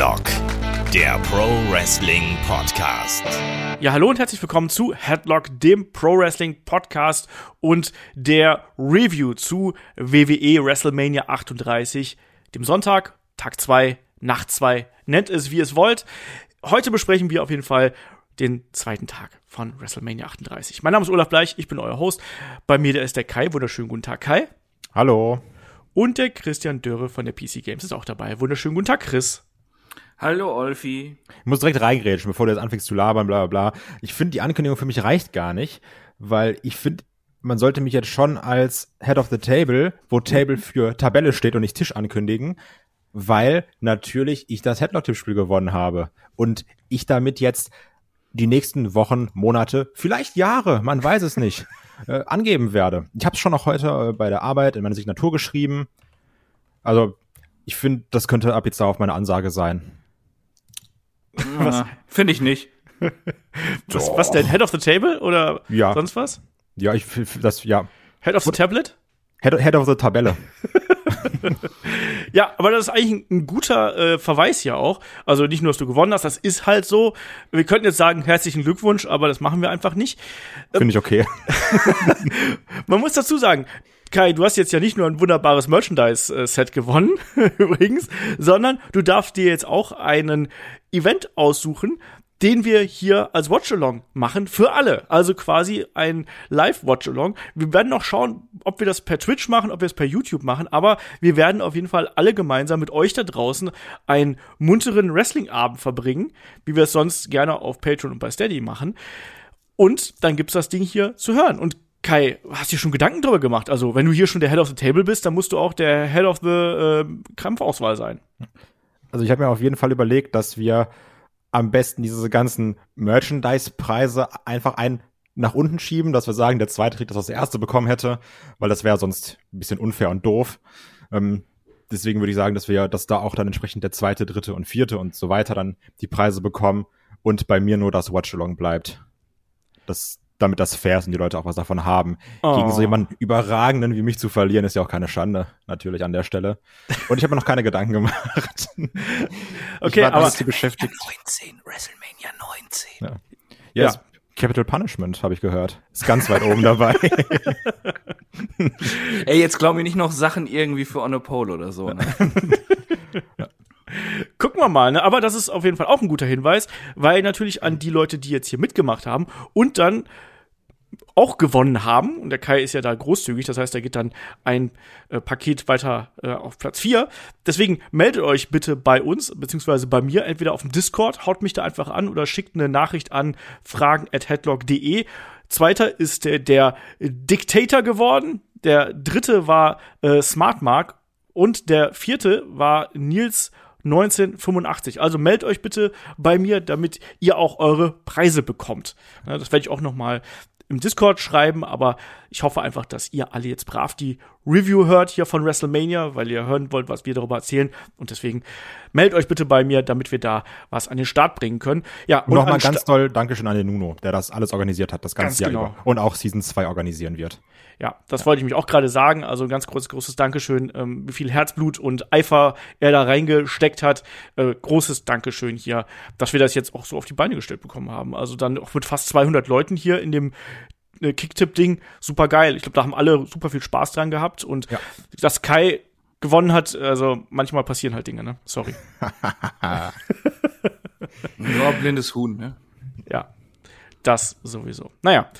Headlock, der Pro Wrestling Podcast. Ja, hallo und herzlich willkommen zu Headlock, dem Pro Wrestling Podcast und der Review zu WWE WrestleMania 38, dem Sonntag, Tag 2, Nacht 2, nennt es wie es wollt. Heute besprechen wir auf jeden Fall den zweiten Tag von WrestleMania 38. Mein Name ist Olaf Bleich, ich bin euer Host. Bei mir der ist der Kai. Wunderschönen guten Tag, Kai. Hallo. Und der Christian Dürre von der PC Games ist auch dabei. Wunderschönen guten Tag, Chris. Hallo, Olfi. Ich muss direkt reingrätschen, bevor du jetzt anfängst zu labern, bla bla bla. Ich finde, die Ankündigung für mich reicht gar nicht, weil ich finde, man sollte mich jetzt schon als Head of the Table, wo Table für Tabelle steht und nicht Tisch ankündigen, weil natürlich ich das Headlock-Tippspiel gewonnen habe und ich damit jetzt die nächsten Wochen, Monate, vielleicht Jahre, man weiß es nicht, äh, angeben werde. Ich habe es schon auch heute äh, bei der Arbeit in meiner Signatur geschrieben. Also ich finde, das könnte ab jetzt darauf meine Ansage sein. Was? Finde ich nicht. was, was denn? Head of the Table oder ja. sonst was? Ja, ich das ja. Head of the Tablet? Head, Head of the Tabelle. ja, aber das ist eigentlich ein, ein guter äh, Verweis ja auch. Also nicht nur, dass du gewonnen hast, das ist halt so. Wir könnten jetzt sagen, herzlichen Glückwunsch, aber das machen wir einfach nicht. Finde ich okay. Man muss dazu sagen, Kai, du hast jetzt ja nicht nur ein wunderbares Merchandise-Set gewonnen, übrigens, sondern du darfst dir jetzt auch einen Event aussuchen, den wir hier als Watchalong machen für alle. Also quasi ein Live-Watchalong. Wir werden noch schauen, ob wir das per Twitch machen, ob wir es per YouTube machen, aber wir werden auf jeden Fall alle gemeinsam mit euch da draußen einen munteren Wrestling-Abend verbringen, wie wir es sonst gerne auf Patreon und bei Steady machen. Und dann gibt's das Ding hier zu hören. Und Kai, hast du dir schon Gedanken darüber gemacht? Also, wenn du hier schon der Head of the Table bist, dann musst du auch der Head of the äh, Kampfauswahl sein. Also, ich habe mir auf jeden Fall überlegt, dass wir am besten diese ganzen Merchandise-Preise einfach ein nach unten schieben, dass wir sagen, der zweite kriegt das, was der erste bekommen hätte, weil das wäre sonst ein bisschen unfair und doof. Ähm, deswegen würde ich sagen, dass wir, dass da auch dann entsprechend der zweite, dritte und vierte und so weiter dann die Preise bekommen und bei mir nur das Watchalong bleibt. Das, damit das fair ist und die Leute auch was davon haben. Oh. Gegen so jemanden überragenden wie mich zu verlieren, ist ja auch keine Schande, natürlich an der Stelle. Und ich habe mir noch keine Gedanken gemacht. okay, aber beschäftigt. 19, WrestleMania 19. Ja. Yes, ja. Capital Punishment, habe ich gehört. Ist ganz weit oben dabei. Ey, jetzt glaub mir nicht noch Sachen irgendwie für On a Pole oder so. Ne? ja. Gucken wir mal, ne? Aber das ist auf jeden Fall auch ein guter Hinweis, weil natürlich an die Leute, die jetzt hier mitgemacht haben und dann auch gewonnen haben. Und der Kai ist ja da großzügig, das heißt, er geht dann ein äh, Paket weiter äh, auf Platz 4. Deswegen meldet euch bitte bei uns, beziehungsweise bei mir, entweder auf dem Discord, haut mich da einfach an oder schickt eine Nachricht an fragen at headlock.de. Zweiter ist der, der Dictator geworden. Der dritte war äh, Smartmark und der vierte war Nils 1985. Also meldet euch bitte bei mir, damit ihr auch eure Preise bekommt. Das werde ich auch noch mal im Discord schreiben, aber ich hoffe einfach, dass ihr alle jetzt brav die Review hört hier von WrestleMania, weil ihr hören wollt, was wir darüber erzählen. Und deswegen meldet euch bitte bei mir, damit wir da was an den Start bringen können. Ja, und nochmal ganz toll Dankeschön an den Nuno, der das alles organisiert hat, das ganze ganz Jahr genau. über. Und auch Season 2 organisieren wird. Ja, das ja. wollte ich mich auch gerade sagen. Also ganz großes, großes Dankeschön, ähm, wie viel Herzblut und Eifer er da reingesteckt hat. Äh, großes Dankeschön hier, dass wir das jetzt auch so auf die Beine gestellt bekommen haben. Also dann auch mit fast 200 Leuten hier in dem äh, Kicktip-Ding. Super geil. Ich glaube, da haben alle super viel Spaß dran gehabt. Und ja. dass Kai gewonnen hat, also manchmal passieren halt Dinge, ne? Sorry. Nur blindes Huhn, ne? Ja, das sowieso. Naja.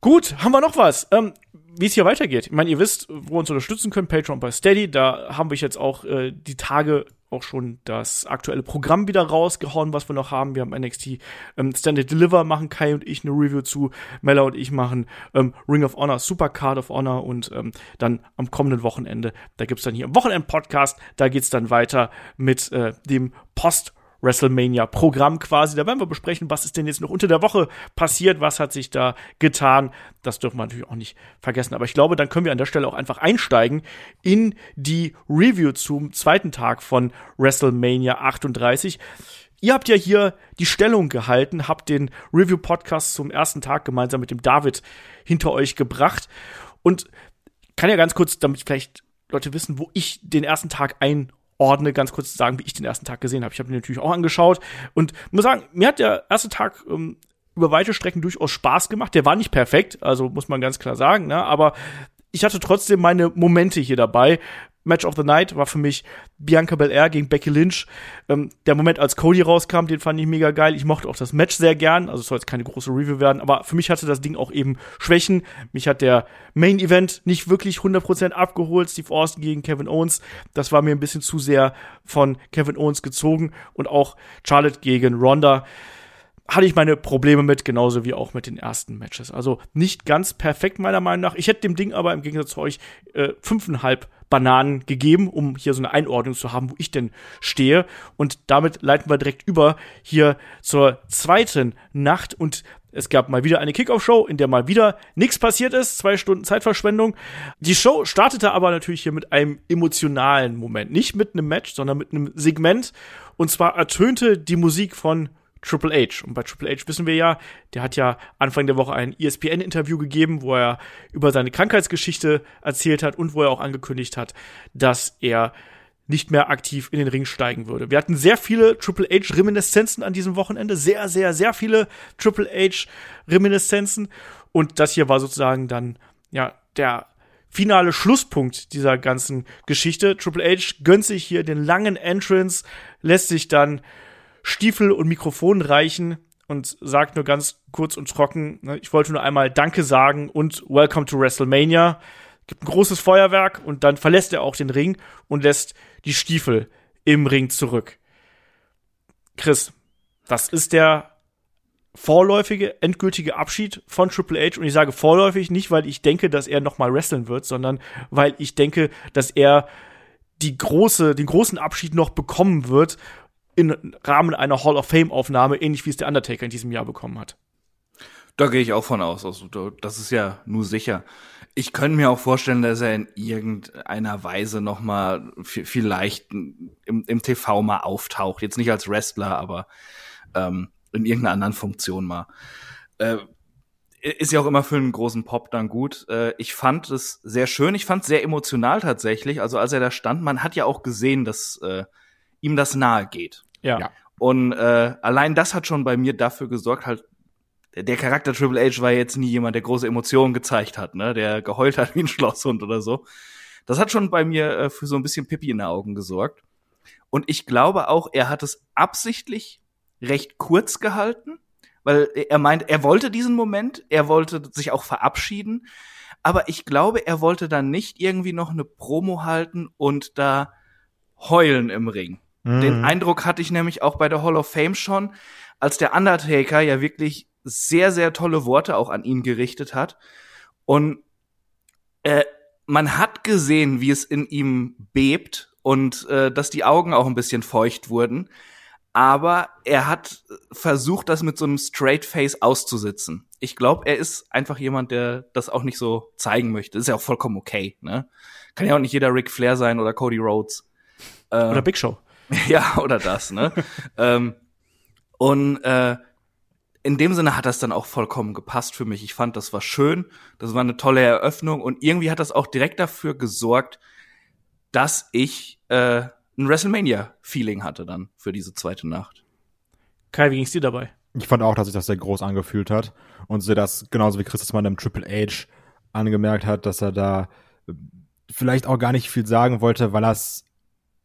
Gut, haben wir noch was? Ähm, wie es hier weitergeht. Ich meine, ihr wisst, wo ihr uns unterstützen könnt, Patreon bei Steady. Da haben wir jetzt auch äh, die Tage auch schon das aktuelle Programm wieder rausgehauen, was wir noch haben. Wir haben NXT ähm, Standard Deliver, machen Kai und ich eine Review zu. Mella und ich machen ähm, Ring of Honor, Super Card of Honor und ähm, dann am kommenden Wochenende, da gibt's dann hier im Wochenend-Podcast, da geht's dann weiter mit äh, dem Post- WrestleMania-Programm quasi. Da werden wir besprechen, was ist denn jetzt noch unter der Woche passiert, was hat sich da getan. Das dürfen wir natürlich auch nicht vergessen. Aber ich glaube, dann können wir an der Stelle auch einfach einsteigen in die Review zum zweiten Tag von WrestleMania 38. Ihr habt ja hier die Stellung gehalten, habt den Review-Podcast zum ersten Tag gemeinsam mit dem David hinter euch gebracht. Und kann ja ganz kurz, damit vielleicht Leute wissen, wo ich den ersten Tag ein einordne, ganz kurz zu sagen, wie ich den ersten Tag gesehen habe. Ich habe ihn natürlich auch angeschaut und muss sagen, mir hat der erste Tag ähm, über weite Strecken durchaus Spaß gemacht. Der war nicht perfekt, also muss man ganz klar sagen, ne? aber ich hatte trotzdem meine Momente hier dabei. Match of the Night war für mich Bianca Belair gegen Becky Lynch. Ähm, der Moment, als Cody rauskam, den fand ich mega geil. Ich mochte auch das Match sehr gern. Also es soll jetzt keine große Review werden, aber für mich hatte das Ding auch eben Schwächen. Mich hat der Main Event nicht wirklich 100% abgeholt. Steve Austin gegen Kevin Owens. Das war mir ein bisschen zu sehr von Kevin Owens gezogen. Und auch Charlotte gegen Ronda hatte ich meine Probleme mit, genauso wie auch mit den ersten Matches. Also nicht ganz perfekt meiner Meinung nach. Ich hätte dem Ding aber im Gegensatz zu euch äh, fünfeinhalb Bananen gegeben, um hier so eine Einordnung zu haben, wo ich denn stehe. Und damit leiten wir direkt über hier zur zweiten Nacht. Und es gab mal wieder eine Kickoff-Show, in der mal wieder nichts passiert ist. Zwei Stunden Zeitverschwendung. Die Show startete aber natürlich hier mit einem emotionalen Moment. Nicht mit einem Match, sondern mit einem Segment. Und zwar ertönte die Musik von Triple H. Und bei Triple H wissen wir ja, der hat ja Anfang der Woche ein ESPN-Interview gegeben, wo er über seine Krankheitsgeschichte erzählt hat und wo er auch angekündigt hat, dass er nicht mehr aktiv in den Ring steigen würde. Wir hatten sehr viele Triple H-Reminiszenzen an diesem Wochenende. Sehr, sehr, sehr viele Triple H-Reminiszenzen. Und das hier war sozusagen dann, ja, der finale Schlusspunkt dieser ganzen Geschichte. Triple H gönnt sich hier den langen Entrance, lässt sich dann Stiefel und Mikrofon reichen und sagt nur ganz kurz und trocken, ne, ich wollte nur einmal Danke sagen und Welcome to WrestleMania. Gibt ein großes Feuerwerk und dann verlässt er auch den Ring und lässt die Stiefel im Ring zurück. Chris, das ist der vorläufige, endgültige Abschied von Triple H. Und ich sage vorläufig nicht, weil ich denke, dass er noch mal wresteln wird, sondern weil ich denke, dass er die große, den großen Abschied noch bekommen wird im Rahmen einer Hall of Fame Aufnahme, ähnlich wie es der Undertaker in diesem Jahr bekommen hat. Da gehe ich auch von aus. Also, das ist ja nur sicher. Ich könnte mir auch vorstellen, dass er in irgendeiner Weise noch mal vielleicht im, im TV mal auftaucht. Jetzt nicht als Wrestler, aber ähm, in irgendeiner anderen Funktion mal. Äh, ist ja auch immer für einen großen Pop dann gut. Äh, ich fand es sehr schön. Ich fand es sehr emotional tatsächlich. Also als er da stand, man hat ja auch gesehen, dass äh, ihm das nahe geht. Ja. ja. Und äh, allein das hat schon bei mir dafür gesorgt, halt, der Charakter Triple H war jetzt nie jemand, der große Emotionen gezeigt hat, ne, der geheult hat wie ein Schlosshund oder so. Das hat schon bei mir äh, für so ein bisschen Pippi in den Augen gesorgt. Und ich glaube auch, er hat es absichtlich recht kurz gehalten, weil er meint, er wollte diesen Moment, er wollte sich auch verabschieden, aber ich glaube, er wollte dann nicht irgendwie noch eine Promo halten und da heulen im Ring. Den mhm. Eindruck hatte ich nämlich auch bei der Hall of Fame schon, als der Undertaker ja wirklich sehr, sehr tolle Worte auch an ihn gerichtet hat. Und äh, man hat gesehen, wie es in ihm bebt und äh, dass die Augen auch ein bisschen feucht wurden. Aber er hat versucht, das mit so einem Straight Face auszusitzen. Ich glaube, er ist einfach jemand, der das auch nicht so zeigen möchte. ist ja auch vollkommen okay. Ne? Kann ja auch nicht jeder Ric Flair sein oder Cody Rhodes. Äh, oder Big Show. ja, oder das, ne? ähm, und äh, in dem Sinne hat das dann auch vollkommen gepasst für mich. Ich fand, das war schön, das war eine tolle Eröffnung und irgendwie hat das auch direkt dafür gesorgt, dass ich äh, ein WrestleMania-Feeling hatte dann für diese zweite Nacht. Kai, wie ging's dir dabei? Ich fand auch, dass sich das sehr groß angefühlt hat und so das genauso wie Christus mal im Triple H angemerkt hat, dass er da vielleicht auch gar nicht viel sagen wollte, weil er es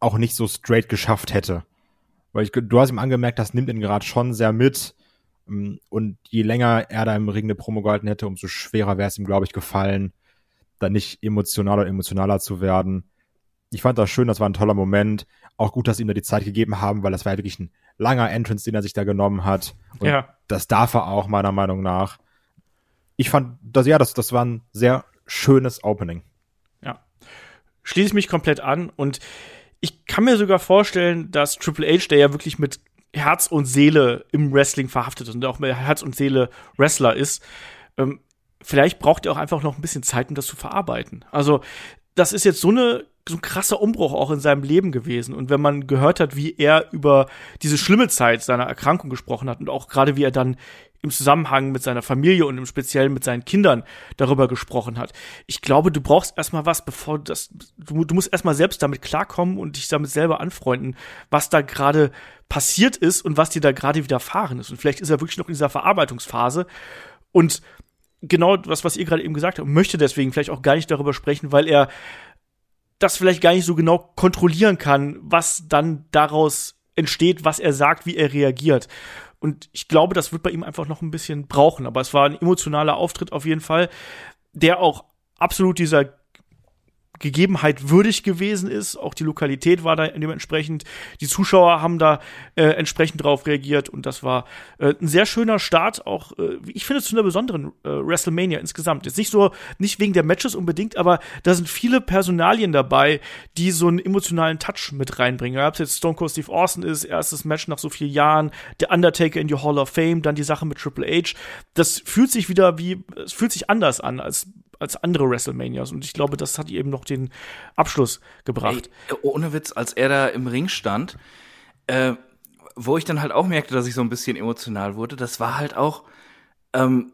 auch nicht so straight geschafft hätte. Weil ich, du hast ihm angemerkt, das nimmt ihn gerade schon sehr mit. Ähm, und je länger er da im Ring eine Promo gehalten hätte, umso schwerer wäre es ihm, glaube ich, gefallen, da nicht emotionaler und emotionaler zu werden. Ich fand das schön, das war ein toller Moment. Auch gut, dass sie ihm da die Zeit gegeben haben, weil das war ja wirklich ein langer Entrance, den er sich da genommen hat. Und ja. das darf er auch, meiner Meinung nach. Ich fand, das, ja, das, das war ein sehr schönes Opening. Ja. Schließe ich mich komplett an und ich kann mir sogar vorstellen, dass Triple H, der ja wirklich mit Herz und Seele im Wrestling verhaftet ist und auch mit Herz und Seele Wrestler ist, ähm, vielleicht braucht er auch einfach noch ein bisschen Zeit, um das zu verarbeiten. Also, das ist jetzt so eine so ein krasser Umbruch auch in seinem Leben gewesen. Und wenn man gehört hat, wie er über diese schlimme Zeit seiner Erkrankung gesprochen hat und auch gerade wie er dann im Zusammenhang mit seiner Familie und im Speziellen mit seinen Kindern darüber gesprochen hat. Ich glaube, du brauchst erstmal was, bevor das, du, du musst erstmal selbst damit klarkommen und dich damit selber anfreunden, was da gerade passiert ist und was dir da gerade widerfahren ist. Und vielleicht ist er wirklich noch in dieser Verarbeitungsphase und genau das, was ihr gerade eben gesagt habt, möchte deswegen vielleicht auch gar nicht darüber sprechen, weil er das vielleicht gar nicht so genau kontrollieren kann, was dann daraus entsteht, was er sagt, wie er reagiert. Und ich glaube, das wird bei ihm einfach noch ein bisschen brauchen. Aber es war ein emotionaler Auftritt auf jeden Fall, der auch absolut dieser Gegebenheit würdig gewesen ist. Auch die Lokalität war da dementsprechend. Die Zuschauer haben da äh, entsprechend drauf reagiert und das war äh, ein sehr schöner Start, auch äh, ich finde zu einer besonderen äh, WrestleMania insgesamt. Jetzt nicht so, nicht wegen der Matches unbedingt, aber da sind viele Personalien dabei, die so einen emotionalen Touch mit reinbringen. Da gab jetzt Stone Cold Steve Austin ist, erstes Match nach so vielen Jahren, der Undertaker in die Hall of Fame, dann die Sache mit Triple H. Das fühlt sich wieder wie, es fühlt sich anders an als als andere WrestleManias. Und ich glaube, das hat eben noch den Abschluss gebracht. Ey, ohne Witz, als er da im Ring stand, äh, wo ich dann halt auch merkte, dass ich so ein bisschen emotional wurde, das war halt auch, ähm,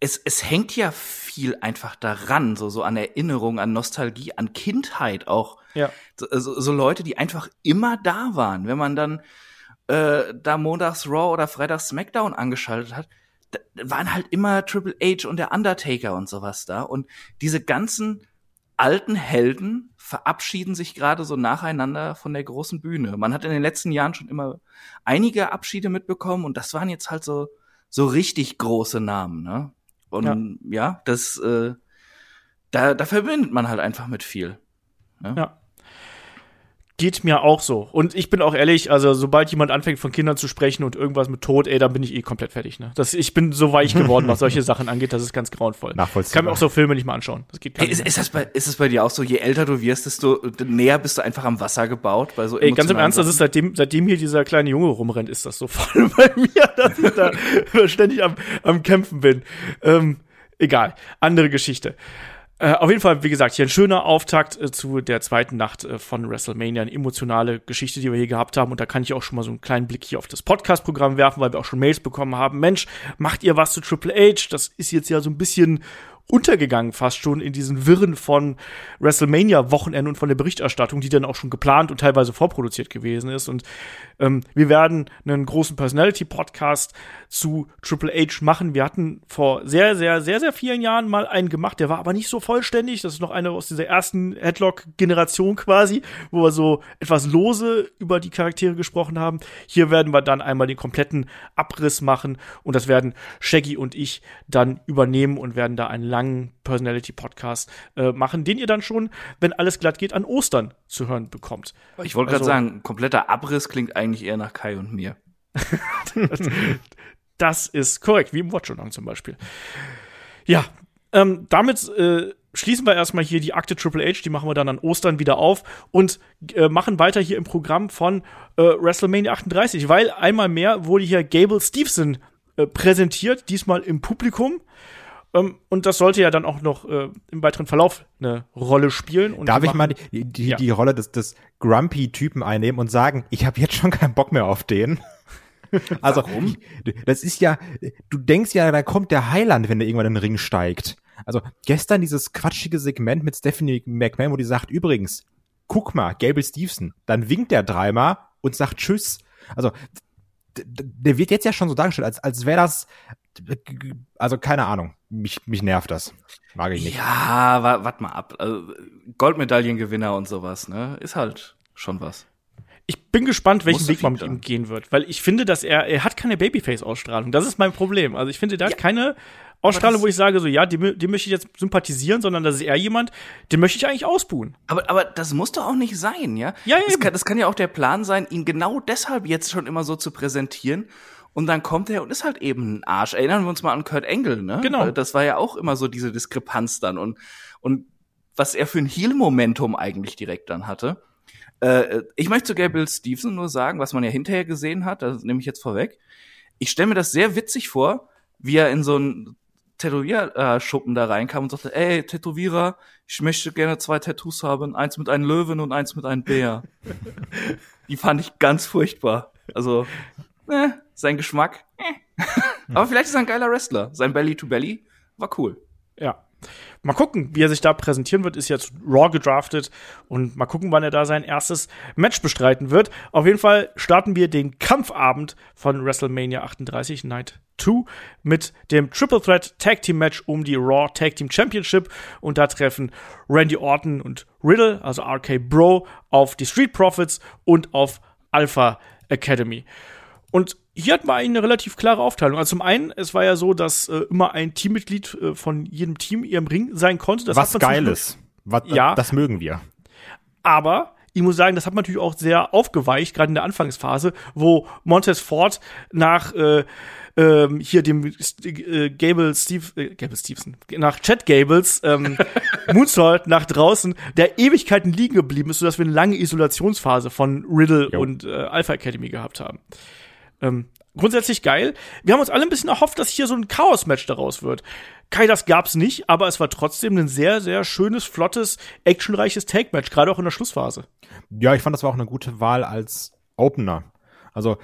es, es hängt ja viel einfach daran, so, so an Erinnerung, an Nostalgie, an Kindheit auch. Ja. So, so, so Leute, die einfach immer da waren. Wenn man dann äh, da montags Raw oder freitags SmackDown angeschaltet hat, waren halt immer Triple H und der Undertaker und sowas da. Und diese ganzen alten Helden verabschieden sich gerade so nacheinander von der großen Bühne. Man hat in den letzten Jahren schon immer einige Abschiede mitbekommen und das waren jetzt halt so, so richtig große Namen, ne? Und ja, ja das, äh, da, da verbindet man halt einfach mit viel. Ne? Ja. Geht mir auch so. Und ich bin auch ehrlich, also sobald jemand anfängt von Kindern zu sprechen und irgendwas mit Tod, ey, dann bin ich eh komplett fertig. Ne? Das, ich bin so weich geworden, was solche Sachen angeht, das ist ganz grauenvoll. Nachvollziehbar. Kann mir auch so Filme nicht mal anschauen. Das geht hey, ist, ist, das bei, ist das bei dir auch so, je älter du wirst, desto näher bist du einfach am Wasser gebaut? Bei so ey, ganz im Ernst, das ist seitdem, seitdem hier dieser kleine Junge rumrennt, ist das so voll bei mir, dass ich da ständig am, am Kämpfen bin. Ähm, egal, andere Geschichte. Äh, auf jeden Fall, wie gesagt, hier ein schöner Auftakt äh, zu der zweiten Nacht äh, von WrestleMania, eine emotionale Geschichte, die wir hier gehabt haben. Und da kann ich auch schon mal so einen kleinen Blick hier auf das Podcast-Programm werfen, weil wir auch schon Mails bekommen haben. Mensch, macht ihr was zu Triple H? Das ist jetzt ja so ein bisschen untergegangen fast schon in diesen Wirren von WrestleMania-Wochenende und von der Berichterstattung, die dann auch schon geplant und teilweise vorproduziert gewesen ist. Und ähm, wir werden einen großen Personality-Podcast zu Triple H machen. Wir hatten vor sehr, sehr, sehr, sehr vielen Jahren mal einen gemacht, der war aber nicht so vollständig. Das ist noch einer aus dieser ersten Headlock-Generation quasi, wo wir so etwas lose über die Charaktere gesprochen haben. Hier werden wir dann einmal den kompletten Abriss machen und das werden Shaggy und ich dann übernehmen und werden da einen langen Personality-Podcast äh, machen, den ihr dann schon, wenn alles glatt geht, an Ostern zu hören bekommt. Ich wollte also, gerade sagen, kompletter Abriss klingt eigentlich eher nach Kai und mir. das ist korrekt, wie im Watch zum Beispiel. Ja, ähm, damit äh, schließen wir erstmal hier die Akte Triple H, die machen wir dann an Ostern wieder auf und äh, machen weiter hier im Programm von äh, WrestleMania 38, weil einmal mehr wurde hier Gable Stevenson äh, präsentiert, diesmal im Publikum. Ähm, und das sollte ja dann auch noch äh, im weiteren Verlauf eine Rolle spielen. Und Darf ich mal die, die, ja. die Rolle des, des Grumpy-Typen einnehmen und sagen, ich habe jetzt schon keinen Bock mehr auf den? Also, Warum? das ist ja, du denkst ja, da kommt der Heiland, wenn der irgendwann in den Ring steigt. Also, gestern dieses quatschige Segment mit Stephanie McMahon, wo die sagt, übrigens, guck mal, Gable Stevenson, dann winkt der dreimal und sagt Tschüss. Also, der wird jetzt ja schon so dargestellt, als, als wäre das also keine Ahnung. Mich, mich nervt das. Mag ich nicht. Ja, warte mal ab. Also, Goldmedaillengewinner und sowas, ne? Ist halt schon was. Ich bin gespannt, welchen Weg man mit ihm gehen wird, weil ich finde, dass er, er hat keine Babyface-Ausstrahlung. Das ist mein Problem. Also ich finde, der ja. hat keine Ausstrahlung, wo ich sage, so, ja, dem, dem möchte ich jetzt sympathisieren, sondern das ist eher jemand, den möchte ich eigentlich ausbuhen. Aber, aber das muss doch auch nicht sein, ja? Ja, ja. Das kann, das kann ja auch der Plan sein, ihn genau deshalb jetzt schon immer so zu präsentieren und dann kommt er und ist halt eben ein Arsch. Erinnern wir uns mal an Kurt Engel, ne? Genau. Das war ja auch immer so diese Diskrepanz dann und, und was er für ein Heal-Momentum eigentlich direkt dann hatte. Äh, ich möchte zu Gabriel Stevenson nur sagen, was man ja hinterher gesehen hat, das nehme ich jetzt vorweg. Ich stelle mir das sehr witzig vor, wie er in so ein Tätowierschuppen da reinkam und sagte, ey, Tätowierer, ich möchte gerne zwei Tattoos haben, eins mit einem Löwen und eins mit einem Bär. Die fand ich ganz furchtbar. Also, äh, sein Geschmack, äh. Aber vielleicht ist er ein geiler Wrestler. Sein Belly to Belly war cool. Ja. Mal gucken, wie er sich da präsentieren wird. Ist jetzt Raw gedraftet und mal gucken, wann er da sein erstes Match bestreiten wird. Auf jeden Fall starten wir den Kampfabend von WrestleMania 38 Night 2 mit dem Triple Threat Tag Team Match um die Raw Tag Team Championship und da treffen Randy Orton und Riddle, also RK Bro, auf die Street Profits und auf Alpha Academy. Und hier hatten wir eine relativ klare Aufteilung. Also zum einen, es war ja so, dass äh, immer ein Teammitglied äh, von jedem Team ihrem Ring sein konnte. Das Was Geiles. Was, Ja. Das mögen wir. Aber ich muss sagen, das hat man natürlich auch sehr aufgeweicht, gerade in der Anfangsphase, wo Montez Ford nach äh, ähm, hier dem äh, Gable Steve, äh, Gable Stevenson, nach Chad Gables ähm, Moonsault nach draußen, der Ewigkeiten liegen geblieben ist, sodass wir eine lange Isolationsphase von Riddle Jo. und äh, Alpha Academy gehabt haben. Ähm, grundsätzlich geil. Wir haben uns alle ein bisschen erhofft, dass hier so ein Chaos-Match daraus wird. Kai, das gab's nicht, aber es war trotzdem ein sehr, sehr schönes, flottes, actionreiches Take-Match, gerade auch in der Schlussphase. Ja, ich fand, das war auch eine gute Wahl als Opener. Also,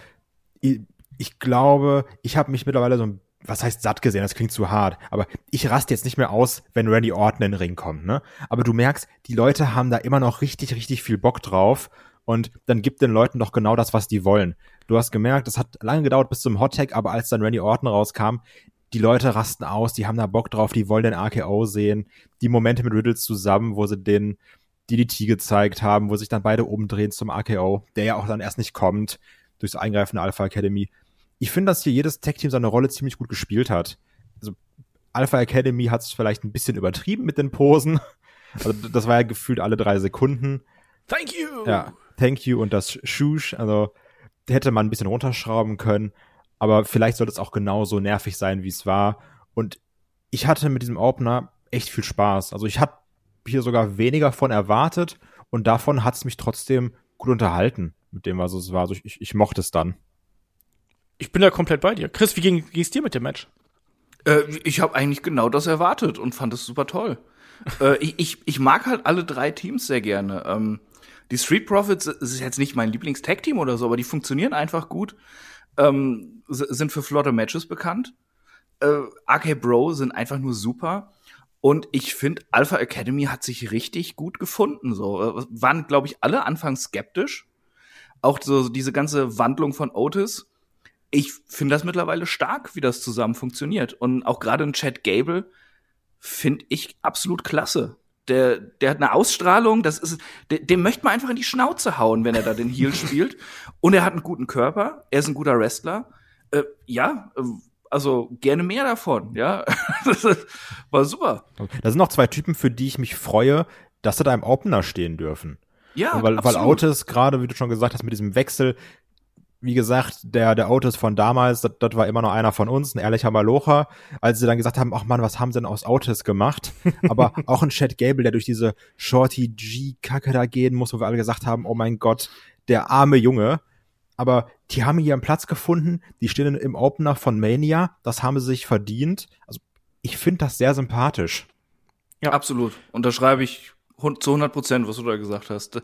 ich, ich glaube, ich habe mich mittlerweile so ein was heißt satt gesehen, das klingt zu hart, aber ich raste jetzt nicht mehr aus, wenn Randy Orton in den Ring kommt, ne? Aber du merkst, die Leute haben da immer noch richtig, richtig viel Bock drauf und dann gibt den Leuten doch genau das, was die wollen. Du hast gemerkt, es hat lange gedauert bis zum Hot Tag, aber als dann Randy Orton rauskam, die Leute rasten aus, die haben da Bock drauf, die wollen den RKO sehen. Die Momente mit Riddle zusammen, wo sie den DDT gezeigt haben, wo sich dann beide umdrehen zum RKO, der ja auch dann erst nicht kommt, durchs Eingreifen der Alpha Academy. Ich finde, dass hier jedes Tag-Team seine Rolle ziemlich gut gespielt hat. Also Alpha Academy hat es vielleicht ein bisschen übertrieben mit den Posen. Also das war ja gefühlt alle drei Sekunden. Thank you! Ja, thank you und das Shush, also hätte man ein bisschen runterschrauben können, aber vielleicht sollte es auch genauso nervig sein, wie es war. Und ich hatte mit diesem Opener echt viel Spaß. Also ich hatte hier sogar weniger von erwartet und davon hat es mich trotzdem gut unterhalten mit dem, was es war. Also ich, ich, ich mochte es dann. Ich bin da komplett bei dir. Chris, wie ging es dir mit dem Match? Äh, ich habe eigentlich genau das erwartet und fand es super toll. äh, ich, ich, ich mag halt alle drei Teams sehr gerne. Ähm, die Street Profits ist jetzt nicht mein Lieblings-Tag-Team oder so, aber die funktionieren einfach gut. Ähm, sind für flotte Matches bekannt. Äh, RK Bro sind einfach nur super. Und ich finde, Alpha Academy hat sich richtig gut gefunden. So Äh, waren, glaube ich, alle anfangs skeptisch. Auch so diese ganze Wandlung von Otis ich finde das mittlerweile stark, wie das zusammen funktioniert. Und auch gerade ein Chad Gable finde ich absolut klasse. Der, der hat eine Ausstrahlung, das ist, der, dem möchte man einfach in die Schnauze hauen, wenn er da den Heel spielt. Und er hat einen guten Körper, er ist ein guter Wrestler. Äh, ja, äh, also gerne mehr davon, ja. das war super. Da sind noch zwei Typen, für die ich mich freue, dass sie da im Opener stehen dürfen. Ja, weil, weil. Otis gerade, wie du schon gesagt hast, mit diesem Wechsel, wie gesagt, der, der Otis von damals, das, das war immer noch einer von uns, ein ehrlicher Malocher, als sie dann gesagt haben, ach Mann, was haben sie denn aus Otis gemacht? Aber auch ein Chad Gable, der durch diese Shorty G-Kacke da gehen muss, wo wir alle gesagt haben, oh mein Gott, der arme Junge. Aber die haben hier einen Platz gefunden, die stehen im Opener von Mania, das haben sie sich verdient. Also ich finde das sehr sympathisch. Absolut. Unterschreibe ich zu 100 Prozent, was du da gesagt hast.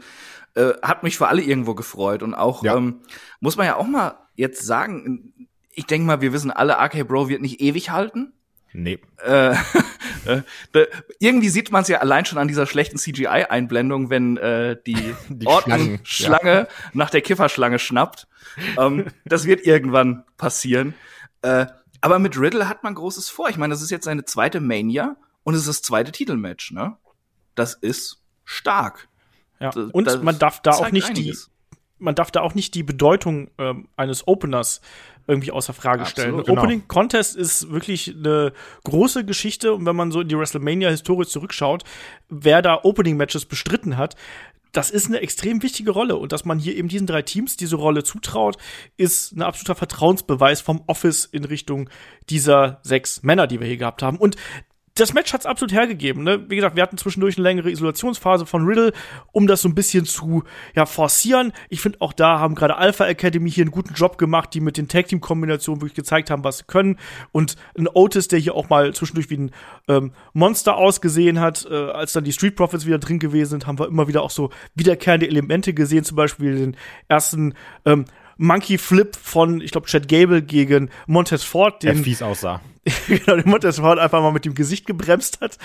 Äh, hat mich für alle irgendwo gefreut. Und auch, Ja. ähm, muss man ja auch mal jetzt sagen, ich denke mal, wir wissen alle, RK Bro wird nicht ewig halten. Nee. Äh, äh, irgendwie sieht man es ja allein schon an dieser schlechten CGI-Einblendung, wenn äh, die, Die Schlange nach der Kifferschlange schnappt. ähm, das wird irgendwann passieren. Äh, aber mit Riddle hat man Großes vor. Ich meine, das ist jetzt seine zweite Mania und es ist das zweite Titelmatch, ne? Das ist stark. Ja. Das- Und man darf da auch nicht einiges. die, man darf da auch nicht die Bedeutung ähm, eines Openers irgendwie außer Frage Absolut, stellen. Ein genau. Opening Contest ist wirklich eine große Geschichte und wenn man so in die WrestleMania-Historie zurückschaut, wer da Opening-Matches bestritten hat, das ist eine extrem wichtige Rolle und dass man hier eben diesen drei Teams diese Rolle zutraut, ist ein absoluter Vertrauensbeweis vom Office in Richtung dieser sechs Männer, die wir hier gehabt haben. Und das Match hat's absolut hergegeben. Ne? Wie gesagt, wir hatten zwischendurch eine längere Isolationsphase von Riddle, um das so ein bisschen zu ja, forcieren. Ich finde, auch da haben gerade Alpha Academy hier einen guten Job gemacht, die mit den Tag Team Kombinationen wirklich gezeigt haben, was sie können. Und ein Otis, der hier auch mal zwischendurch wie ein ähm, Monster ausgesehen hat, äh, als dann die Street Profits wieder drin gewesen sind, haben wir immer wieder auch so wiederkehrende Elemente gesehen, zum Beispiel den ersten ähm, Monkey Flip von, ich glaube, Chad Gable gegen Montez Ford, Der den, fies aussah. genau, den Montez Ford einfach mal mit dem Gesicht gebremst hat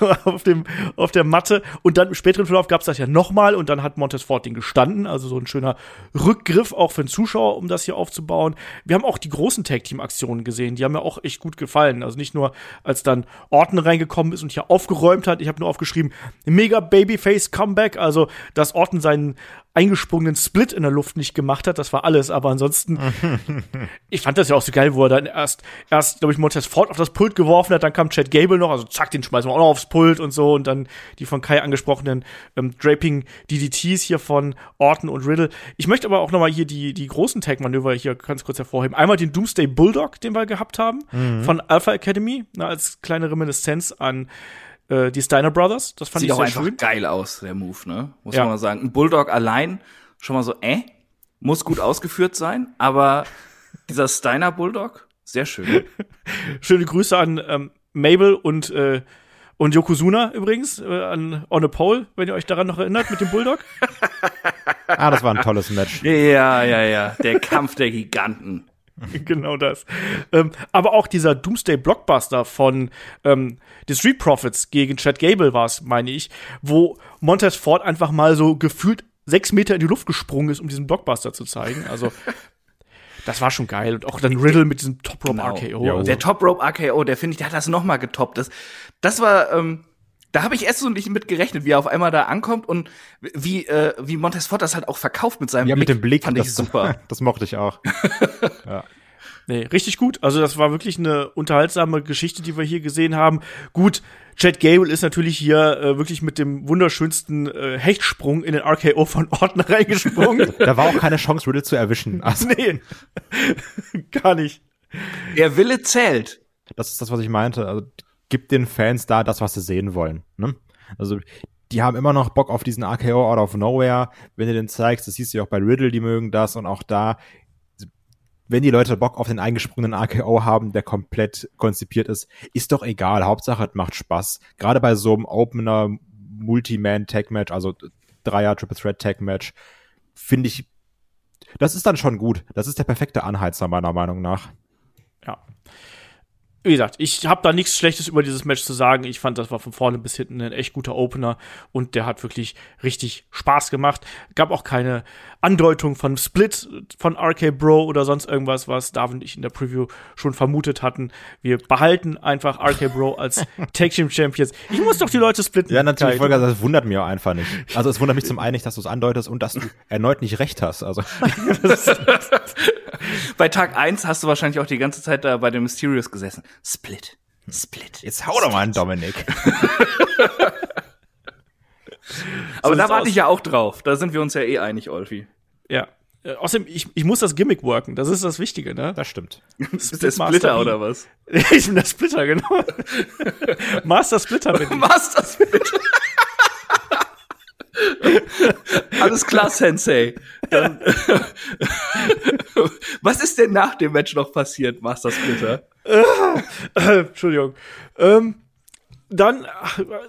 auf, dem, auf der Matte. Und dann im späteren Verlauf gab es das ja nochmal und dann hat Montez Ford den gestanden. Also so ein schöner Rückgriff auch für den Zuschauer, um das hier aufzubauen. Wir haben auch die großen Tag-Team-Aktionen gesehen. Die haben mir auch echt gut gefallen. Also nicht nur, als dann Orton reingekommen ist und hier aufgeräumt hat. Ich habe nur aufgeschrieben, mega Babyface Comeback. Also, dass Orton seinen eingesprungenen Split in der Luft nicht gemacht hat. Das war alles. Aber ansonsten, ich fand das ja auch so geil, wo er dann erst, erst, glaube ich, Montez Ford auf das Pult geworfen hat, dann kam Chad Gable noch, also zack, den schmeißen wir auch noch aufs Pult und so und dann die von Kai angesprochenen ähm, Draping DDTs hier von Orton und Riddle. Ich möchte aber auch noch mal hier die, die großen Tag-Manöver hier ganz kurz hervorheben. Einmal den Doomsday Bulldog, den wir gehabt haben, von Alpha Academy, na, als kleine Reminiszenz an äh, die Steiner Brothers. Das fand Sieht ich auch sehr einfach schön. geil aus, der Move, ne? Muss Ja. man mal sagen. Ein Bulldog allein schon mal so, äh, muss gut ausgeführt sein, aber dieser Steiner Bulldog, sehr schön. Schöne Grüße an ähm, Mabel und äh, und Yokozuna übrigens, äh, an On a Pole, wenn ihr euch daran noch erinnert, mit dem Bulldog. Ah, das war ein tolles Match. ja, ja, ja. Der Kampf der Giganten. genau das. Ähm, aber auch dieser Doomsday Blockbuster von ähm, The Street Profits gegen Chad Gable war es, meine ich, wo Montez Ford einfach mal so gefühlt sechs Meter in die Luft gesprungen ist, um diesen Blockbuster zu zeigen. Also das war schon geil. Und auch dann Riddle mit diesem Top Rope Genau. RKO. Also, Der Top Rope RKO, der finde ich, der hat das noch mal getoppt. Das, das war, ähm, da habe ich erst so nicht mit gerechnet, wie er auf einmal da ankommt und wie, äh, wie Montez Ford das halt auch verkauft mit seinem Ja, mit dem Blick. Fand ich das, super. Das mochte ich auch. Nee, richtig gut. Also das war wirklich eine unterhaltsame Geschichte, die wir hier gesehen haben. Gut, Chad Gable ist natürlich hier äh, wirklich mit dem wunderschönsten äh, Hechtsprung in den RKO von Orton reingesprungen. Da war auch keine Chance, Riddle zu erwischen. Also, nee, gar nicht. Der Wille zählt. das ist das, was ich meinte. Also, gib den Fans da das, was sie sehen wollen. Ne? Also, die haben immer noch Bock auf diesen RKO out of nowhere. Wenn du den zeigst, das siehst du ja auch bei Riddle, die mögen das und auch da, wenn die Leute Bock auf den eingesprungenen RKO haben, der komplett konzipiert ist, ist doch egal. Hauptsache, es macht Spaß. Gerade bei so einem Opener Multi-Man-Tag-Match, also Dreier Triple Threat Tag-Match, finde ich, das ist dann schon gut. Das ist der perfekte Anheizer meiner Meinung nach. Ja. Wie gesagt, ich habe da nichts Schlechtes über dieses Match zu sagen. Ich fand, das war von vorne bis hinten ein echt guter Opener und der hat wirklich richtig Spaß gemacht. Gab auch keine Andeutung von Split von RK Bro oder sonst irgendwas, was David und ich in der Preview schon vermutet hatten. Wir behalten einfach RK Bro als Tag Team Champions. Ich muss doch die Leute splitten. Ja, natürlich, sagen, das wundert mich auch einfach nicht. Also es wundert mich zum einen nicht, dass du es andeutest und dass du erneut nicht recht hast. Also Bei Tag 1 hast du wahrscheinlich auch die ganze Zeit da bei den Mysterios gesessen. Split. Split. jetzt hau doch mal an Dominik. Aber da sieht's warte ich ja auch drauf. Da sind wir uns ja eh einig, Olfi. Ja. Äh, Außerdem, ich, ich muss das Gimmick worken. Das ist das Wichtige, ne? Das stimmt. Ist der Splitter oder was? ich bin der Splitter, genau. Master Splitter bin ich. Master Split. Alles klar, Sensei. Dann, was ist denn nach dem Match noch passiert, Master Splitter? Äh, Entschuldigung. Ähm, dann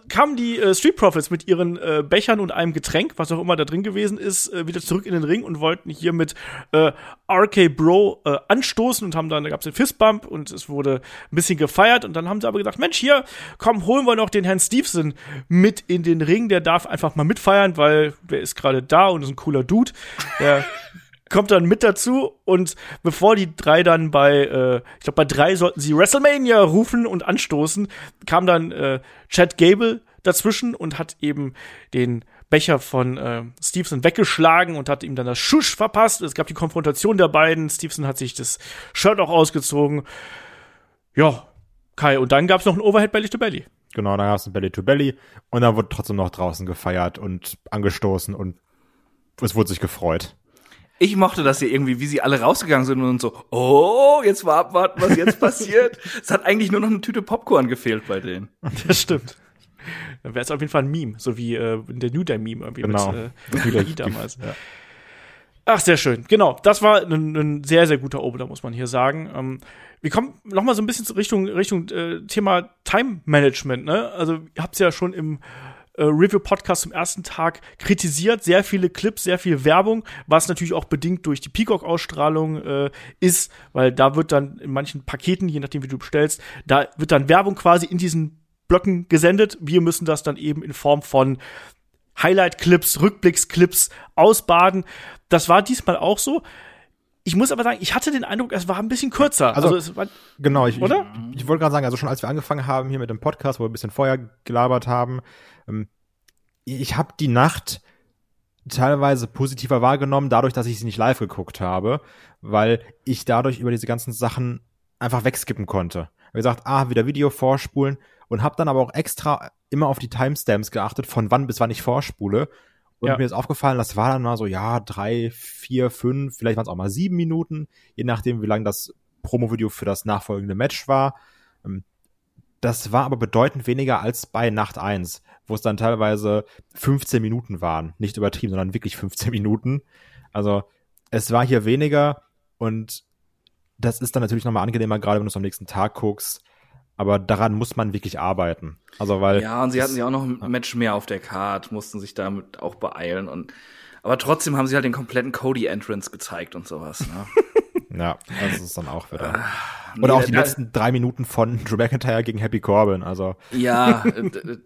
kamen die äh, Street Profits mit ihren äh, Bechern und einem Getränk, was auch immer da drin gewesen ist, äh, wieder zurück in den Ring und wollten hier mit äh, RK Bro äh, anstoßen und haben dann, da gab es den Fistbump und es wurde ein bisschen gefeiert und dann haben sie aber gesagt, Mensch, hier, komm, holen wir noch den Herrn Stevenson mit in den Ring, der darf einfach mal mitfeiern, weil der ist gerade da und ist ein cooler Dude. Der kommt dann mit dazu und bevor die drei dann bei, äh, ich glaube bei drei sollten sie WrestleMania rufen und anstoßen, kam dann äh, Chad Gable dazwischen und hat eben den Becher von äh, Stevenson weggeschlagen und hat ihm dann das Schusch verpasst. Es gab die Konfrontation der beiden. Stevenson hat sich das Shirt auch ausgezogen. Ja, Kai, und dann gab es noch ein Overhead Belly to Belly. Genau, da gab es ein Belly to Belly und dann wurde trotzdem noch draußen gefeiert und angestoßen und es wurde sich gefreut. Ich mochte das hier irgendwie, wie sie alle rausgegangen sind und so, oh, jetzt mal abwarten, was jetzt passiert. Es hat eigentlich nur noch eine Tüte Popcorn gefehlt bei denen. Das stimmt. Dann wäre es auf jeden Fall ein Meme, so wie äh, der New Day Meme irgendwie Genau. mit äh, I damals. Ach, sehr schön. Genau, das war ein, ein sehr, sehr guter Opener, muss man hier sagen. Ähm, wir kommen noch mal so ein bisschen Richtung, Richtung äh, Thema Time Management. Ne? Also, ihr habt es ja schon im äh, Review-Podcast zum ersten Tag kritisiert. Sehr viele Clips, sehr viel Werbung, was natürlich auch bedingt durch die Peacock-Ausstrahlung äh, ist, weil da wird dann in manchen Paketen, je nachdem, wie du bestellst, da wird dann Werbung quasi in diesen Blöcken gesendet. Wir müssen das dann eben in Form von Highlight-Clips, Rückblicksclips ausbaden. Das war diesmal auch so. Ich muss aber sagen, ich hatte den Eindruck, es war ein bisschen kürzer. Also- es war, Genau, ich, Oder? ich, ich wollte gerade sagen, also schon als wir angefangen haben hier mit dem Podcast, wo wir ein bisschen vorher gelabert haben, ich habe die Nacht teilweise positiver wahrgenommen, dadurch, dass ich sie nicht live geguckt habe, weil ich dadurch über diese ganzen Sachen einfach wegskippen konnte. Wie gesagt, ah, wieder Video vorspulen und habe dann aber auch extra immer auf die Timestamps geachtet, von wann bis wann ich vorspule. Und Ja. mir ist aufgefallen, das war dann mal so, ja, drei, vier, fünf, vielleicht waren es auch mal sieben Minuten, je nachdem, wie lang das Promo-Video für das nachfolgende Match war. Ähm, Das war aber bedeutend weniger als bei Nacht 1, wo es dann teilweise 15 Minuten waren. Nicht übertrieben, sondern wirklich 15 Minuten. Also es war hier weniger und das ist dann natürlich nochmal angenehmer, gerade wenn du es am nächsten Tag guckst. Aber daran muss man wirklich arbeiten. Also weil Ja, und sie hatten ja auch noch ein Match mehr auf der Card, mussten sich damit auch beeilen und aber trotzdem haben sie halt den kompletten Cody-Entrance gezeigt und sowas. Ne? Ja, das ist dann auch wieder. Nee, Oder auch die da- letzten drei Minuten von Drew McIntyre gegen Happy Corbin. Also, Ja, äh, d-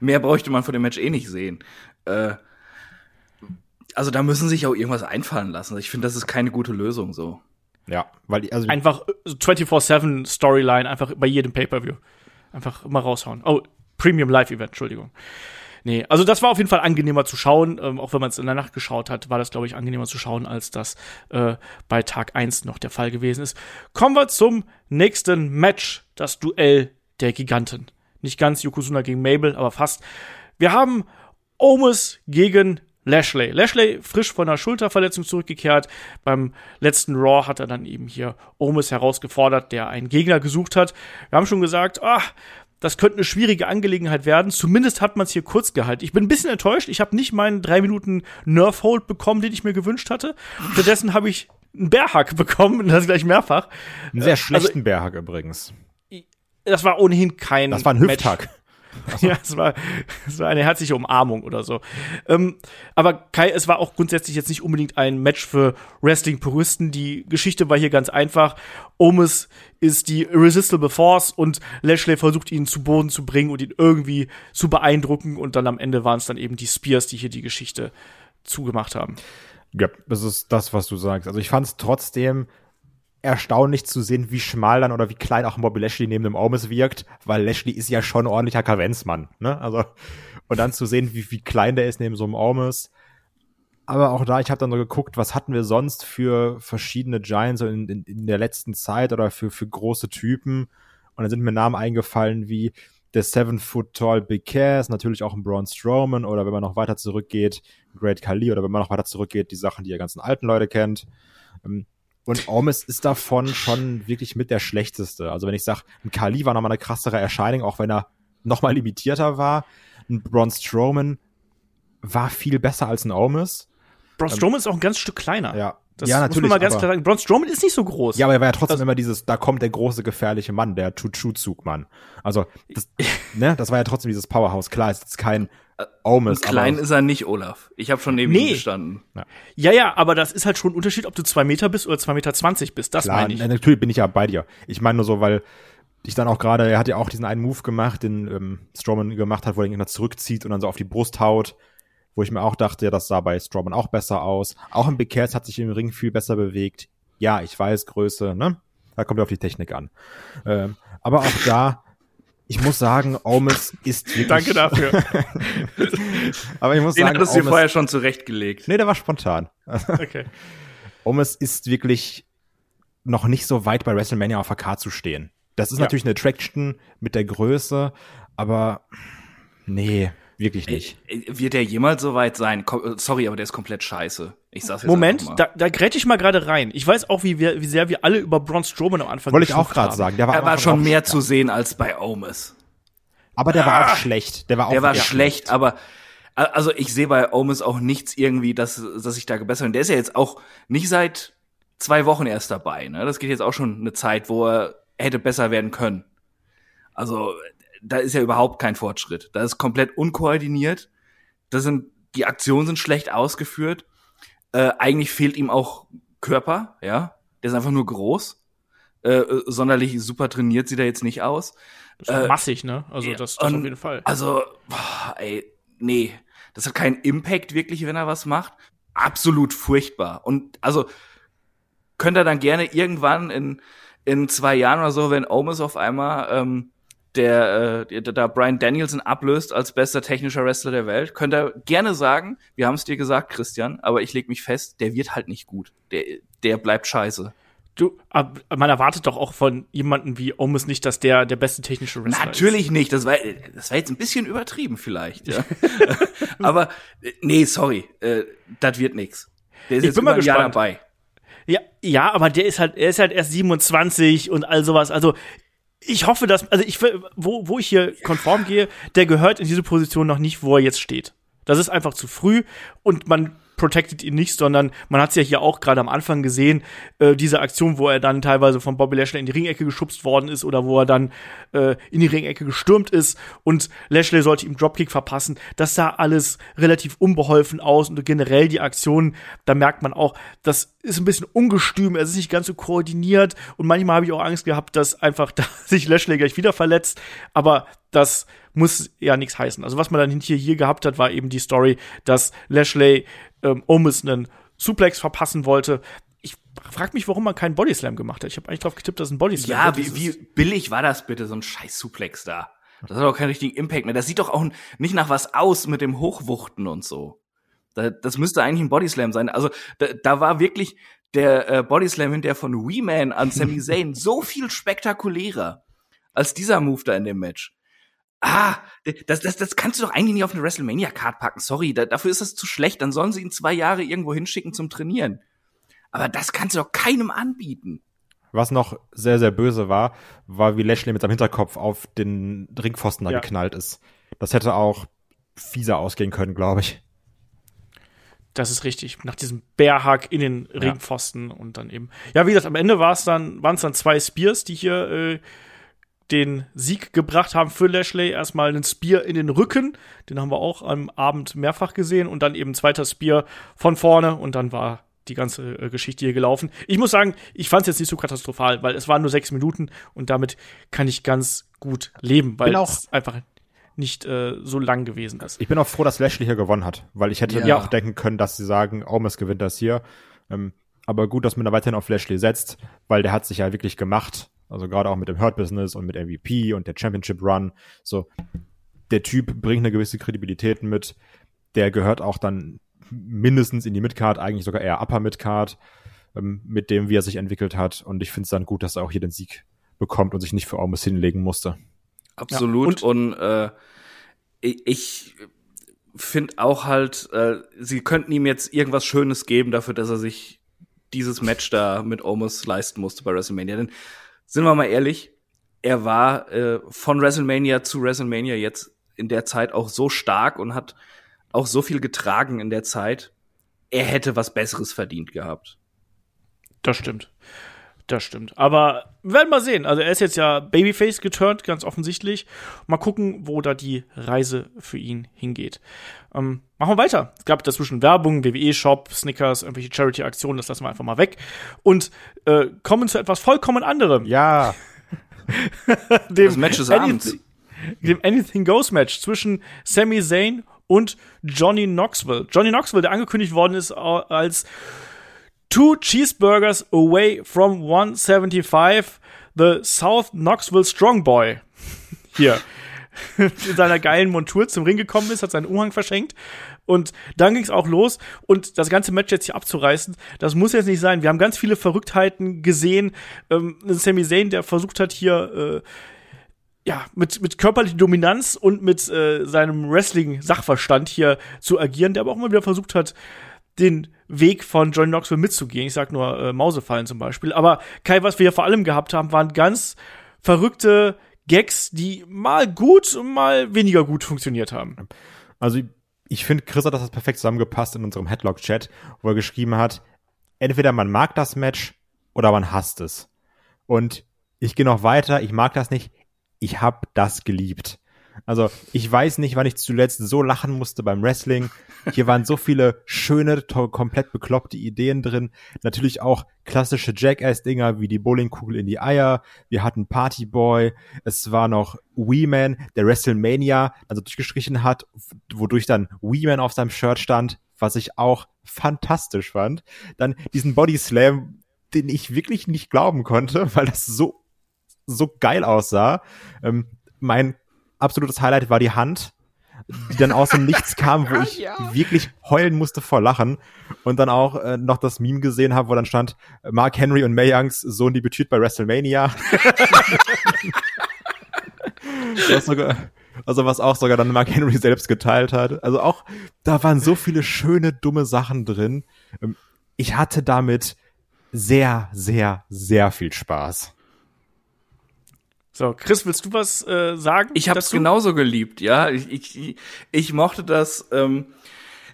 mehr bräuchte man von dem Match eh nicht sehen. Äh, also da müssen sich auch irgendwas einfallen lassen. Ich finde, das ist keine gute Lösung so. ja, weil die, also einfach äh, 24-7 Storyline, einfach bei jedem Pay-Per-View. Einfach immer raushauen. Oh, Premium Live-Event, Entschuldigung. Nee, also das war auf jeden Fall angenehmer zu schauen. Ähm, auch wenn man es in der Nacht geschaut hat, war das, glaube ich, angenehmer zu schauen, als das äh, bei Tag 1 noch der Fall gewesen ist. Kommen wir zum nächsten Match, das Duell der Giganten. Nicht ganz Yokozuna gegen Mabel, aber fast. Wir haben Omus gegen Lashley. Lashley frisch von einer Schulterverletzung zurückgekehrt. Beim letzten Raw hat er dann eben hier Omus herausgefordert, der einen Gegner gesucht hat. Wir haben schon gesagt, ah, das könnte eine schwierige Angelegenheit werden. Zumindest hat man es hier kurz gehalten. Ich bin ein bisschen enttäuscht. Ich habe nicht meinen drei Minuten Nerf Hold bekommen, den ich mir gewünscht hatte. Stattdessen habe ich einen Bärhack bekommen, und das gleich mehrfach. einen sehr also- schlechten Bärhack übrigens. Das war ohnehin kein Das war ein Match. Hüfthack. Ja, es war, es war eine herzliche Umarmung oder so. Ähm, aber Kai, es war auch grundsätzlich jetzt nicht unbedingt ein Match für Wrestling-Puristen. Die Geschichte war hier ganz einfach. Omis ist die Irresistible Force und Lashley versucht ihn zu Boden zu bringen und ihn irgendwie zu beeindrucken. Und dann am Ende waren es dann eben die Spears, die hier die Geschichte zugemacht haben. Ja, das ist das, was du sagst. Also ich fand es trotzdem erstaunlich zu sehen, wie schmal dann oder wie klein auch Bobby Lashley neben dem Omis wirkt, weil Lashley ist ja schon ein ordentlicher Kavenzmann, ne? Also und dann zu sehen, wie, wie klein der ist neben so einem Omis. Aber auch da, ich habe dann so geguckt, was hatten wir sonst für verschiedene Giants in, in, in der letzten Zeit oder für, für große Typen. Und dann sind mir Namen eingefallen wie der Seven Foot Tall Big Cass, natürlich auch ein Braun Strowman oder wenn man noch weiter zurückgeht, Great Khali oder wenn man noch weiter zurückgeht, die Sachen, die ihr ganzen alten Leute kennt. Ähm, Und Omis ist davon schon wirklich mit der schlechteste. Also wenn ich sage, ein Khali war nochmal eine krassere Erscheinung, auch wenn er nochmal limitierter war. Ein Braun Strowman war viel besser als ein Omis. Braun Strowman ist auch ein ganz Stück kleiner. Ja, Das ja muss natürlich. man mal ganz aber- klar sagen. Braun Strowman ist nicht so groß. Ja, aber er war ja trotzdem Also- immer dieses, da kommt der große gefährliche Mann, der Chuchu-Zugmann. Also, das, ne, das war ja trotzdem dieses Powerhouse. Klar, es ist kein Omis, Und klein aber ist er nicht, Olaf. Ich habe schon neben Nee. ihm gestanden. ja, ja, aber das ist halt schon ein Unterschied, ob du zwei Meter bist oder zwei Meter zwanzig bist. Das meine ich. na, natürlich bin ich ja bei dir. Ich meine nur so, weil ich dann auch gerade, er hat ja auch diesen einen Move gemacht, den ähm, Strowman gemacht hat, wo er ihn immer zurückzieht und dann so auf die Brust haut, wo ich mir auch dachte, ja, das sah bei Strowman auch besser aus. Auch im Big Cass hat sich im Ring viel besser bewegt. Ja, ich weiß, Größe, ne? Da kommt ja auf die Technik an. Ähm, aber auch da, ich muss sagen, Omis ist wirklich. Danke dafür. aber ich muss Den sagen, hattest du vorher schon zurechtgelegt. Nee, der war spontan. okay. Omis ist wirklich noch nicht so weit bei WrestleMania auf der Karte zu stehen. Das ist Ja. natürlich eine Attraction mit der Größe, aber nee, wirklich nicht. Wird der jemals so weit sein? Äh, Sorry, aber der ist komplett scheiße. Ich sag's jetzt Moment, da, da grätsch ich mal gerade rein. Ich weiß auch, wie, wir, wie sehr wir alle über Braun Strowman am Anfang Wollte ich auch gerade sagen. Der war, er war schon mehr schlecht. zu sehen als bei Omis. Aber der war auch schlecht. Der war auch Der war ja, schlecht, aber also ich sehe bei Omis auch nichts irgendwie, dass, dass ich da gebessert bin. Der ist ja jetzt auch nicht seit zwei Wochen erst dabei. Ne? Das geht jetzt auch schon eine Zeit, wo er hätte besser werden können. Also da ist ja überhaupt kein Fortschritt. Da ist komplett unkoordiniert. Das sind, die Aktionen sind schlecht ausgeführt. Äh, eigentlich fehlt ihm auch Körper, ja. Der ist einfach nur groß. Äh, äh, sonderlich super trainiert sieht er jetzt nicht aus. Äh, massig, ne? Also das, das auf und- jeden Fall. Also, boah, ey, nee. Das hat keinen Impact wirklich, wenn er was macht. Absolut furchtbar. Und also könnt ihr dann gerne irgendwann in, in zwei Jahren oder so, wenn Omis auf einmal ähm, der, äh, da Brian Danielson ablöst als bester technischer Wrestler der Welt, könnt ihr gerne sagen, wir haben es dir gesagt, Christian, aber ich leg mich fest, der wird halt nicht gut. Der, der bleibt scheiße. Du, man erwartet doch auch von jemandem wie Omis nicht, dass der der beste technische Wrestler Natürlich nicht. Das war, das war jetzt ein bisschen übertrieben vielleicht. Ja. Aber äh, nee, sorry, äh, das wird nix. Der ist Ich jetzt bin mal Jahr gespannt. dabei. ist. Ja, ja, aber der ist halt, er ist halt erst 27 und all sowas. Also ich hoffe, dass, also ich, wo, wo ich hier konform gehe, der gehört in diese Position noch nicht, wo er jetzt steht. Das ist einfach zu früh und man protected ihn nicht, sondern man hat es ja hier auch gerade am Anfang gesehen, äh, diese Aktion, wo er dann teilweise von Bobby Lashley in die Ringecke geschubst worden ist oder wo er dann äh, in die Ringecke gestürmt ist und Lashley sollte ihm Dropkick verpassen. Das sah alles relativ unbeholfen aus und generell die Aktion, da merkt man auch, das ist ein bisschen ungestüm, es ist nicht ganz so koordiniert und manchmal habe ich auch Angst gehabt, dass einfach da sich Lashley gleich wieder verletzt, aber das muss ja nichts heißen. Also was man dann hier, hier gehabt hat, war eben die Story, dass Lashley ähm, Omis einen Suplex verpassen wollte. Ich frage mich, warum man keinen Bodyslam gemacht hat. Ich habe eigentlich drauf getippt, dass ein Bodyslam Ja, wie, wie billig war das bitte, so ein scheiß Suplex da? Das hat doch keinen richtigen Impact mehr. Das sieht doch auch nicht nach was aus mit dem Hochwuchten und so. Da, das müsste eigentlich ein Bodyslam sein. Also da, da war wirklich der äh, Bodyslam hinterher von Wee-Man an Sami Zayn so viel spektakulärer als dieser Move da in dem Match. Ah, das, das, das kannst du doch eigentlich nicht auf eine WrestleMania-Card packen. Sorry, da, dafür ist das zu schlecht. Dann sollen sie ihn zwei Jahre irgendwo hinschicken zum Trainieren. Aber das kannst du doch keinem anbieten. Was noch sehr, sehr böse war, war, wie Lashley mit seinem Hinterkopf auf den Ringpfosten da Ja. geknallt ist. Das hätte auch fieser ausgehen können, glaube ich. Das ist richtig. Nach diesem Bärhack in den Ringpfosten und dann eben. Ja, wie gesagt, am Ende war es dann, waren es dann zwei Spears, die hier äh, den Sieg gebracht haben für Lashley. Erstmal einen Spear in den Rücken, den haben wir auch am Abend mehrfach gesehen und dann eben ein zweiter Spear von vorne und dann war die ganze äh, Geschichte hier gelaufen. Ich muss sagen, ich fand es jetzt nicht so katastrophal, weil es waren nur sechs Minuten und damit kann ich ganz gut leben, weil es einfach nicht äh, so lang gewesen ist. Ich bin auch froh, dass Lashley hier gewonnen hat, weil ich hätte Ja. mir auch denken können, dass sie sagen, Omis gewinnt das hier. Ähm, aber gut, dass man da weiterhin auf Lashley setzt, weil der hat sich ja wirklich gemacht. Also gerade auch mit dem Hurt Business und mit MVP und der Championship Run. So, der Typ bringt eine gewisse Kredibilität mit. Der gehört auch dann mindestens in die Midcard, eigentlich sogar eher Upper Midcard, ähm, mit dem, wie er sich entwickelt hat. Und ich finde es dann gut, dass er auch hier den Sieg bekommt und sich nicht für Omis hinlegen musste. Absolut. Ja, und, äh, ich, ich finde auch halt, äh, sie könnten ihm jetzt irgendwas Schönes geben dafür, dass er sich dieses Match da mit Omos leisten musste bei WrestleMania. Denn sind wir mal ehrlich, er war äh, von WrestleMania zu WrestleMania jetzt in der Zeit auch so stark und hat auch so viel getragen in der Zeit. Er hätte was Besseres verdient gehabt. Das stimmt. Das stimmt. Aber wir werden mal sehen. Also er ist jetzt ja Babyface geturnt, ganz offensichtlich. Mal gucken, wo da die Reise für ihn hingeht. Ähm, machen wir weiter. Es gab dazwischen Werbung, WWE-Shop, Snickers, irgendwelche Charity-Aktionen, das lassen wir einfach mal weg. Und äh, kommen zu etwas vollkommen anderem. Ja, Dem Das Match des Anything- Abends. Dem Anything Goes Match zwischen Sami Zayn und Johnny Knoxville. Johnny Knoxville, der angekündigt worden ist äh, als Two Cheeseburgers away from 175, the South Knoxville Strong Boy. Hier. In seiner geilen Montur zum Ring gekommen ist, hat seinen Umhang verschenkt. Und dann ging es auch los. Und das ganze Match jetzt hier abzureißen, das muss jetzt nicht sein. Wir haben ganz viele Verrücktheiten gesehen. Ähm, Sami Zayn, der versucht hat, hier äh, ja, mit, mit körperlicher Dominanz und mit äh, seinem Wrestling-Sachverstand hier zu agieren, der aber auch immer wieder versucht hat, den Weg von Johnny Knoxville mitzugehen. Ich sag nur äh, Mausefallen zum Beispiel. Aber Kai, was wir vor allem gehabt haben, waren ganz verrückte Gags, die mal gut und mal weniger gut funktioniert haben. Also ich finde, Chris hat das perfekt zusammengepasst in unserem Headlock-Chat, wo er geschrieben hat, entweder man mag das Match oder man hasst es. Und ich gehe noch weiter, ich mag das nicht, ich habe das geliebt. Also ich weiß nicht, wann ich zuletzt so lachen musste beim Wrestling. Hier waren so viele schöne, komplett bekloppte Ideen drin. Natürlich auch klassische Jackass-Dinger wie die Bowlingkugel in die Eier. Wir hatten Partyboy. Es war noch Wee-Man, der WrestleMania also durchgestrichen hat, wodurch dann Wee-Man auf seinem Shirt stand, was ich auch fantastisch fand. Dann diesen Body Slam, den ich wirklich nicht glauben konnte, weil das so so geil aussah. Ähm, mein absolutes Highlight war die Hand, die dann aus dem Nichts kam, wo ich ja. wirklich heulen musste vor Lachen und dann auch äh, noch das Meme gesehen habe, wo dann stand Mark Henry und May Youngs Sohn debütiert bei WrestleMania. sogar, also was auch sogar dann Mark Henry selbst geteilt hat. Also auch da waren so viele schöne dumme Sachen drin. Ähm, ich hatte damit sehr, sehr, sehr viel Spaß. So, Chris, willst du was äh, sagen? Ich habe es genauso geliebt, ja. Ich, ich, ich mochte das. Ähm,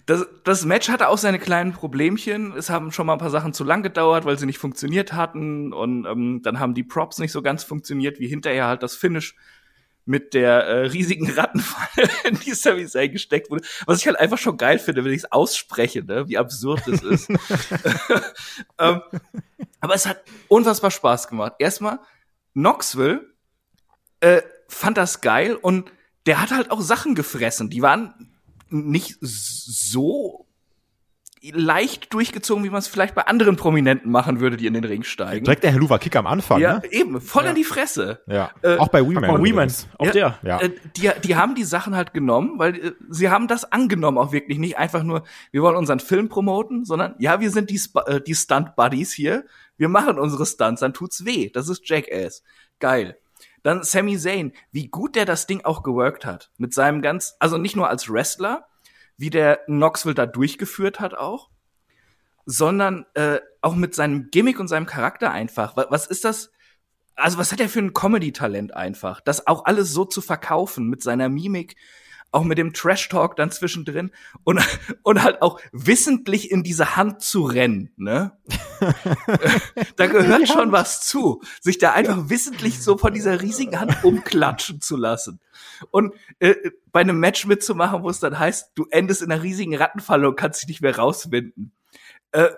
das, das Match hatte auch seine kleinen Problemchen. Es haben schon mal ein paar Sachen zu lang gedauert, weil sie nicht funktioniert hatten. Und ähm, dann haben die Props nicht so ganz funktioniert, wie hinterher halt das Finish mit der äh, riesigen Rattenfalle, in die Sami Zayn gesteckt wurde. Was ich halt einfach schon geil finde, wenn ich es ausspreche, ne? wie absurd das ist. ähm, aber es hat unfassbar Spaß gemacht. Erstmal, Knoxville äh, fand das geil und der hat halt auch Sachen gefressen. Die waren nicht so leicht durchgezogen, wie man es vielleicht bei anderen Prominenten machen würde, die in den Ring steigen. Direkt der Helluva Kick am Anfang. Ja, ne? eben, voll ja. in die Fresse. Ja. Äh, auch bei Weeman. Auch, Weeman. auch ja, der. Ja. Äh, die, die haben die Sachen halt genommen, weil äh, sie haben das angenommen auch wirklich nicht einfach nur, wir wollen unseren Film promoten, sondern ja, wir sind die, Sp äh, die Stunt Buddies hier. Wir machen unsere Stunts, dann tut's weh. Das ist Jackass. Geil. Dann Sami Zayn, wie gut der das Ding auch geworkt hat. Mit seinem ganz, also nicht nur als Wrestler, wie der Knoxville da durchgeführt hat auch, sondern äh, auch mit seinem Gimmick und seinem Charakter einfach. Was ist das? Also was hat er für ein Comedy-Talent einfach? Das auch alles so zu verkaufen mit seiner Mimik, auch mit dem Trash-Talk dann zwischendrin und, und halt auch wissentlich in diese Hand zu rennen, ne? da gehört schon was zu, sich da einfach wissentlich so von dieser riesigen Hand umklatschen zu lassen. Und äh, bei einem Match mitzumachen, wo es dann heißt, du endest in einer riesigen Rattenfalle und kannst dich nicht mehr rauswinden. Äh,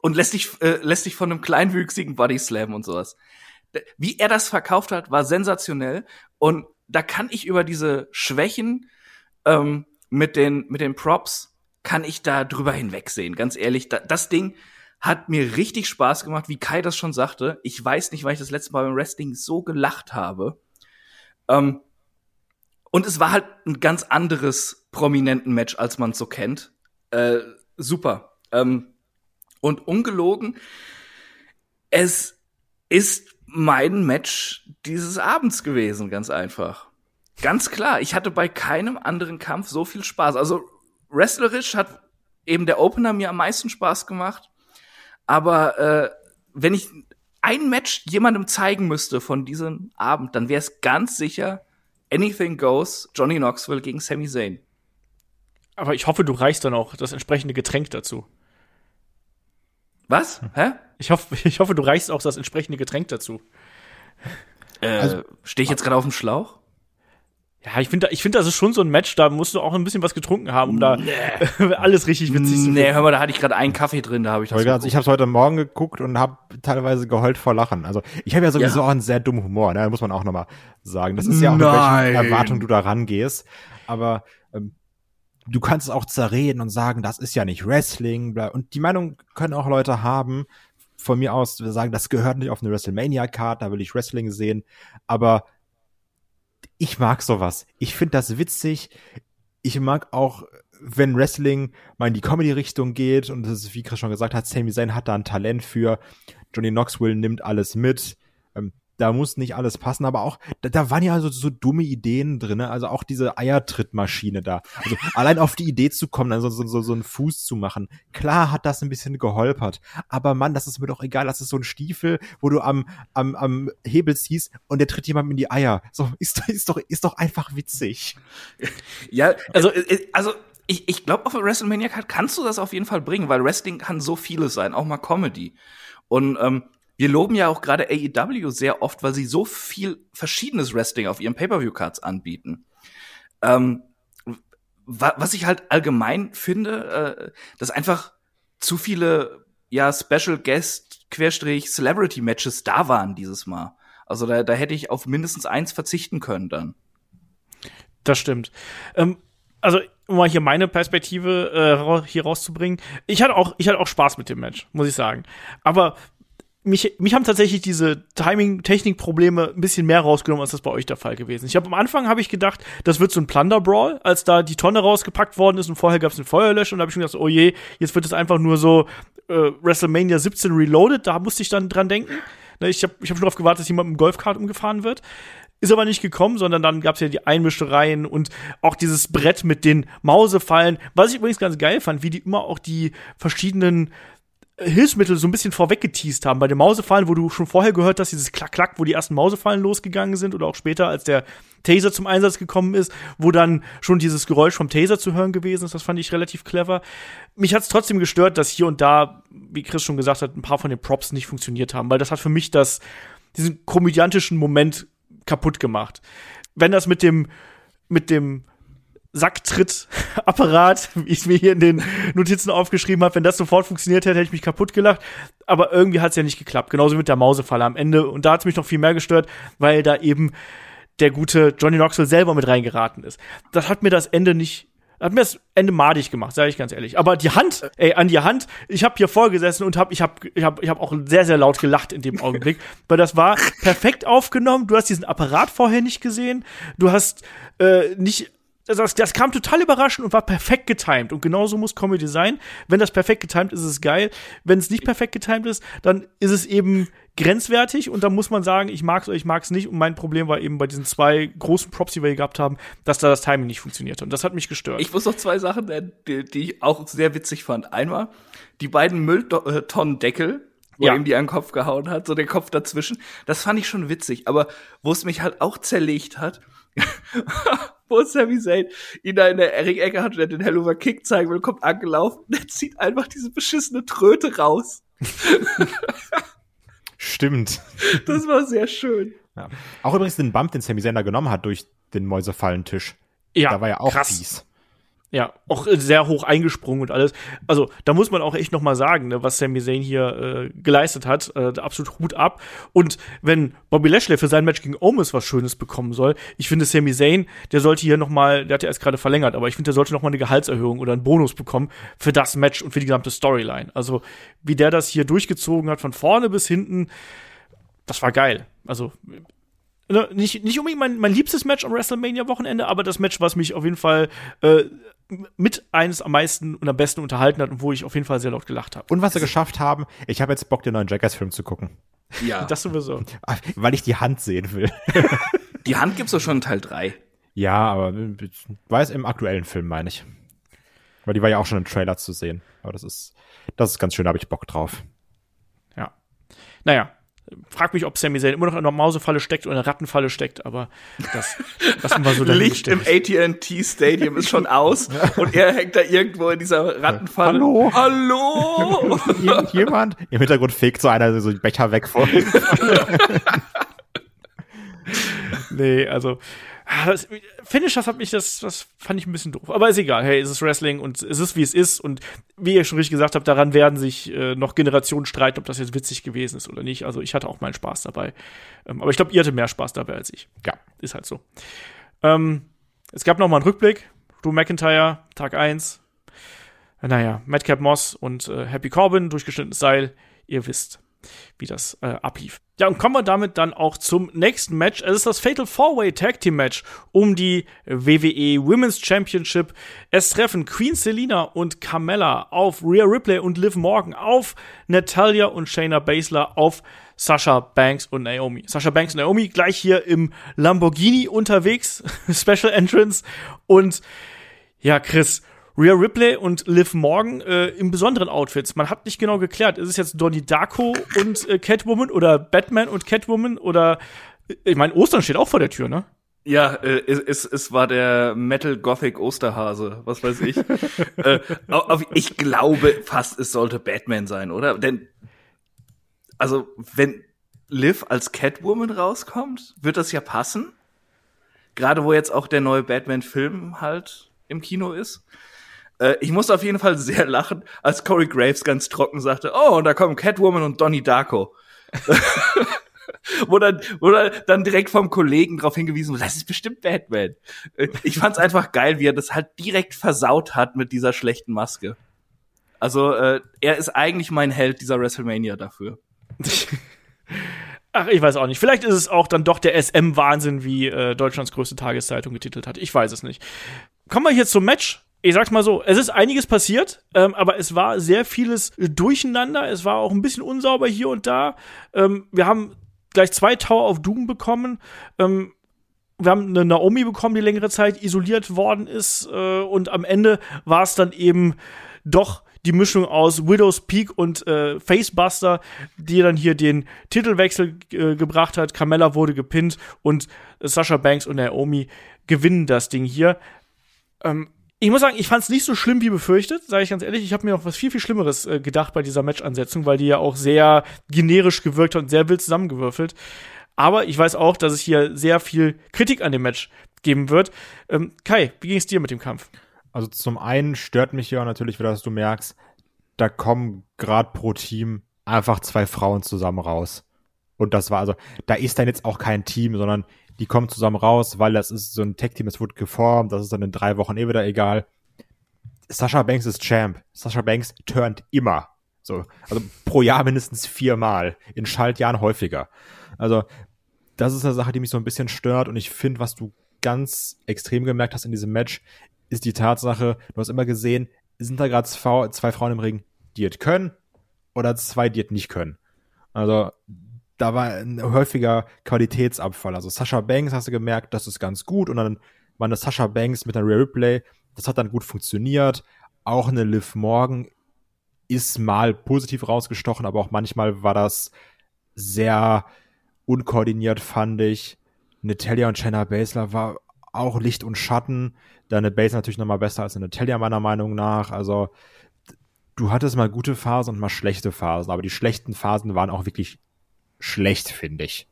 und lässt dich, äh, lässt dich von einem kleinwüchsigen Body Slam und sowas. Wie er das verkauft hat, war sensationell. Und da kann ich über diese Schwächen ähm, mit den mit den Props kann ich da drüber hinwegsehen. Ganz ehrlich, da, das Ding hat mir richtig Spaß gemacht, wie Kai das schon sagte. Ich weiß nicht, weil ich das letzte Mal beim Wrestling so gelacht habe. Ähm, und es war halt ein ganz anderes prominenten Match, als man so kennt. Äh, super. Ähm, und ungelogen, es ist mein Match dieses Abends gewesen, ganz einfach. Ganz klar, ich hatte bei keinem anderen Kampf so viel Spaß. Also wrestlerisch hat eben der Opener mir am meisten Spaß gemacht. Aber äh, wenn ich ein Match jemandem zeigen müsste von diesem Abend, dann wäre es ganz sicher Anything Goes Johnny Knoxville gegen Sami Zayn. Aber ich hoffe, du reichst dann auch das entsprechende Getränk dazu. Was? Hä? Ich hoffe, ich hoffe, du reichst auch das entsprechende Getränk dazu. Äh, also, stehe ich jetzt gerade auf dem Schlauch? Ja, ich finde, ich finde, das ist schon so ein Match, da musst du auch ein bisschen was getrunken haben, um da nee. alles richtig witzig zu. Nee, hör mal, da hatte ich gerade einen Kaffee drin, da habe ich das. Also ich habe heute Morgen geguckt und habe teilweise geheult vor Lachen. Also ich habe ja sowieso ja. auch einen sehr dummen Humor, ne? muss man auch nochmal sagen. Das ist ja auch, Nein. mit welchen Erwartungen du da rangehst. Aber ähm, du kannst es auch zerreden und sagen, das ist ja nicht Wrestling. Bla. Und die Meinung können auch Leute haben, von mir aus sagen, das gehört nicht auf eine WrestleMania-Card, da will ich Wrestling sehen. Aber ich mag sowas. Ich finde das witzig. Ich mag auch, wenn Wrestling mal in die Comedy-Richtung geht und das ist, wie Chris schon gesagt hat, Sami Zayn hat da ein Talent für. Johnny Knoxville nimmt alles mit. Ähm, da muss nicht alles passen, aber auch, da, da waren ja so, so dumme Ideen drin, ne? also auch diese Eiertrittmaschine da. Also allein auf die Idee zu kommen, dann so, so, so, so einen Fuß zu machen. Klar hat das ein bisschen geholpert, aber Mann, das ist mir doch egal, das ist so ein Stiefel, wo du am, am, am Hebel ziehst und der tritt jemandem in die Eier. So, ist, ist doch, ist doch einfach witzig. Ja, also, äh, also ich, ich glaube, auf WrestleMania kannst du das auf jeden Fall bringen, weil Wrestling kann so vieles sein, auch mal Comedy. Und ähm, wir loben ja auch gerade AEW sehr oft, weil sie so viel verschiedenes Wrestling auf ihren Pay-per-view-Cards anbieten. Ähm, wa was ich halt allgemein finde, äh, dass einfach zu viele ja Special Guest Querstrich Celebrity Matches da waren dieses Mal. Also da, da hätte ich auf mindestens eins verzichten können dann. Das stimmt. Ähm, also um mal hier meine Perspektive äh, hier rauszubringen. Ich hatte auch, ich hatte auch Spaß mit dem Match, muss ich sagen. Aber mich, mich haben tatsächlich diese Timing-Technik-Probleme ein bisschen mehr rausgenommen, als das bei euch der Fall gewesen. Ich habe am Anfang habe ich gedacht, das wird so ein Plunder-Brawl, als da die Tonne rausgepackt worden ist und vorher gab es eine Feuerlösche und da habe ich schon gedacht, oh je, jetzt wird es einfach nur so äh, WrestleMania 17 Reloaded, da musste ich dann dran denken. Ne, ich habe ich hab schon darauf gewartet, dass jemand mit dem Golfkart umgefahren wird. Ist aber nicht gekommen, sondern dann gab es ja die Einmischereien und auch dieses Brett mit den Mausefallen. Was ich übrigens ganz geil fand, wie die immer auch die verschiedenen Hilfsmittel so ein bisschen vorweggeteased haben. Bei den Mausefallen, wo du schon vorher gehört hast, dieses Klack-Klack, wo die ersten Mausefallen losgegangen sind oder auch später, als der Taser zum Einsatz gekommen ist, wo dann schon dieses Geräusch vom Taser zu hören gewesen ist. Das fand ich relativ clever. Mich hat es trotzdem gestört, dass hier und da, wie Chris schon gesagt hat, ein paar von den Props nicht funktioniert haben, weil das hat für mich das, diesen komödiantischen Moment kaputt gemacht. Wenn das mit dem, mit dem Sacktritt-Apparat, wie ich es mir hier in den Notizen aufgeschrieben habe, wenn das sofort funktioniert hätte, hätte ich mich kaputt gelacht. Aber irgendwie hat es ja nicht geklappt. Genauso mit der Mausefalle am Ende. Und da hat es mich noch viel mehr gestört, weil da eben der gute Johnny Knoxville selber mit reingeraten ist. Das hat mir das Ende nicht hat mir das Ende madig gemacht, sage ich ganz ehrlich. Aber die Hand, ey, an die Hand, ich habe hier vorgesessen und hab, ich habe ich hab, ich hab auch sehr, sehr laut gelacht in dem Augenblick, weil das war perfekt aufgenommen. Du hast diesen Apparat vorher nicht gesehen. Du hast äh, nicht das, das kam total überraschend und war perfekt getimed. Und genauso muss Comedy sein. Wenn das perfekt getimed ist, ist es geil. Wenn es nicht perfekt getimed ist, dann ist es eben grenzwertig und da muss man sagen, ich mag's oder ich mag's nicht. Und mein Problem war eben bei diesen zwei großen Props, die wir hier gehabt haben, dass da das Timing nicht funktioniert. Und das hat mich gestört. Ich muss noch zwei Sachen nennen, die, die ich auch sehr witzig fand. Einmal die beiden Mülltonnendeckel, wo ja. ihm die an den Kopf gehauen hat, so der Kopf dazwischen. Das fand ich schon witzig. Aber wo es mich halt auch zerlegt hat, wo Sami Zayn ihn da in der Ring-Ecke hat und er den Helluva Kick zeigen will, kommt angelaufen und er zieht einfach diese beschissene Tröte raus. Stimmt. Das war sehr schön. Ja. Auch übrigens den Bump, den Sami Zayn da genommen hat durch den Mäusefallentisch. Ja, da war ja auch krass. fies. Ja, auch sehr hoch eingesprungen und alles. Also, da muss man auch echt noch mal sagen, ne, was Sami Zayn hier äh, geleistet hat. Äh, absolut Hut ab. Und wenn Bobby Lashley für sein Match gegen Omis was Schönes bekommen soll, ich finde Sami Zayn, der sollte hier noch mal, der hat ja erst gerade verlängert, aber ich finde, der sollte noch mal eine Gehaltserhöhung oder einen Bonus bekommen für das Match und für die gesamte Storyline. Also, wie der das hier durchgezogen hat, von vorne bis hinten, das war geil. Also, ne, nicht, nicht unbedingt mein, mein liebstes Match am WrestleMania-Wochenende, aber das Match, was mich auf jeden Fall äh, mit eines am meisten und am besten unterhalten hat und wo ich auf jeden Fall sehr laut gelacht habe. Und was sie geschafft haben, ich habe jetzt Bock, den neuen Jackass-Film zu gucken. Ja. Das sowieso. Weil ich die Hand sehen will. die Hand gibt's doch schon in Teil 3. Ja, aber weiß im aktuellen Film, meine ich. Weil die war ja auch schon im Trailer zu sehen. Aber das ist, das ist ganz schön, da habe ich Bock drauf. Ja. Naja, frag mich, ob Sami Zayn immer noch in einer Mausefalle steckt oder in einer Rattenfalle steckt, aber das lassen wir so Licht im AT&T Stadium ist schon aus und er hängt da irgendwo in dieser Rattenfalle. Hallo? Hallo? Jemand? Im Hintergrund fegt so einer so die Becher weg vor. nee, also das, Finish, das hat mich, das, das fand ich ein bisschen doof. Aber ist egal. Hey, es ist Wrestling und es ist, wie es ist. Und wie ihr schon richtig gesagt habt, daran werden sich äh, noch Generationen streiten, ob das jetzt witzig gewesen ist oder nicht. Also ich hatte auch meinen Spaß dabei. Ähm, aber ich glaube, ihr hattet mehr Spaß dabei als ich. Ja, ist halt so. Ähm, es gab noch mal einen Rückblick. Drew McIntyre, Tag 1. Naja, Madcap Moss und äh, Happy Corbin, durchgeschnittenes Seil. Ihr wisst wie das äh, ablief. Ja, und kommen wir damit dann auch zum nächsten Match. Es ist das Fatal Four-Way Tag Team Match um die WWE Women's Championship. Es treffen Queen Selina und Carmella auf Rhea Ripley und Liv Morgan, auf Natalia und Shayna Baszler, auf Sasha Banks und Naomi. Sasha Banks und Naomi gleich hier im Lamborghini unterwegs, Special Entrance und ja, Chris, Rhea Ripley und Liv Morgan äh, in besonderen Outfits. Man hat nicht genau geklärt, ist es jetzt Donnie Darko und äh, Catwoman oder Batman und Catwoman oder ich meine, Ostern steht auch vor der Tür, ne? Ja, äh, es, es war der Metal Gothic Osterhase, was weiß ich. äh, auf, ich glaube fast, es sollte Batman sein, oder? Denn, also, wenn Liv als Catwoman rauskommt, wird das ja passen. Gerade wo jetzt auch der neue Batman-Film halt im Kino ist. Äh, ich musste auf jeden Fall sehr lachen, als Corey Graves ganz trocken sagte, oh, und da kommen Catwoman und Donnie Darko. wo dann, wo dann direkt vom Kollegen darauf hingewiesen wurde, das ist bestimmt Batman. Ich fand's einfach geil, wie er das halt direkt versaut hat mit dieser schlechten Maske. Also äh, er ist eigentlich mein Held dieser WrestleMania dafür. Ach, ich weiß auch nicht. Vielleicht ist es auch dann doch der SM-Wahnsinn, wie äh, Deutschlands größte Tageszeitung getitelt hat. Ich weiß es nicht. Kommen wir hier zum Match. Ich sag's mal so, es ist einiges passiert, ähm, aber es war sehr vieles durcheinander. Es war auch ein bisschen unsauber hier und da. Ähm, wir haben gleich zwei Tower of Doom bekommen. Ähm, wir haben eine Naomi bekommen, die längere Zeit isoliert worden ist. Äh, und am Ende war es dann eben doch die Mischung aus Widow's Peak und äh, Facebuster, die dann hier den Titelwechsel äh, gebracht hat. Carmella wurde gepinnt und Sasha Banks und Naomi gewinnen das Ding hier. Ähm, ich muss sagen, ich fand es nicht so schlimm wie befürchtet, sage ich ganz ehrlich. Ich habe mir noch was viel, viel Schlimmeres äh, gedacht bei dieser Match-Ansetzung, weil die ja auch sehr generisch gewirkt hat und sehr wild zusammengewürfelt. Aber ich weiß auch, dass es hier sehr viel Kritik an dem Match geben wird. Ähm, Kai, wie ging es dir mit dem Kampf? Also zum einen stört mich ja natürlich wieder, dass du merkst, da kommen gerade pro Team einfach zwei Frauen zusammen raus. Und das war also, da ist dann jetzt auch kein Team, sondern die kommen zusammen raus, weil das ist so ein Tech-Team, das wurde geformt, das ist dann in drei Wochen eh wieder egal. Sascha Banks ist Champ. Sascha Banks turnt immer. So, also pro Jahr mindestens viermal. In Schaltjahren häufiger. Also, das ist eine Sache, die mich so ein bisschen stört und ich finde, was du ganz extrem gemerkt hast in diesem Match, ist die Tatsache, du hast immer gesehen, sind da gerade zwei Frauen im Ring, die es können oder zwei, die es nicht können. Also da war ein häufiger Qualitätsabfall. Also Sascha Banks hast du gemerkt, das ist ganz gut und dann war eine Sascha Banks mit einer Rare Replay, das hat dann gut funktioniert. Auch eine Liv Morgan ist mal positiv rausgestochen, aber auch manchmal war das sehr unkoordiniert, fand ich. Natalia und Shanna Baszler war auch Licht und Schatten. Deine Baszler natürlich noch mal besser als eine Natalia meiner Meinung nach. Also du hattest mal gute Phasen und mal schlechte Phasen, aber die schlechten Phasen waren auch wirklich schlecht, finde ich.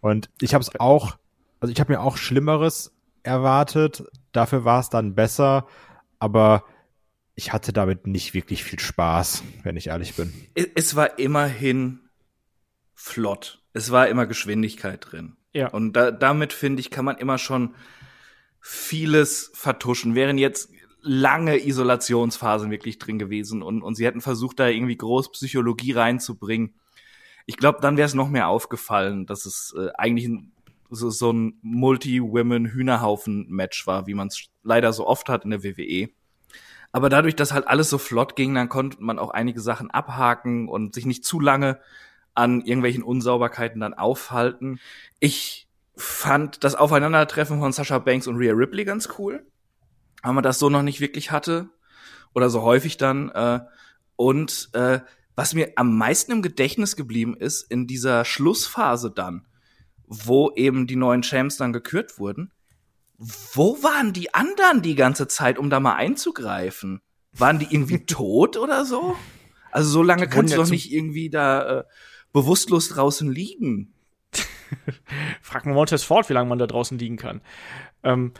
Und ich habe es auch, also ich habe mir auch Schlimmeres erwartet. Dafür war es dann besser, aber ich hatte damit nicht wirklich viel Spaß, wenn ich ehrlich bin. Es war immerhin flott. Es war immer Geschwindigkeit drin. Ja. Und da, damit finde ich, kann man immer schon vieles vertuschen. Wären jetzt lange Isolationsphasen wirklich drin gewesen und, und sie hätten versucht, da irgendwie groß Psychologie reinzubringen, ich glaube, dann wäre es noch mehr aufgefallen, dass es äh, eigentlich ein, so, so ein Multi-Women-Hühnerhaufen-Match war, wie man es leider so oft hat in der WWE. Aber dadurch, dass halt alles so flott ging, dann konnte man auch einige Sachen abhaken und sich nicht zu lange an irgendwelchen Unsauberkeiten dann aufhalten. Ich fand das Aufeinandertreffen von Sasha Banks und Rhea Ripley ganz cool, weil man das so noch nicht wirklich hatte oder so häufig dann. Äh, und äh, was mir am meisten im Gedächtnis geblieben ist, in dieser Schlussphase dann, wo eben die neuen Champs dann gekürt wurden, wo waren die anderen die ganze Zeit, um da mal einzugreifen? Waren die irgendwie tot oder so? Also so lange kannst du doch nicht irgendwie da äh, bewusstlos draußen liegen. Frag mal Montez Ford, wie lange man da draußen liegen kann. Ähm,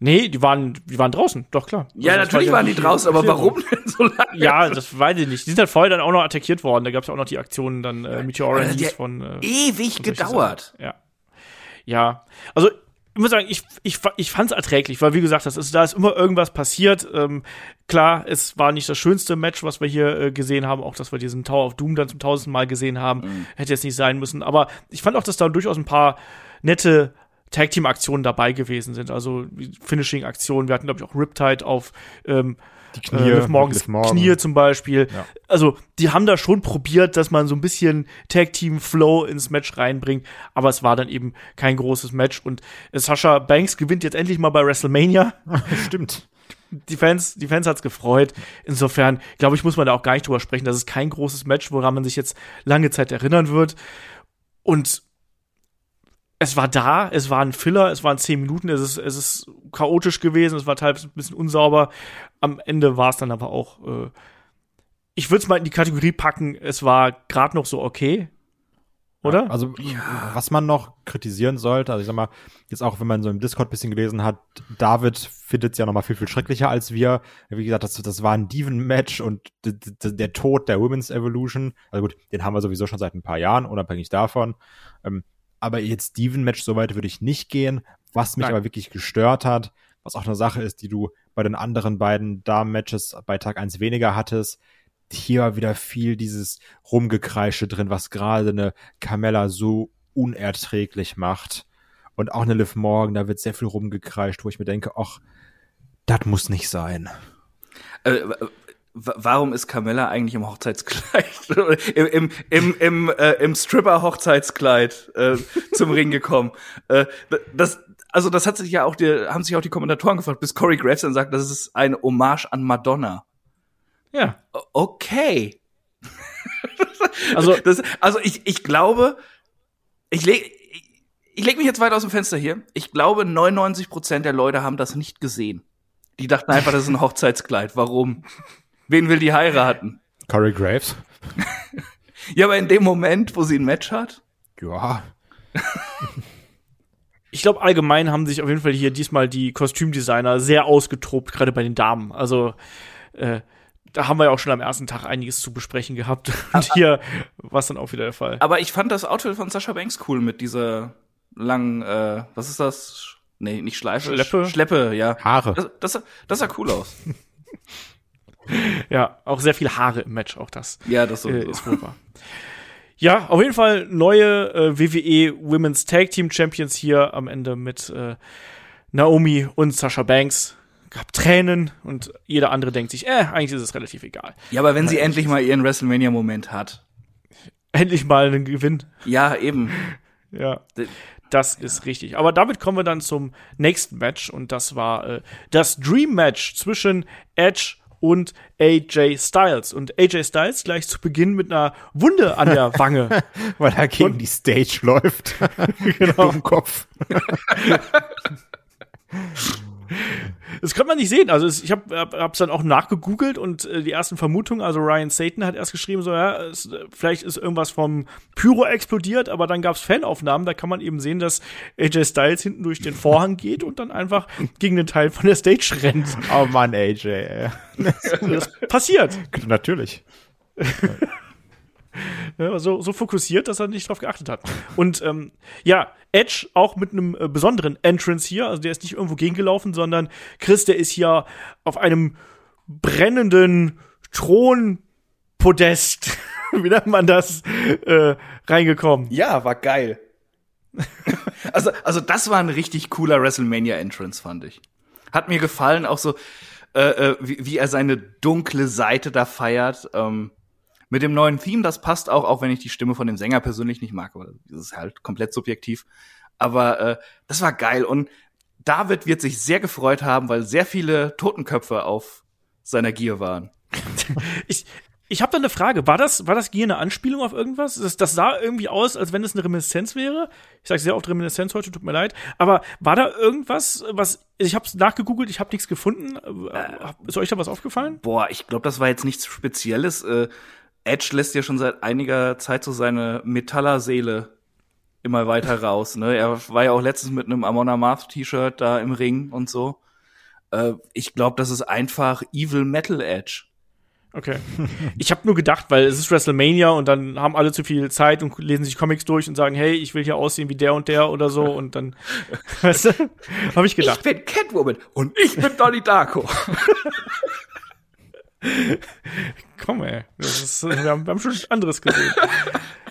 Nee, die waren, die waren draußen, doch klar. Ja, also, natürlich waren die draußen, aber warum denn so lange? Ja, das weiß ich nicht. Die sind halt vorher dann auch noch attackiert worden. Da gab es ja auch noch die Aktionen dann äh, Meteor also von äh, ewig von gedauert. Ja. Ja. Also ich muss sagen, ich, ich, ich fand es erträglich, weil wie gesagt, das ist, da ist immer irgendwas passiert. Ähm, klar, es war nicht das schönste Match, was wir hier äh, gesehen haben, auch dass wir diesen Tower of Doom dann zum tausendsten Mal gesehen haben. Mhm. Hätte jetzt nicht sein müssen. Aber ich fand auch, dass da durchaus ein paar nette Tag Team Aktionen dabei gewesen sind, also Finishing Aktionen. Wir hatten glaube ich auch Riptide auf ähm, Die Knie, äh, Morgens Morgan. Knie zum Beispiel. Ja. Also die haben da schon probiert, dass man so ein bisschen Tag Team Flow ins Match reinbringt, aber es war dann eben kein großes Match und äh, Sascha Banks gewinnt jetzt endlich mal bei WrestleMania. Stimmt. Die Fans, die Fans hat's gefreut. Insofern, glaube ich, muss man da auch gar nicht drüber sprechen. Das ist kein großes Match, woran man sich jetzt lange Zeit erinnern wird. Und es war da, es war ein Filler, es waren zehn Minuten, es ist, es ist chaotisch gewesen, es war teilweise ein bisschen unsauber. Am Ende war es dann aber auch, äh, ich würde es mal in die Kategorie packen, es war gerade noch so okay. Oder? Also, was man noch kritisieren sollte, also ich sag mal, jetzt auch wenn man so im Discord bisschen gelesen hat, David findet es ja noch mal viel, viel schrecklicher als wir. Wie gesagt, das, das war ein Diven-Match und der Tod der Women's Evolution, also gut, den haben wir sowieso schon seit ein paar Jahren, unabhängig davon. Ähm, aber jetzt Diven-Match, so weit würde ich nicht gehen. Was mich Nein. aber wirklich gestört hat, was auch eine Sache ist, die du bei den anderen beiden Damen-Matches bei Tag 1 weniger hattest, hier war wieder viel dieses Rumgekreische drin, was gerade eine Carmella so unerträglich macht. Und auch eine Liv Morgan, da wird sehr viel rumgekreischt, wo ich mir denke, ach, das muss nicht sein. Äh, warum ist Carmella eigentlich im Hochzeitskleid, im, im, im, im, äh, im Stripper-Hochzeitskleid äh, zum Ring gekommen? Äh, das, also das hat sich ja auch die, haben sich auch die Kommentatoren gefragt, bis Corey Graves dann sagt, das ist eine Hommage an Madonna. ja. Okay. Also, Das, also ich, ich glaube, ich leg, ich, ich leg mich jetzt weit aus dem Fenster hier. Ich glaube, 99% der Leute haben das nicht gesehen. Die dachten einfach, das ist ein Hochzeitskleid. Warum? Wen will die heiraten? Corey Graves? Ja, aber in dem Moment, wo sie ein Match hat, Ja. ich glaube, allgemein haben sich auf jeden Fall hier diesmal die Kostümdesigner sehr ausgetobt, gerade bei den Damen. Also, äh, da haben wir ja auch schon am ersten Tag einiges zu besprechen gehabt. Und hier war es dann auch wieder der Fall. aber ich fand das Outfit von Sascha Banks cool mit dieser langen, äh, was ist das? Nee, nicht Schleife. Schleppe? Schleppe, ja. Haare. Das, das, das sah cool aus. Ja, auch sehr viel Haare im Match, auch das Ja, das äh, ist wohl wahr. Ja, auf jeden Fall neue äh, WWE Women's Tag Team Champions hier am Ende mit äh, Naomi und Sasha Banks. Gab Tränen und jeder andere denkt sich, äh, eigentlich ist es relativ egal. Ja, aber wenn sie endlich mal ihren WrestleMania-Moment hat. Endlich mal einen Gewinn. Ja, eben. Ja. Das ist richtig. Aber damit kommen wir dann zum nächsten Match und das war äh, das Dream Match zwischen Edge und AJ Styles. Und AJ Styles gleich zu Beginn mit einer Wunde an der Wange. Weil er gegen die Stage läuft. genau. Im Kopf. Das kann man nicht sehen. Also es, ich habe hab, hab's dann auch nachgegoogelt und äh, die ersten Vermutungen, also Ryan Satan hat erst geschrieben, so ja, es, äh, vielleicht ist irgendwas vom Pyro explodiert, aber dann gab's Fanaufnahmen, da kann man eben sehen, dass AJ Styles hinten durch den Vorhang geht und dann einfach gegen den Teil von der Stage rennt. Oh Mann, AJ. Das passiert. Natürlich. Ja, so, so fokussiert, dass er nicht drauf geachtet hat. Und ähm, ja, Edge auch mit einem äh, besonderen Entrance hier. Also der ist nicht irgendwo gegengelaufen, sondern Chris, der ist hier auf einem brennenden Thronpodest, wie nennt man das, äh, reingekommen. Ja, war geil. also, also das war ein richtig cooler WrestleMania-Entrance, fand ich. Hat mir gefallen, auch so, äh, äh, wie, wie er seine dunkle Seite da feiert. Ähm, mit dem neuen Theme, das passt auch, auch wenn ich die Stimme von dem Sänger persönlich nicht mag, aber das ist halt komplett subjektiv. Aber äh, das war geil und David wird sich sehr gefreut haben, weil sehr viele Totenköpfe auf seiner Gier waren. Ich, ich habe da eine Frage. War das, war das hier eine Anspielung auf irgendwas? Das, das sah irgendwie aus, als wenn es eine Reminiszenz wäre. Ich sage sehr oft Reminiszenz heute, tut mir leid. Aber war da irgendwas, was ich habe nachgegoogelt, ich habe nichts gefunden. Äh, Ist euch da was aufgefallen? Boah, ich glaube, das war jetzt nichts Spezielles. Äh, Edge lässt ja schon seit einiger Zeit so seine Metallerseele immer weiter raus. Ne? Er war ja auch letztens mit einem Amon Amarth T-Shirt da im Ring und so. Äh, ich glaube, das ist einfach Evil Metal Edge. Okay. Ich habe nur gedacht, weil es ist WrestleMania und dann haben alle zu viel Zeit und lesen sich Comics durch und sagen, hey, ich will hier aussehen wie der und der oder so und dann, weißt du, habe ich gedacht. Ich bin Catwoman und ich bin Donnie Darko. Komm, ey. Das ist, wir, haben, wir haben schon anderes gesehen.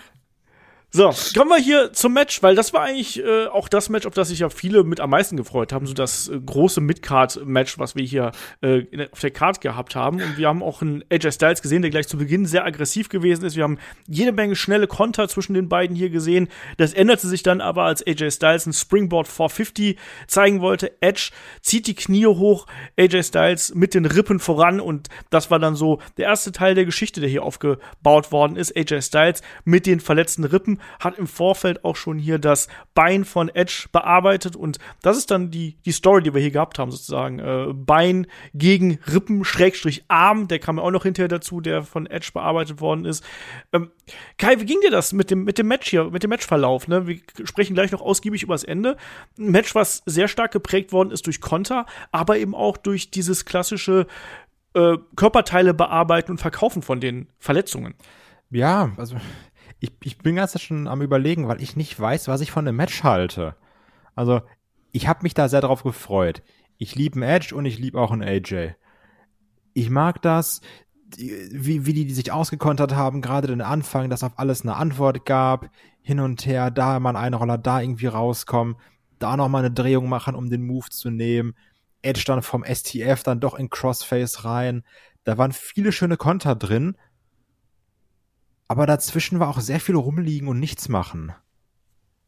So, kommen wir hier zum Match, weil das war eigentlich äh, auch das Match, auf das sich ja viele mit am meisten gefreut haben. So das äh, große Midcard-Match, was wir hier äh, auf der Card gehabt haben. Und wir haben auch einen AJ Styles gesehen, der gleich zu Beginn sehr aggressiv gewesen ist. Wir haben jede Menge schnelle Konter zwischen den beiden hier gesehen. Das änderte sich dann aber, als AJ Styles ein Springboard 450 zeigen wollte. Edge zieht die Knie hoch, AJ Styles mit den Rippen voran und das war dann so der erste Teil der Geschichte, der hier aufgebaut worden ist. AJ Styles mit den verletzten Rippen hat im Vorfeld auch schon hier das Bein von Edge bearbeitet und das ist dann die, die Story, die wir hier gehabt haben, sozusagen. Äh, Bein gegen Rippen, Schrägstrich Arm, der kam ja auch noch hinterher dazu, der von Edge bearbeitet worden ist. Ähm, Kai, wie ging dir das mit dem, mit dem Match hier, mit dem Matchverlauf? Ne? Wir sprechen gleich noch ausgiebig über das Ende. Ein Match, was sehr stark geprägt worden ist durch Konter, aber eben auch durch dieses klassische äh, Körperteile bearbeiten und verkaufen von den Verletzungen. Ja, also ich, ich bin ganz schon am überlegen, weil ich nicht weiß, was ich von dem Match halte. Also, ich habe mich da sehr drauf gefreut. Ich liebe einen Edge und ich liebe auch einen AJ. Ich mag das, wie, wie die, sich ausgekontert haben, gerade den Anfang, dass auf alles eine Antwort gab, hin und her, da mal ein Einroller, da irgendwie rauskommen, da noch mal eine Drehung machen, um den Move zu nehmen. Edge dann vom STF dann doch in Crossface rein. Da waren viele schöne Konter drin aber dazwischen war auch sehr viel rumliegen und nichts machen.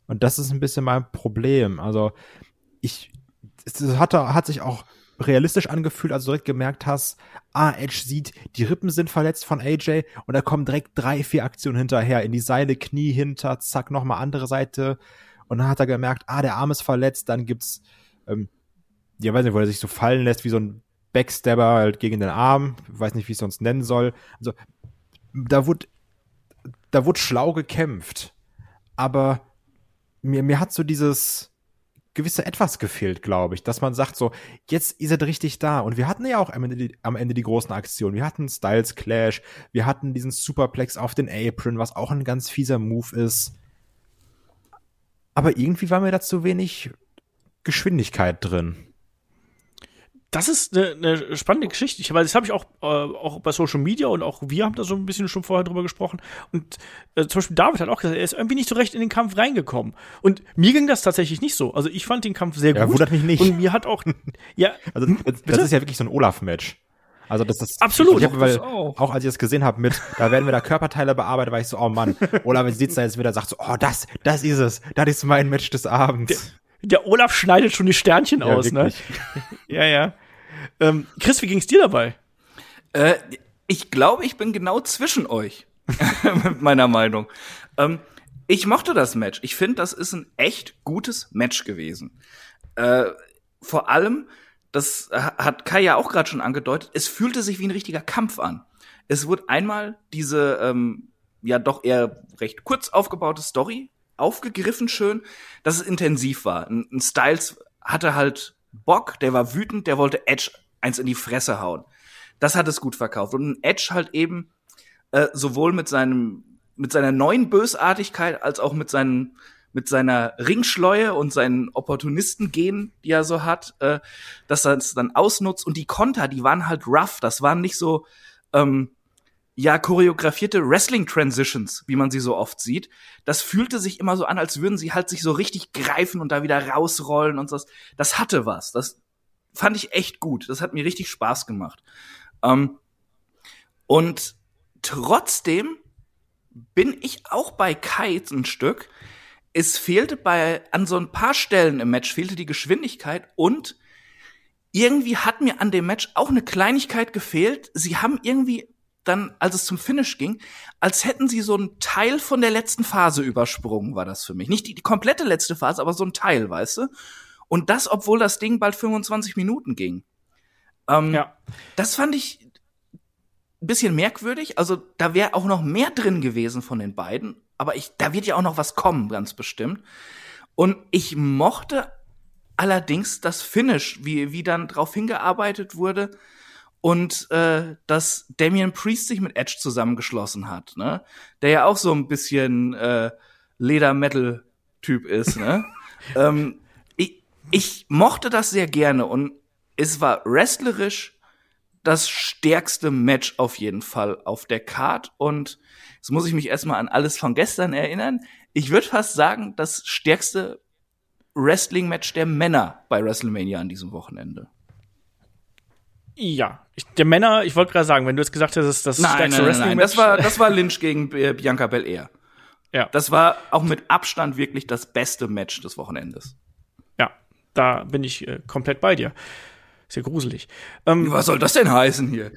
Und das ist ein bisschen mein Problem. Also ich, es hatte, hat sich auch realistisch angefühlt, als du direkt gemerkt hast, ah, Edge sieht, die Rippen sind verletzt von AJ und da kommen direkt drei, vier Aktionen hinterher, in die Seile, Knie hinter, zack, nochmal andere Seite. Und dann hat er gemerkt, ah, der Arm ist verletzt, dann gibt's, ähm, ja, weiß nicht, wo er sich so fallen lässt, wie so ein Backstabber halt gegen den Arm, weiß nicht, wie ich es sonst nennen soll. Also, da wurde da wurde schlau gekämpft. Aber mir, mir hat so dieses gewisse Etwas gefehlt, glaube ich, dass man sagt so, jetzt ist er richtig da. Und wir hatten ja auch am Ende die, am Ende die großen Aktionen. Wir hatten Styles Clash, wir hatten diesen Superplex auf den Apron, was auch ein ganz fieser Move ist. Aber irgendwie war mir da zu wenig Geschwindigkeit drin das ist eine, eine spannende Geschichte. Ich, weil das habe ich auch, äh, auch bei Social Media und auch wir haben da so ein bisschen schon vorher drüber gesprochen. Und äh, zum Beispiel David hat auch gesagt, er ist irgendwie nicht so recht in den Kampf reingekommen. Und mir ging das tatsächlich nicht so. Also ich fand den Kampf sehr ja, gut. wundert mich nicht. Und mir hat auch, ja. Also das, das ist ja wirklich so ein Olaf-Match. Also das ist absolut. Ich hab, weil, auch. auch. als ich das gesehen habe mit, da werden wir da Körperteile bearbeitet, war ich so, oh Mann. Olaf sitzt da jetzt wieder, sagt so, oh das, das ist es, das ist mein Match des Abends. Der, Olaf schneidet schon die Sternchen ja, aus, ne? wirklich. ne? ja, ja. Ähm, Chris, wie ging's dir dabei? Äh, ich glaube, ich bin genau zwischen euch mit meiner Meinung. Ähm, ich mochte das Match. Ich finde, das ist ein echt gutes Match gewesen. Äh, vor allem, das hat Kai ja auch gerade schon angedeutet, es fühlte sich wie ein richtiger Kampf an. Es wurde einmal diese ähm, ja doch eher recht kurz aufgebaute Story aufgegriffen schön, dass es intensiv war. Ein, ein Styles hatte halt Bock, der war wütend, der wollte Edge eins in die Fresse hauen. Das hat es gut verkauft. Und Edge halt eben äh, sowohl mit seinem mit seiner neuen Bösartigkeit als auch mit seinen mit seiner Ringschleue und seinen Opportunisten-Gen, die er so hat, äh, dass er es dann ausnutzt. Und die Konter, die waren halt rough. Das waren nicht so ähm, ja choreografierte Wrestling-Transitions, wie man sie so oft sieht. Das fühlte sich immer so an, als würden sie halt sich so richtig greifen und da wieder rausrollen und so. Das hatte was. Das fand ich echt gut. Das hat mir richtig Spaß gemacht. Ähm, und trotzdem bin ich auch bei Kai ein Stück. Es fehlte bei, an so ein paar Stellen im Match fehlte die Geschwindigkeit und irgendwie hat mir an dem Match auch eine Kleinigkeit gefehlt. Sie haben irgendwie dann, als es zum Finish ging, als hätten sie so einen Teil von der letzten Phase übersprungen, war das für mich. Nicht die, die komplette letzte Phase, aber so ein Teil, weißt du? Und das, obwohl das Ding bald 25 Minuten ging. Ähm, ja. Das fand ich ein bisschen merkwürdig. Also da wäre auch noch mehr drin gewesen von den beiden. Aber ich, da wird ja auch noch was kommen, ganz bestimmt. Und ich mochte allerdings das Finish, wie, wie dann drauf hingearbeitet wurde und äh, dass Damian Priest sich mit Edge zusammengeschlossen hat, ne? Der ja auch so ein bisschen äh, Leder-Metal-Typ ist, ne? ähm, ich, ich mochte das sehr gerne und es war wrestlerisch das stärkste Match auf jeden Fall auf der Card und Jetzt muss ich mich erstmal an alles von gestern erinnern. Ich würde fast sagen, das stärkste Wrestling-Match der Männer bei WrestleMania an diesem Wochenende. Ja, ich, der Männer, ich wollte gerade sagen, wenn du jetzt gesagt hättest, das Nein, stärkste nein, nein, nein. Das war, das war Lynch gegen äh, Bianca Belair. ja, Das war auch mit Abstand wirklich das beste Match des Wochenendes. ja, da bin ich äh, komplett bei dir. Ist ja gruselig. Ähm, Was soll das denn heißen hier?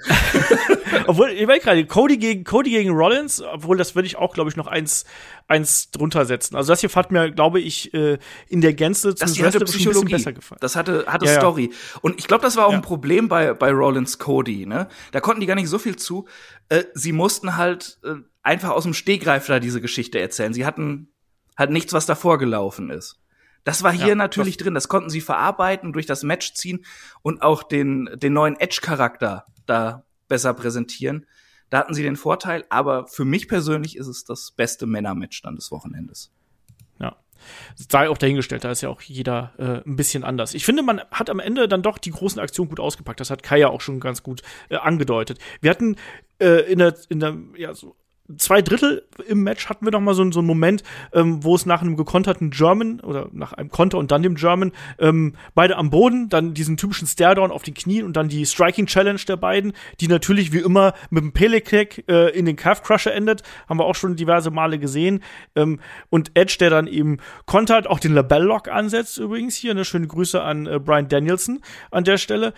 obwohl, ich weiß gerade, Cody gegen, Cody gegen Rollins, obwohl das würde ich auch, glaube ich, noch eins, eins drunter setzen. Also das hier hat mir, glaube ich, äh, in der Gänze zum Das hatte Psychologie. besser gefallen. Das hatte, hatte Ja, ja. Story. Und ich glaube, das war auch Ja. ein Problem bei, bei Rollins Cody, ne? Da konnten die gar nicht so viel zu. Äh, sie mussten halt äh, einfach aus dem Stegreif da diese Geschichte erzählen. Sie hatten halt nichts, was davor gelaufen ist. Das war hier Ja, natürlich drin. Das konnten sie verarbeiten, durch das Match ziehen und auch den, den neuen Edge-Charakter da besser präsentieren. Da hatten sie den Vorteil, aber für mich persönlich ist es das beste Männermatch dann des Wochenendes. Ja. Sei auch dahingestellt, da ist ja auch jeder äh, ein bisschen anders. Ich finde, man hat am Ende dann doch die großen Aktionen gut ausgepackt. Das hat Kai ja auch schon ganz gut äh, angedeutet. Wir hatten äh, in der, in der, ja, so zwei Drittel im Match hatten wir noch mal so, so einen Moment, ähm, wo es nach einem gekonterten German oder nach einem Konter und dann dem German ähm, beide am Boden, dann diesen typischen Staredown auf den Knien und dann die Striking Challenge der beiden, die natürlich wie immer mit dem Pele-Kick äh, in den Calf Crusher endet, haben wir auch schon diverse Male gesehen. Ähm, und Edge, der dann eben kontert, auch den Labell Lock ansetzt übrigens hier. Eine schöne Grüße an äh, Brian Danielson an der Stelle.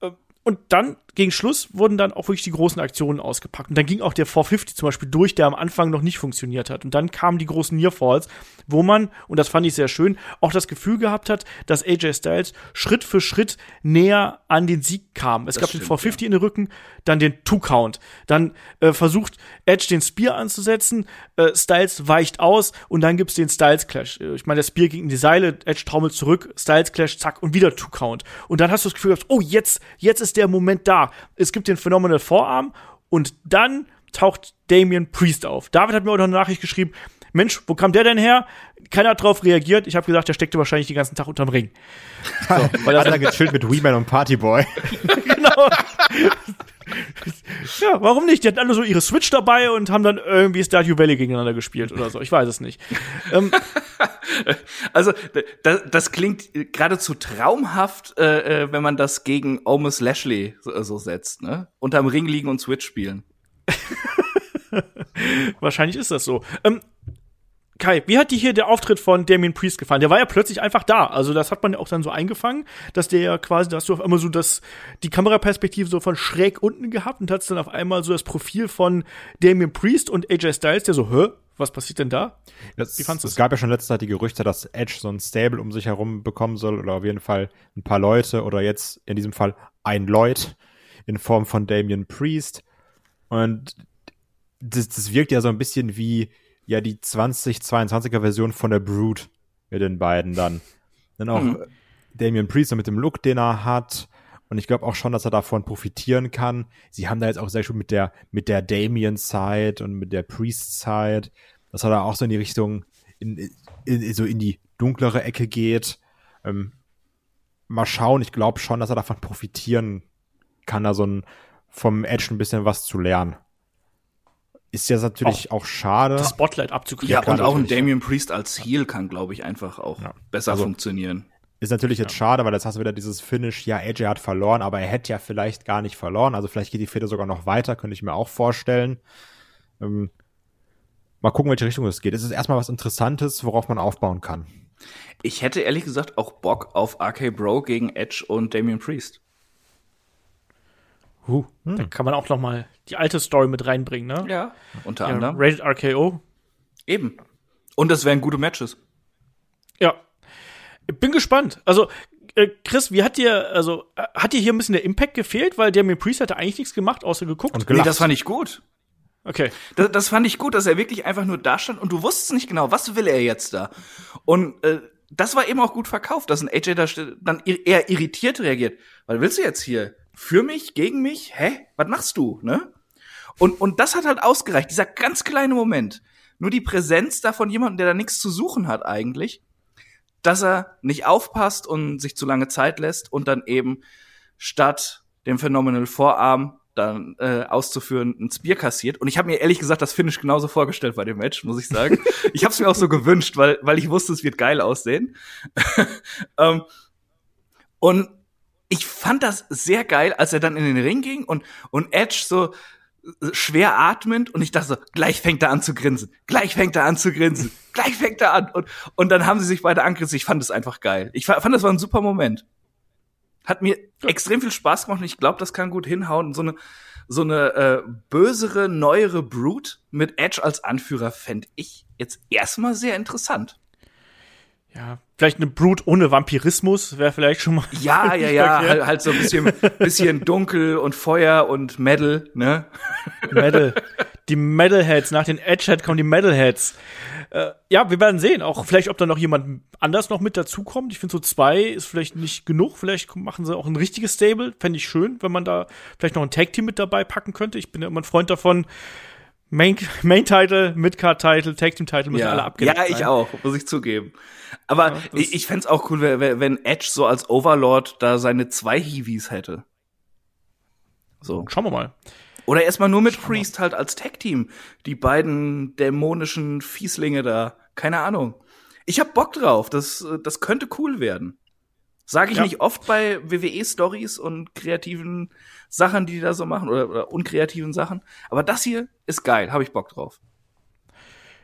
Äh, und dann, gegen Schluss, wurden dann auch wirklich die großen Aktionen ausgepackt. Und dann ging auch der 450 zum Beispiel durch, der am Anfang noch nicht funktioniert hat. Und dann kamen die großen Nearfalls, wo man, und das fand ich sehr schön, auch das Gefühl gehabt hat, dass AJ Styles Schritt für Schritt näher an den Sieg kam. Es gab stimmt, den 450 in den Rücken, dann den Two-Count. Dann äh, versucht Edge den Spear anzusetzen, äh, Styles weicht aus und dann gibt's den Styles Clash. Äh, Ich meine, der Spear ging in die Seile, Edge taumelt zurück, Styles Clash, zack, und wieder Two-Count. Und dann hast du das Gefühl gehabt, oh, jetzt, jetzt ist der Moment da. Es gibt den Phenomenal Vorarm und dann taucht Damian Priest auf. David hat mir auch noch eine Nachricht geschrieben, Mensch, wo kam der denn her? Keiner hat drauf reagiert. Ich habe gesagt, der steckte wahrscheinlich den ganzen Tag unterm Ring. Weil er hat da gechillt mit Weeman und Partyboy. genau. ja, warum nicht? Die hatten alle so ihre Switch dabei und haben dann irgendwie Stardew Valley gegeneinander gespielt oder so. Ich weiß es nicht. ähm, Also, das, das klingt geradezu traumhaft, äh, äh, wenn man das gegen Omus Lashley so, so setzt, ne? Unterm Ring liegen und Switch spielen. wahrscheinlich ist das so. Ähm, Kai, wie hat dir hier der Auftritt von Damien Priest gefallen? Der war ja plötzlich einfach da. Also das hat man ja auch dann so eingefangen, dass der ja quasi, da hast du auf einmal so das, die Kameraperspektive so von schräg unten gehabt und hast dann auf einmal so das Profil von Damien Priest und AJ Styles, der so, hä? Was passiert denn da? Das, Wie fandst es du's? gab ja schon letzte Zeit die Gerüchte, dass Edge so ein Stable um sich herum bekommen soll oder auf jeden Fall ein paar Leute oder jetzt in diesem Fall ein Lloyd in Form von Damian Priest. Und das, das wirkt ja so ein bisschen wie ja die 2022er Version von der Brood mit den beiden dann. Dann auch Mhm. Damian Priest mit dem Look, den er hat. Und ich glaube auch schon, dass er davon profitieren kann. Sie haben da jetzt auch sehr schön mit der, mit der Damien-Side und mit der Priest-Side, dass er da auch so in die Richtung, in, in, so in die dunklere Ecke geht. Ähm, mal schauen, ich glaube schon, dass er davon profitieren kann, da so ein, vom Edge ein bisschen was zu lernen. Ist jetzt natürlich auch, schade. Das Spotlight abzukriegen. Ja, klar, und auch ein. Damian Priest als Heel kann, glaube ich, einfach auch Ja. besser Also- funktionieren. Ist natürlich jetzt schade, weil jetzt hast du wieder dieses Finish, ja, AJ hat verloren, aber er hätte ja vielleicht gar nicht verloren. Also vielleicht geht die Fehde sogar noch weiter, könnte ich mir auch vorstellen. Ähm, mal gucken, welche Richtung es geht. Es ist erstmal was Interessantes, worauf man aufbauen kann. Ich hätte ehrlich gesagt auch Bock auf RK Bro gegen Edge und Damian Priest. Huh, Da kann man auch noch mal die alte Story mit reinbringen, ne? Ja, unter Ja, anderem. Rated RKO. Eben. Und das wären gute Matches. Ja. Ich bin gespannt. Also, äh, Chris, wie hat dir, also, äh, hat dir hier ein bisschen der Impact gefehlt? Weil Damien Priest hatte eigentlich nichts gemacht, außer geguckt. Und Nee, das fand ich gut. okay. Das, das fand ich gut, dass er wirklich einfach nur da stand und du wusstest nicht genau, was will er jetzt da. Und äh, das war eben auch gut verkauft, dass ein AJ da dann eher irritiert reagiert. Was willst du jetzt hier? Für mich? Gegen mich? Hä? Was machst du? Ne? Und, und das hat halt ausgereicht, dieser ganz kleine Moment. Nur die Präsenz da von jemandem, der da nichts zu suchen hat eigentlich, dass er nicht aufpasst und sich zu lange Zeit lässt und dann eben statt dem Phenomenal Vorarm dann äh, auszuführen, ein Spear kassiert. Und ich habe mir ehrlich gesagt das Finish genauso vorgestellt bei dem Match, muss ich sagen. ich habe es mir auch so gewünscht, weil, weil ich wusste, es wird geil aussehen. ähm, und ich fand das sehr geil, als er dann in den Ring ging und, und Edge so äh, schwer atmend und ich dachte so, gleich fängt er an zu grinsen, gleich fängt er an zu grinsen, gleich fängt er an und, und dann haben sie sich beide angerissen. Ich fand es einfach geil. Ich fand, das war ein super Moment. Hat mir ja. extrem viel Spaß gemacht und ich glaube, das kann gut hinhauen. So eine, so eine äh, bösere, neuere Brute mit Edge als Anführer fände ich jetzt erstmal sehr interessant. Ja, vielleicht eine Brut ohne Vampirismus wäre vielleicht schon mal. Ja, ja, ja, halt, halt, so ein bisschen, bisschen dunkel und Feuer und Metal, ne? Metal. Die Metalheads, nach den Edgehead kommen die Metalheads. Äh, ja, wir werden sehen. Auch vielleicht, ob da noch jemand anders noch mit dazukommt. Ich finde, so zwei ist vielleicht nicht genug. Vielleicht machen sie auch ein richtiges Stable. Fände ich schön, wenn man da vielleicht noch ein Tag-Team mit dabei packen könnte. Ich bin ja immer ein Freund davon, Main, Main Title, Midcard Title, Tag Team Title müssen ja. alle abgedeckt Ja, ich auch, muss ich zugeben. Aber ja, ich, ich fände auch cool, wenn, wenn Edge so als Overlord da seine zwei Heavies hätte. So. Schauen wir mal. Oder erstmal nur mit Schauen Priest halt als Tag Team. Die beiden dämonischen Fieslinge da. Keine Ahnung. Ich hab Bock drauf. Das, das könnte cool werden. Sage ich ja. nicht oft bei WWE-Stories und kreativen Sachen, die die da so machen, oder, oder unkreativen Sachen. Aber das hier ist geil, habe ich Bock drauf.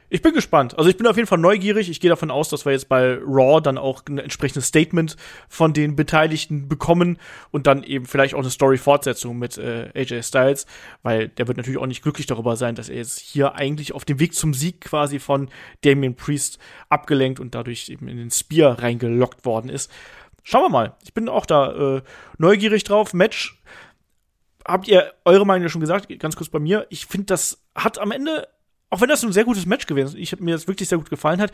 Ich bin gespannt. Also ich bin auf jeden Fall neugierig. Ich gehe davon aus, dass wir jetzt bei Raw dann auch ein entsprechendes Statement von den Beteiligten bekommen und dann eben vielleicht auch eine Story-Fortsetzung mit äh, AJ Styles, weil der wird natürlich auch nicht glücklich darüber sein, dass er jetzt hier eigentlich auf dem Weg zum Sieg quasi von Damien Priest abgelenkt und dadurch eben in den Spear reingelockt worden ist. Schauen wir mal. Ich bin auch da äh, neugierig drauf. Match habt ihr eure Meinung schon gesagt, ganz kurz bei mir. Ich finde, das hat am Ende, auch wenn das ein sehr gutes Match gewesen ist, ich mir das wirklich sehr gut gefallen hat,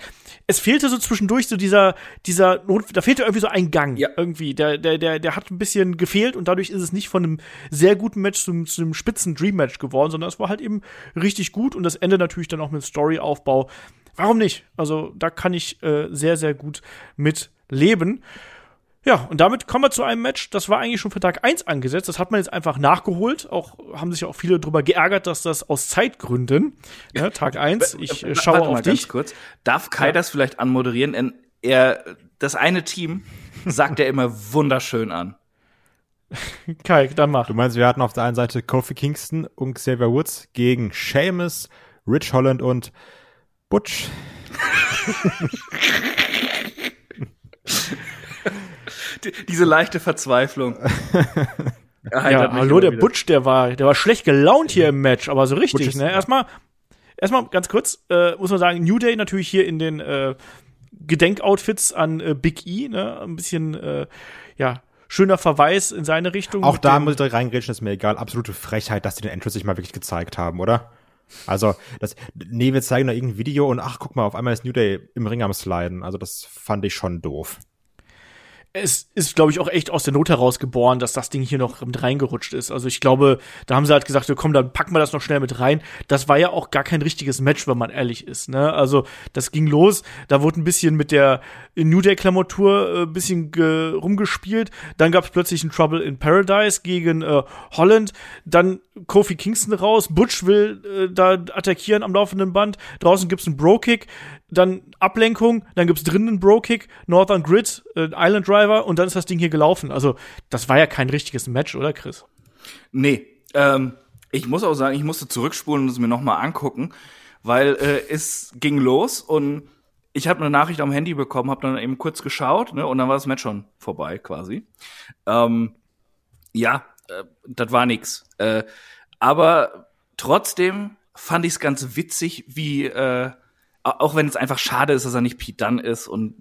es fehlte so zwischendurch so dieser, dieser, da fehlte irgendwie so ein Gang. Ja. Irgendwie. Der, der, der, der hat ein bisschen gefehlt und dadurch ist es nicht von einem sehr guten Match zum, zu einem spitzen Dream-Match geworden, sondern es war halt eben richtig gut und das Ende natürlich dann auch mit Storyaufbau. Warum nicht? Also da kann ich äh, sehr, sehr gut mit leben. Ja, und damit kommen wir zu einem Match, das war eigentlich schon für Tag 1 angesetzt. Das hat man jetzt einfach nachgeholt. Auch haben sich ja auch viele darüber geärgert, dass das aus Zeitgründen, ne, Tag 1, ich äh, schaue Warte auf dich. kurz. Darf Kai ja. das vielleicht anmoderieren? Er, das eine Team sagt er immer wunderschön an. Kai, dann mach. Du meinst, wir hatten auf der einen Seite Kofi Kingston und Xavier Woods gegen Seamus, Rich Holland und Butch. diese leichte Verzweiflung. ja, hallo, der Butch, der war, der war schlecht gelaunt hier im Match, aber so richtig, ne? Erstmal, erstmal ganz kurz, äh, muss man sagen, New Day natürlich hier in den äh, Gedenkoutfits an äh, Big E, ne? Ein bisschen, äh, ja, schöner Verweis in seine Richtung. Auch da muss ich direkt reingrätschen, ist mir egal. Absolute Frechheit, dass die den Entrance sich mal wirklich gezeigt haben, oder? Also, das, nee, wir zeigen da irgendein Video und ach, guck mal, auf einmal ist New Day im Ring am Sliden. Also, das fand ich schon doof es ist, glaube ich, auch echt aus der Not heraus geboren, dass das Ding hier noch mit reingerutscht ist. Also ich glaube, da haben sie halt gesagt, komm, dann packen wir das noch schnell mit rein. Das war ja auch gar kein richtiges Match, wenn man ehrlich ist. Ne? Also das ging los, da wurde ein bisschen mit der New Day-Klamotur äh, bisschen rumgespielt. Dann gab es plötzlich ein Trouble in Paradise gegen äh, Holland. Dann Kofi Kingston raus. Butch will äh, da attackieren am laufenden Band. Draußen gibt's einen Bro-Kick dann Ablenkung, dann gibt's drinnen einen Bro-Kick, Northern Grid, äh, Island Driver und dann ist das Ding hier gelaufen. Also, das war ja kein richtiges Match, oder Chris? Nee, ähm, ich muss auch sagen, ich musste zurückspulen und es mir nochmal angucken, weil äh, es ging los und ich habe eine Nachricht am Handy bekommen, habe dann eben kurz geschaut ne, und dann war das Match schon vorbei quasi. Ähm, ja, äh, das war nix. Äh, aber trotzdem fand ich es ganz witzig, wie äh, auch wenn es einfach schade ist, dass er nicht Pete Dunn ist und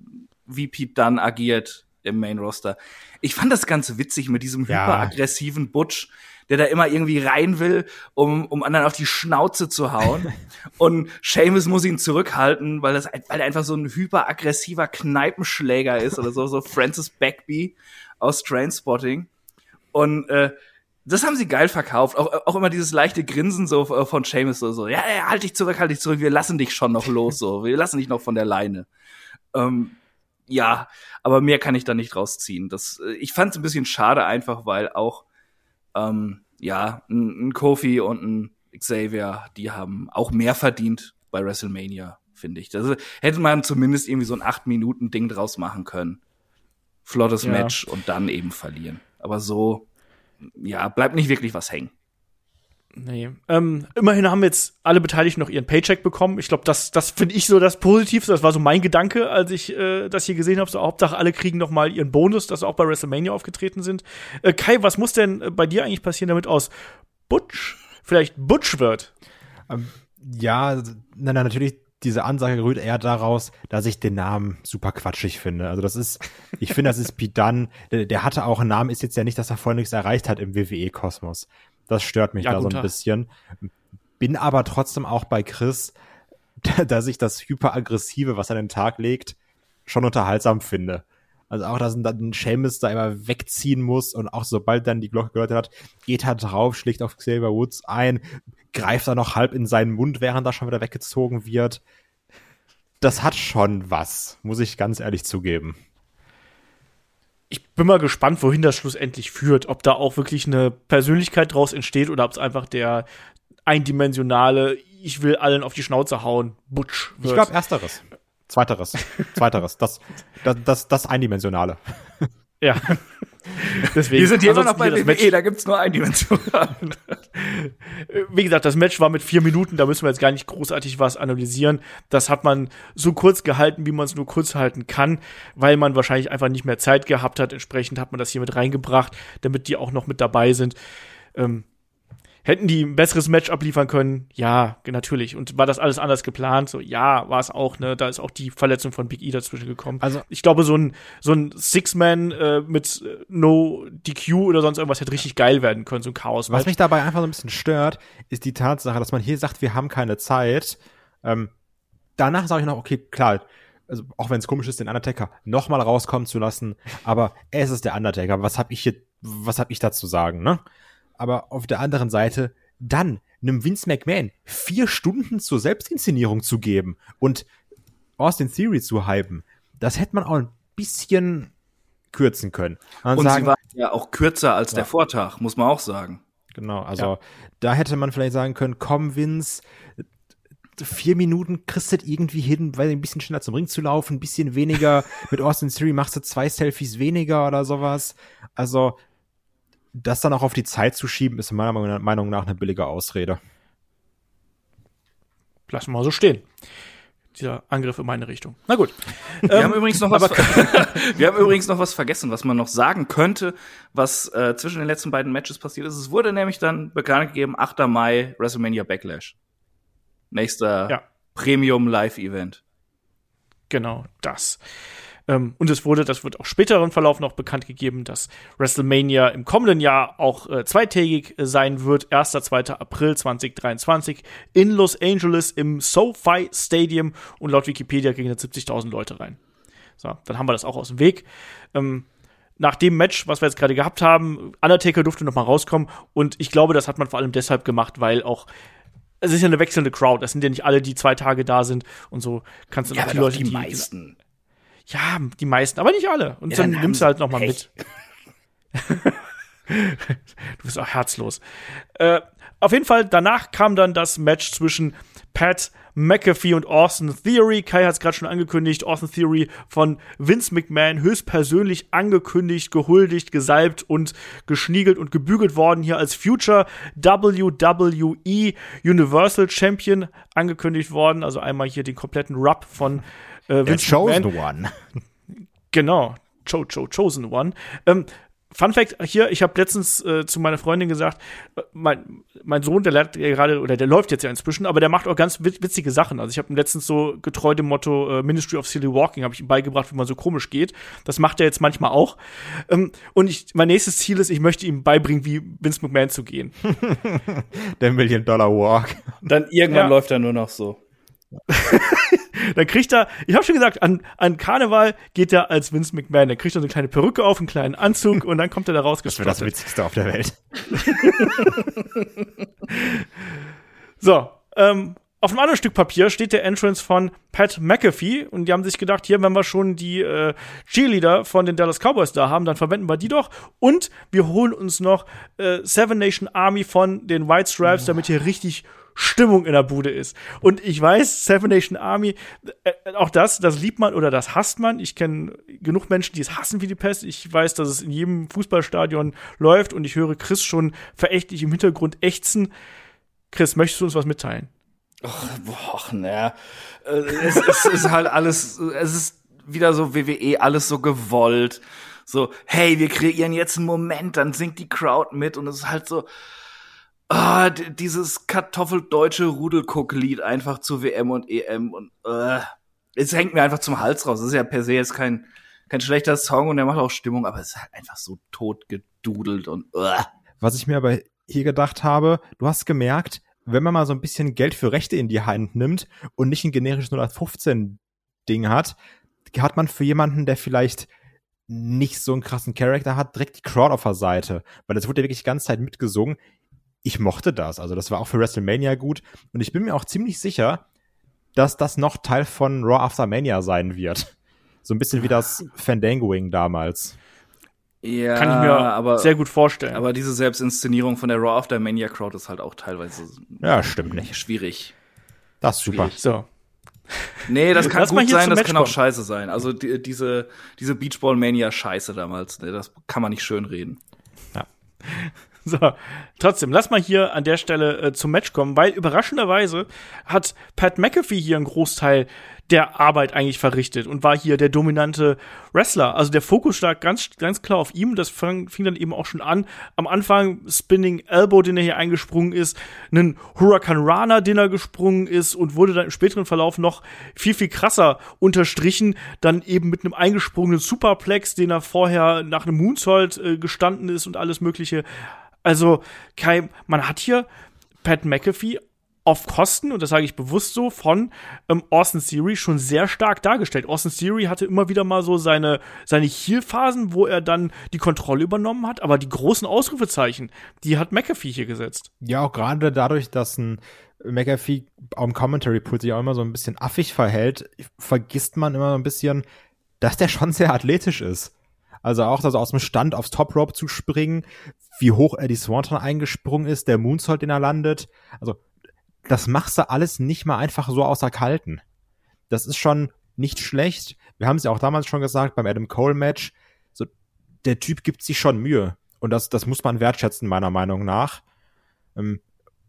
wie Pete Dunn agiert im Main Roster. Ich fand das ganz witzig mit diesem ja. hyperaggressiven Butch, der da immer irgendwie rein will, um, um anderen auf die Schnauze zu hauen. und Seamus muss ihn zurückhalten, weil das, weil er einfach so ein hyperaggressiver Kneipenschläger ist oder so, so Francis Backby aus Trainspotting. Und äh, das haben sie geil verkauft. Auch, auch immer dieses leichte Grinsen so äh, von Seamus so, so, ja, ja, halt dich zurück, halt dich zurück, wir lassen dich schon noch los, so, wir lassen dich noch von der Leine. Ähm, ja, aber mehr kann ich da nicht rausziehen. Das, äh, ich fand es ein bisschen schade einfach, weil auch ähm, ja, ein, ein Kofi und ein Xavier, die haben auch mehr verdient bei WrestleMania, finde ich. Das hätte man zumindest irgendwie so ein 8-Minuten-Ding draus machen können. Flottes Ja. Match und dann eben verlieren. Aber so, ja, bleibt nicht wirklich was hängen. Nee. Ähm, immerhin haben jetzt alle Beteiligten noch ihren Paycheck bekommen. Ich glaube, das, das finde ich so das Positivste. Das war so mein Gedanke, als ich äh, das hier gesehen habe. So, Hauptsache, alle kriegen noch mal ihren Bonus, dass sie auch bei WrestleMania aufgetreten sind. Äh, Kai, was muss denn äh, bei dir eigentlich passieren, damit aus Butch vielleicht Butch wird? Ja, nein, nein, natürlich, diese Ansage rührt eher daraus, dass ich den Namen super quatschig finde. Also das ist, ich finde, das ist Dunne. Der, der hatte auch einen Namen, ist jetzt ja nicht, dass er vorher nichts erreicht hat im WWE-Kosmos. Das stört mich Ja, da so ein Tag. bisschen. Bin aber trotzdem auch bei Chris, dass ich das hyperaggressive, was er an den Tag legt, schon unterhaltsam finde. Also auch, dass dann Seamus da immer wegziehen muss und auch sobald dann die Glocke geläutet hat, geht er drauf, schlägt auf Xavier Woods ein, greift da noch halb in seinen Mund, während er schon wieder weggezogen wird. Das hat schon was, muss ich ganz ehrlich zugeben. Ich bin mal gespannt, wohin das schlussendlich führt. Ob da auch wirklich eine Persönlichkeit draus entsteht oder ob es einfach der eindimensionale, ich will allen auf die Schnauze hauen, Butch wird. Ich glaube ersteres. Zweiteres. Zweiteres. Das, das, das, das Eindimensionale. ja. Deswegen. Wir sind hier immer noch bei das Match- WWE, da gibt's nur eine Dimension. Wie gesagt, das Match war mit vier Minuten, da müssen wir jetzt gar nicht großartig was analysieren. Das hat man so kurz gehalten, wie man es nur kurz halten kann, weil man wahrscheinlich einfach nicht mehr Zeit gehabt hat. Entsprechend hat man das hier mit reingebracht, damit die auch noch mit dabei sind. Ähm, hätten die ein besseres Match abliefern können? Ja, natürlich. Und war das alles anders geplant? So, ja, war es auch, ne? Da ist auch die Verletzung von Big E dazwischen gekommen. Also- ich glaube, so ein, so ein Six-Man äh, mit äh, No DQ oder sonst irgendwas hätte richtig geil werden können, so ein chaos Was mich dabei einfach so ein bisschen stört, ist die Tatsache, dass man hier sagt, wir haben keine Zeit. Ähm, danach sage ich noch, okay, klar, also auch wenn es komisch ist, den Undertaker nochmal rauskommen zu lassen, aber es ist der Undertaker. Was habe ich hier, was habe ich dazu sagen, ne? Aber auf der anderen Seite dann einem Vince McMahon vier Stunden zur Selbstinszenierung zu geben und Austin Theory zu hypen, das hätte man auch ein bisschen kürzen können. Und, Und sagen, sie war ja auch kürzer als der Vortag, muss man auch sagen. Genau, also da hätte man vielleicht sagen können, komm Vince, vier Minuten kriegst du das irgendwie hin, weil ein bisschen schneller zum Ring zu laufen, ein bisschen weniger mit Austin Theory machst du zwei Selfies weniger oder sowas. Also das dann auch auf die Zeit zu schieben, ist meiner Meinung nach eine billige Ausrede. Lassen wir mal so stehen. Dieser Angriff in meine Richtung. Na gut. Wir Ähm, haben übrigens noch was, wir haben übrigens noch was vergessen, was man noch sagen könnte, was äh, zwischen den letzten beiden Matches passiert ist. Es wurde nämlich dann bekannt gegeben, 8. Mai, WrestleMania Backlash. Nächster Ja. Premium Live-Event. Genau, das. Ähm, und es wurde, das wird auch später im Verlauf noch bekannt gegeben, dass WrestleMania im kommenden Jahr auch äh, zweitägig äh, sein wird. 1. 2. April 2023 in Los Angeles im SoFi Stadium und laut Wikipedia gingen jetzt 70.000 Leute rein. So, dann haben wir das auch aus dem Weg. Ähm, nach dem Match, was wir jetzt gerade gehabt haben, Undertaker durfte noch mal rauskommen und ich glaube, das hat man vor allem deshalb gemacht, weil auch es ist ja eine wechselnde Crowd. Das sind ja nicht alle, die zwei Tage da sind und so kannst du noch die Leute, die meisten. Ja, die meisten, aber nicht alle. Und Ja, dann, dann nimmst du halt sie noch mal Pech. mit. Du bist auch herzlos. Äh, auf jeden Fall, danach kam dann das Match zwischen Pat McAfee und Austin Theory. Kai hat es gerade schon angekündigt. Austin Theory von Vince McMahon höchstpersönlich angekündigt, gehuldigt, gesalbt und geschniegelt und gebügelt worden hier als Future WWE Universal Champion angekündigt worden. Also einmal hier den kompletten Rub von äh, Vince McMahon. One. Genau, Cho Cho Chosen One. Ähm, Fun Fact hier, ich habe letztens äh, zu meiner Freundin gesagt, äh, mein, mein Sohn, der lernt ja gerade, oder der läuft jetzt ja inzwischen, aber der macht auch ganz wit witzige Sachen. Also ich habe ihm letztens so getreu dem Motto äh, Ministry of Silly Walking, habe ich ihm beigebracht, wie man so komisch geht. Das macht er jetzt manchmal auch. Ähm, und ich, mein nächstes Ziel ist, ich möchte ihm beibringen, wie Vince McMahon zu gehen. Der Million Dollar Walk. Dann irgendwann Ja. läuft er nur noch so. Dann kriegt er, ich habe schon gesagt, an, an Karneval geht er als Vince McMahon. Dann kriegt er so eine kleine Perücke auf, einen kleinen Anzug und dann kommt er da raus. Das wäre das Witzigste auf der Welt. So, ähm, auf einem anderen Stück Papier steht der Entrance von Pat McAfee und die haben sich gedacht, hier, wenn wir schon die äh, Cheerleader von den Dallas Cowboys da haben, dann verwenden wir die doch und wir holen uns noch äh, Seven Nation Army von den White Stripes, damit hier richtig Stimmung in der Bude ist. Und ich weiß, Seven Nation Army, äh, auch das, das liebt man oder das hasst man. Ich kenne genug Menschen, die es hassen wie die Pest. Ich weiß, dass es in jedem Fußballstadion läuft und ich höre Chris schon verächtlich im Hintergrund ächzen. Chris, möchtest du uns was mitteilen? Boah, naja. Äh, es, es ist halt alles, es ist wieder so WWE, alles so gewollt. So, hey, wir kreieren jetzt einen Moment, dann singt die Crowd mit und es ist halt so, ah, dieses kartoffeldeutsche Rudelguck-Lied einfach zu WM und EM und äh, es hängt mir einfach zum Hals raus. Das ist ja per se jetzt kein, kein schlechter Song und der macht auch Stimmung, aber es ist halt einfach so tot gedudelt und äh. Was ich mir aber hier gedacht habe, du hast gemerkt, wenn man mal so ein bisschen Geld für Rechte in die Hand nimmt und nicht ein generisches 0815 Ding hat, hat man für jemanden, der vielleicht nicht so einen krassen Charakter hat, direkt die Crowd auf der Seite. Weil das wurde ja wirklich die ganze Zeit mitgesungen. Ich mochte das. Also das war auch für WrestleMania gut. Und ich bin mir auch ziemlich sicher, dass das noch Teil von Raw After Mania sein wird. So ein bisschen wie das Fandangoing damals. Ja, Kann ich mir aber, sehr gut vorstellen. aber diese Selbstinszenierung von der Raw After Mania Crowd ist halt auch teilweise Ja, stimmt nicht. schwierig. Das ist super. so. Nee, das kann Lass gut sein, das Match kann auch scheiße sein. Also die, diese, diese Beachball Mania Scheiße damals, ne, das kann man nicht schön reden. So, trotzdem, lass mal hier an der Stelle äh, zum Match kommen, weil überraschenderweise hat Pat McAfee hier einen Großteil der Arbeit eigentlich verrichtet und war hier der dominante Wrestler. Also der Fokus lag ganz, ganz klar auf ihm. Das fang, fing dann eben auch schon an. Am Anfang Spinning Elbow, den er hier eingesprungen ist, einen Huracan Rana, den er gesprungen ist und wurde dann im späteren Verlauf noch viel, viel krasser unterstrichen. Dann eben mit einem eingesprungenen Superplex, den er vorher nach einem Moonsault äh, gestanden ist und alles mögliche. Also, Kai, man hat hier Pat McAfee auf Kosten, und das sage ich bewusst so, von ähm, Austin Theory schon sehr stark dargestellt. Austin Theory hatte immer wieder mal so seine, seine Heel-Phasen, wo er dann die Kontrolle übernommen hat, aber die großen Ausrufezeichen, die hat McAfee hier gesetzt. Ja, auch gerade dadurch, dass ein McAfee am Commentary Pool sich auch immer so ein bisschen affig verhält, vergisst man immer so ein bisschen, dass der schon sehr athletisch ist. Also auch, dass aus dem Stand aufs Top Rope zu springen, wie hoch er die Swanton eingesprungen ist, der Moonsault, den er landet. Also, das machst du alles nicht mal einfach so außer Kalten. Das ist schon nicht schlecht. Wir haben es ja auch damals schon gesagt beim Adam Cole Match. So, der Typ gibt sich schon Mühe. Und das, das muss man wertschätzen, meiner Meinung nach. Ähm,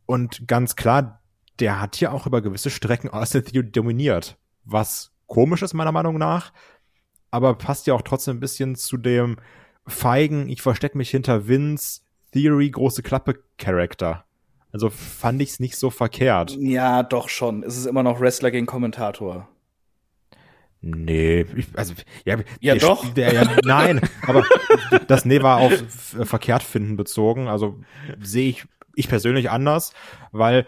Und ganz klar, der hat hier auch über gewisse Strecken Austin Theory dominiert. Was komisch ist, meiner Meinung nach. Aber passt ja auch trotzdem ein bisschen zu dem feigen, ich verstecke mich hinter Vince, Theory, große Klappe Charakter. Also fand ich's nicht so verkehrt. Ja, doch schon. Es ist immer noch Wrestler gegen Kommentator. Nee, ich, also ja, Ja, der, doch. Der, ja, nein, aber das Nee war auf f- verkehrt finden bezogen. Also sehe ich ich persönlich anders, weil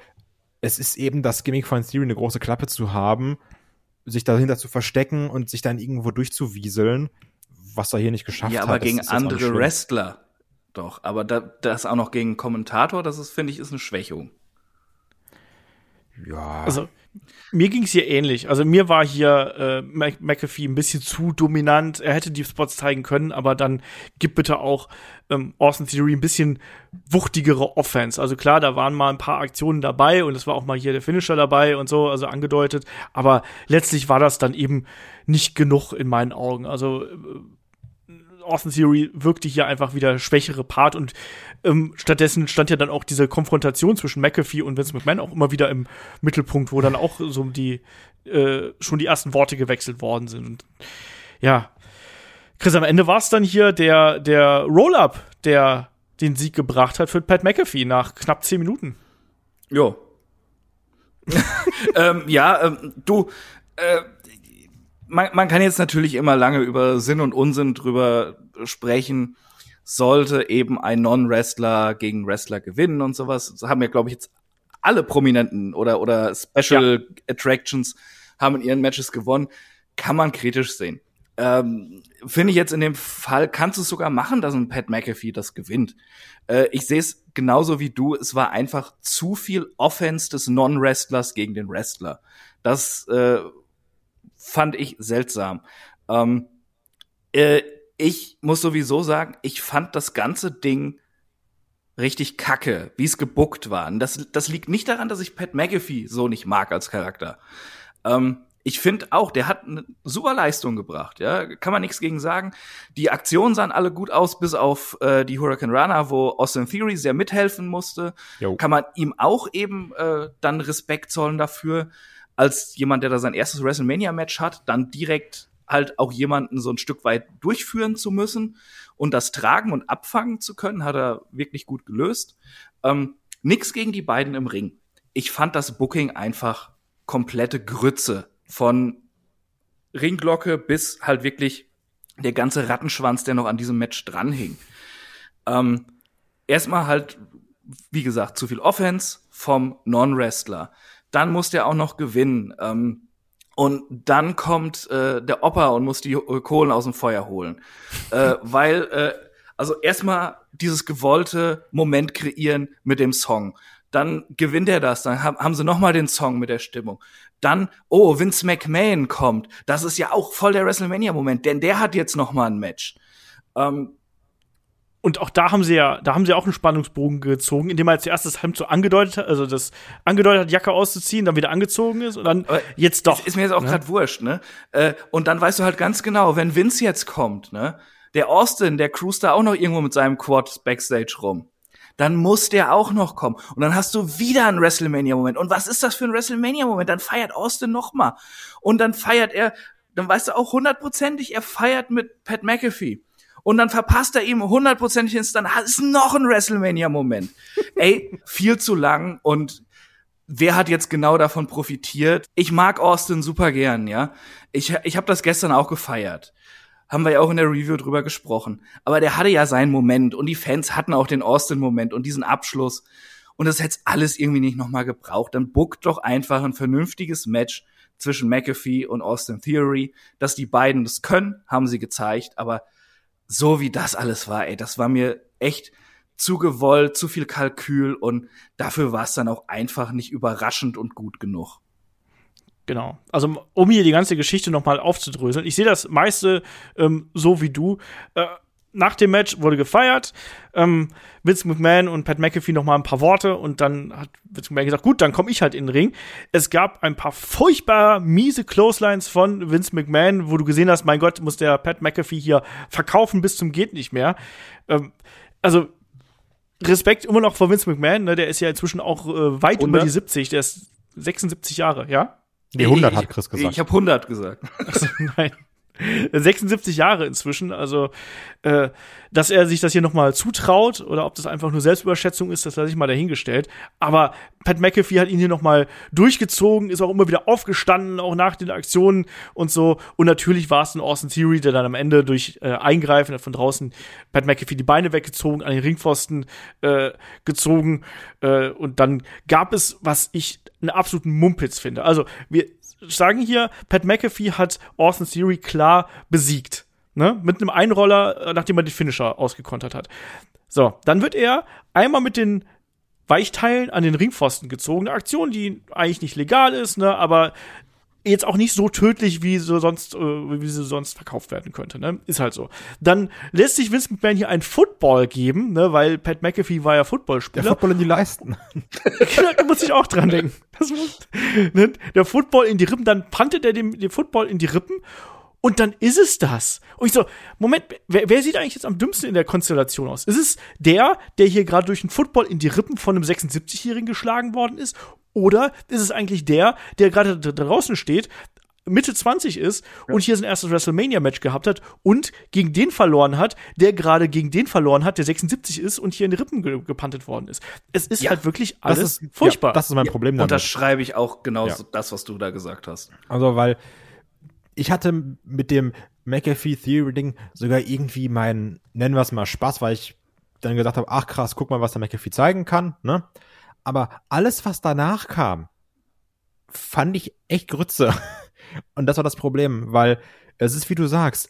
es ist eben das Gimmick von Theory, eine große Klappe zu haben, sich dahinter zu verstecken und sich dann irgendwo durchzuwieseln, was er hier nicht geschafft Ja, hat. aber das gegen andere schlimm. Wrestler. Doch, aber da, das auch noch gegen Kommentator, das ist, finde ich, ist eine Schwächung. Ja, Also, mir ging es hier ähnlich. Also, mir war hier äh, Mac McAfee ein bisschen zu dominant. Er hätte die Spots zeigen können, aber dann gib bitte auch ähm, Austin Theory ein bisschen wuchtigere Offense. Also klar, da waren mal ein paar Aktionen dabei und es war auch mal hier der Finisher dabei und so, also angedeutet. Aber letztlich war das dann eben nicht genug in meinen Augen. Also äh, Austin Theory wirkte hier einfach wieder schwächere Part und ähm, stattdessen stand ja dann auch diese Konfrontation zwischen McAfee und Vince McMahon auch immer wieder im Mittelpunkt, wo dann auch so die äh, schon die ersten Worte gewechselt worden sind. Und, ja, Chris, am Ende war es dann hier der der Roll-up, der den Sieg gebracht hat für Pat McAfee nach knapp zehn Minuten. Jo. ähm, ja, ähm, du, äh, man, man kann jetzt natürlich immer lange über Sinn und Unsinn drüber sprechen. Sollte eben ein Non-Wrestler gegen Wrestler gewinnen und sowas. Das haben ja, glaube ich, jetzt alle Prominenten oder, oder Special Attractions haben in ihren Matches gewonnen. Kann man kritisch sehen. ähm, finde ich jetzt in dem Fall, kannst du es sogar machen, dass ein Pat McAfee das gewinnt. Äh, ich sehe es genauso wie du. Es war einfach zu viel Offense des Non-Wrestlers gegen den Wrestler. Das äh, fand ich seltsam. Ähm, äh, ich muss sowieso sagen, ich fand das ganze Ding richtig kacke, wie es gebuckt war. Und das, das liegt nicht daran, dass ich Pat McAfee so nicht mag als Charakter. Ähm, ich finde auch, der hat eine super Leistung gebracht, ja, kann man nichts gegen sagen. Die Aktionen sahen alle gut aus, bis auf äh, die Hurricane Runner, wo Austin Theory sehr mithelfen musste. Jo. Kann man ihm auch eben äh, dann Respekt zollen dafür, als jemand, der da sein erstes WrestleMania-Match hat, dann direkt halt auch jemanden so ein Stück weit durchführen zu müssen und das tragen und abfangen zu können, hat er wirklich gut gelöst. Ähm, nix gegen die beiden im Ring. Ich fand das Booking einfach komplette Grütze von Ringglocke bis halt wirklich der ganze Rattenschwanz, der noch an diesem Match dranhing. Ähm, erstmal halt, wie gesagt, zu viel Offense vom Non-Wrestler. Dann muss der auch noch gewinnen. Ähm, und dann kommt äh, der Opa und muss die Kohlen aus dem Feuer holen. äh, weil, äh, also erstmal dieses gewollte Moment kreieren mit dem Song. Dann gewinnt er das, dann haben sie noch mal den Song mit der Stimmung. Dann, oh, Vince McMahon kommt. Das ist ja auch voll der WrestleMania-Moment, denn der hat jetzt noch mal ein Match. Ähm, und auch da haben sie ja, da haben sie auch einen Spannungsbogen gezogen, indem er zuerst das Hemd so angedeutet hat, also das angedeutet hat, Jacke auszuziehen, dann wieder angezogen ist und dann Aber jetzt doch. Ist mir jetzt auch ne? gerade wurscht, ne? Äh, und dann weißt du halt ganz genau, wenn Vince jetzt kommt, ne? Der Austin, der cruist da auch noch irgendwo mit seinem Quad Backstage rum. Dann muss der auch noch kommen. Und dann hast du wieder einen WrestleMania-Moment. Und was ist das für ein WrestleMania-Moment? Dann feiert Austin noch mal. Und dann feiert er, dann weißt du auch hundertprozentig, er feiert mit Pat McAfee und dann verpasst er ihm hundertprozentig ins, dann ist noch ein WrestleMania-Moment. Ey, viel zu lang und wer hat jetzt genau davon profitiert? Ich mag Austin super gern, ja. Ich, ich habe das gestern auch gefeiert. Haben wir ja auch in der Review drüber gesprochen. Aber der hatte ja seinen Moment und die Fans hatten auch den Austin-Moment und diesen Abschluss. Und das hätte alles irgendwie nicht nochmal gebraucht. Dann buckt doch einfach ein vernünftiges Match zwischen McAfee und Austin Theory. Dass die beiden das können, haben sie gezeigt. Aber so wie das alles war, ey, das war mir echt zu gewollt, zu viel Kalkül und dafür war es dann auch einfach nicht überraschend und gut genug. Genau. Also um hier die ganze Geschichte noch mal aufzudröseln. Ich sehe das meiste ähm, so wie du. Äh, nach dem Match wurde gefeiert. Ähm, Vince McMahon und Pat McAfee noch mal ein paar Worte und dann hat Vince McMahon gesagt, gut, dann komme ich halt in den Ring. Es gab ein paar furchtbar miese Clotheslines von Vince McMahon, wo du gesehen hast, mein Gott, muss der Pat McAfee hier verkaufen bis zum geht nicht mehr. Ähm, also Respekt immer noch vor Vince McMahon, ne? der ist ja inzwischen auch äh, weit 100? über die 70, der ist 76 Jahre, ja? Nee, 100 hat Chris gesagt. Ich, ich habe 100 gesagt. Also, nein. 76 Jahre inzwischen, also äh, dass er sich das hier nochmal zutraut oder ob das einfach nur Selbstüberschätzung ist, das lasse ich mal dahingestellt. Aber Pat McAfee hat ihn hier nochmal durchgezogen, ist auch immer wieder aufgestanden, auch nach den Aktionen und so. Und natürlich war es ein Austin Theory, der dann am Ende durch äh, Eingreifen von draußen Pat McAfee die Beine weggezogen, an den Ringpfosten äh, gezogen. Äh, und dann gab es, was ich einen absoluten Mumpitz finde. Also wir sagen hier, Pat McAfee hat Austin Theory klar besiegt. Ne? Mit einem Einroller, äh, nachdem er den Finisher ausgekontert hat. So, dann wird er einmal mit den Weichteilen an den Ringpfosten gezogen. Eine Aktion, die eigentlich nicht legal ist, ne, aber jetzt auch nicht so tödlich, wie sie sonst, äh, wie sie sonst verkauft werden könnte, ne? Ist halt so. Dann lässt sich Vince McMahon hier ein Football geben, ne, weil Pat McAfee war ja Footballspieler. Der Football in die Leisten. da muss ich auch dran denken. Muss, ne? Der Football in die Rippen, dann pantet er den, den Football in die Rippen und dann ist es das. Und ich so, Moment, wer, wer sieht eigentlich jetzt am dümmsten in der Konstellation aus? Ist es der, der hier gerade durch einen Football in die Rippen von einem 76-Jährigen geschlagen worden ist? Oder ist es eigentlich der, der gerade draußen steht, Mitte 20 ist ja. und hier sein erstes WrestleMania-Match gehabt hat und gegen den verloren hat, der gerade gegen den verloren hat, der 76 ist und hier in die Rippen ge gepantet worden ist. Es ist ja, halt wirklich alles ist, furchtbar. Ja, das ist mein Problem damit. Und das schreibe ich auch genau das, was du da gesagt hast. Also, weil ich hatte mit dem McAfee Theory Ding sogar irgendwie meinen, nennen wir es mal Spaß, weil ich dann gesagt habe, ach krass, guck mal, was der McAfee zeigen kann, ne? Aber alles, was danach kam, fand ich echt Grütze. Und das war das Problem, weil es ist, wie du sagst,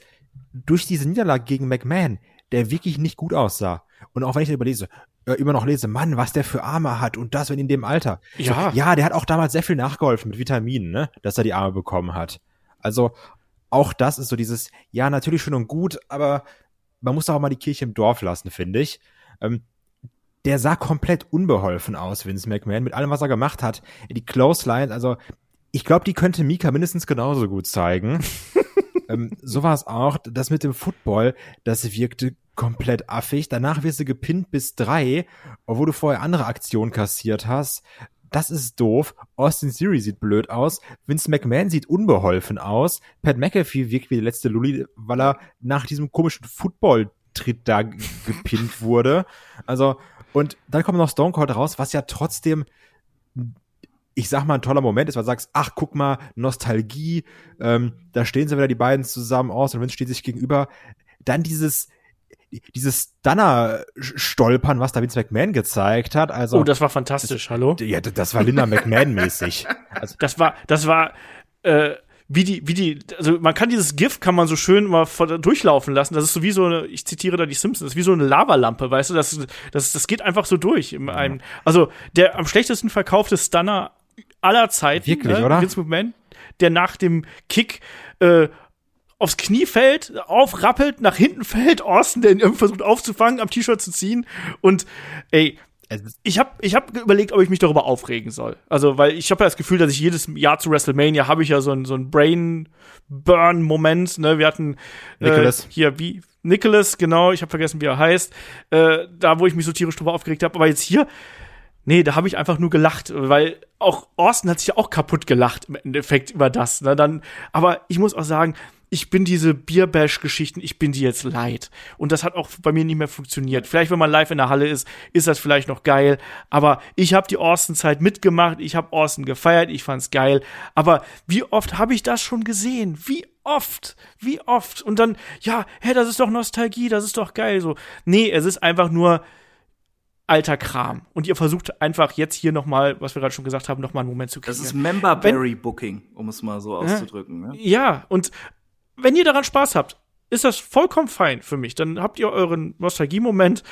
durch diese Niederlage gegen McMahon, der wirklich nicht gut aussah. Und auch wenn ich da überlese, äh, immer noch lese, Mann, was der für Arme hat und das wenn in dem Alter. Ja. So, ja, der hat auch damals sehr viel nachgeholfen mit Vitaminen, ne, dass er die Arme bekommen hat. Also auch das ist so dieses, ja, natürlich schön und gut, aber man muss auch mal die Kirche im Dorf lassen, finde ich. Ähm, der sah komplett unbeholfen aus, Vince McMahon, mit allem, was er gemacht hat. Die Close Lines, also ich glaube, die könnte Mika mindestens genauso gut zeigen. ähm, so war es auch. Das mit dem Football, das wirkte komplett affig. Danach wirst du gepinnt bis drei, obwohl du vorher andere Aktionen kassiert hast. Das ist doof. Austin Theory sieht blöd aus. Vince McMahon sieht unbeholfen aus. Pat McAfee wirkt wie der letzte Lulli, weil er nach diesem komischen Football-Tritt da gepinnt wurde. Also, und dann kommt noch Stone Cold raus, was ja trotzdem ich sag mal, ein toller Moment ist, weil du sagst, ach, guck mal, Nostalgie, ähm, da stehen sie wieder die beiden zusammen aus und Vince steht sich gegenüber. Dann dieses, dieses Stunner-Stolpern, was da Vince McMahon gezeigt hat. Also, oh, das war fantastisch, das, hallo? Ja, das war Linda McMahon-mäßig. Also, das war, das war, äh, wie die, wie die, also man kann dieses GIF kann man so schön mal durchlaufen lassen. Das ist so wie so eine, ich zitiere da die Simpsons, das ist wie so eine Lavalampe, weißt du, das, das, das geht einfach so durch. In einem, also der am schlechtesten verkaufte Stunner aller Zeiten. Wirklich, ne? oder? Vince McMahon, der nach dem Kick äh, aufs Knie fällt, aufrappelt, nach hinten fällt, Austin, der ihn irgendwie versucht aufzufangen, am T-Shirt zu ziehen und ey, ich habe ich hab überlegt, ob ich mich darüber aufregen soll. Also, weil ich habe ja das Gefühl, dass ich jedes Jahr zu WrestleMania habe ich ja so ein so ein Brain Burn Moment, ne? Wir hatten äh, Nicholas. hier wie Nicholas, genau, ich habe vergessen, wie er heißt, äh, da wo ich mich so tierisch drüber aufgeregt habe, aber jetzt hier Nee, da habe ich einfach nur gelacht, weil auch Austin hat sich ja auch kaputt gelacht im Endeffekt über das. Ne? Dann, aber ich muss auch sagen, ich bin diese Bierbash-Geschichten, ich bin die jetzt leid. Und das hat auch bei mir nicht mehr funktioniert. Vielleicht, wenn man live in der Halle ist, ist das vielleicht noch geil. Aber ich habe die Austin-Zeit mitgemacht, ich habe Austin gefeiert, ich fand's geil. Aber wie oft habe ich das schon gesehen? Wie oft, wie oft? Und dann, ja, hä, das ist doch Nostalgie, das ist doch geil. So, nee, es ist einfach nur alter Kram. Und ihr versucht einfach jetzt hier noch mal, was wir gerade schon gesagt haben, noch mal einen Moment zu kriegen. Das ist Memberberry Booking, um es mal so auszudrücken. Ne? Ja, und wenn ihr daran Spaß habt, ist das vollkommen fein für mich. Dann habt ihr euren Nostalgie-Moment.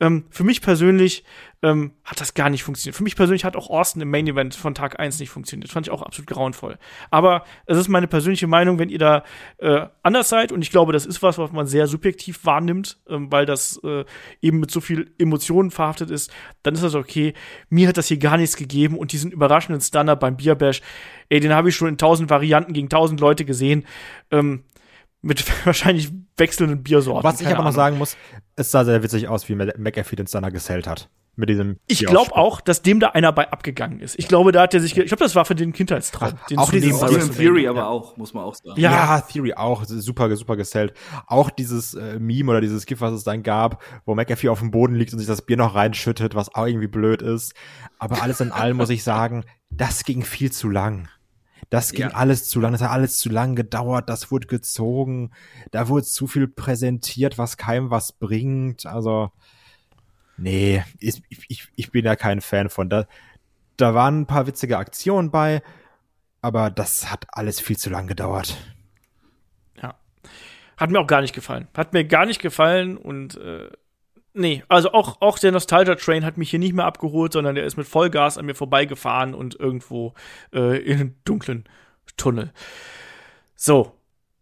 Ähm, für mich persönlich ähm, hat das gar nicht funktioniert. Für mich persönlich hat auch Austin im Main Event von Tag 1 nicht funktioniert. Fand ich auch absolut grauenvoll. Aber es ist meine persönliche Meinung, wenn ihr da äh, anders seid, und ich glaube, das ist was, was man sehr subjektiv wahrnimmt, ähm, weil das äh, eben mit so viel Emotionen verhaftet ist, dann ist das okay. Mir hat das hier gar nichts gegeben und diesen überraschenden Stunner beim Bierbash, ey, den habe ich schon in tausend Varianten gegen tausend Leute gesehen. Ähm, mit wahrscheinlich wechselnden Biersorten. Was ich aber noch Ahnung. sagen muss, es sah sehr witzig aus, wie McAfee den Stunner gesellt hat. Mit diesem Ich glaube auch, dass dem da einer bei abgegangen ist. Ich glaube, da hat er sich, ich glaube, das war für den Kindheitstraum. Den auch dieses Austin WrestleMania. Theory aber auch, muss man auch sagen. Ja. Ja, Theory auch, super, super gesellt. Auch dieses äh, Meme oder dieses GIF, was es dann gab, wo McAfee auf dem Boden liegt und sich das Bier noch reinschüttet, was auch irgendwie blöd ist. Aber alles in allem muss ich sagen, das ging viel zu lang. Das ging Ja. alles zu lang, das hat alles zu lang gedauert, das wurde gezogen, da wurde zu viel präsentiert, was keinem was bringt. Also, nee, ich, ich, ich bin ja kein Fan von. Da, da waren ein paar witzige Aktionen bei, aber das hat alles viel zu lang gedauert. Ja. Hat mir auch gar nicht gefallen. Hat mir gar nicht gefallen und äh, nee, also auch, auch der Nostalgia Train hat mich hier nicht mehr abgeholt, sondern der ist mit Vollgas an mir vorbeigefahren und irgendwo äh, in einen dunklen Tunnel. So,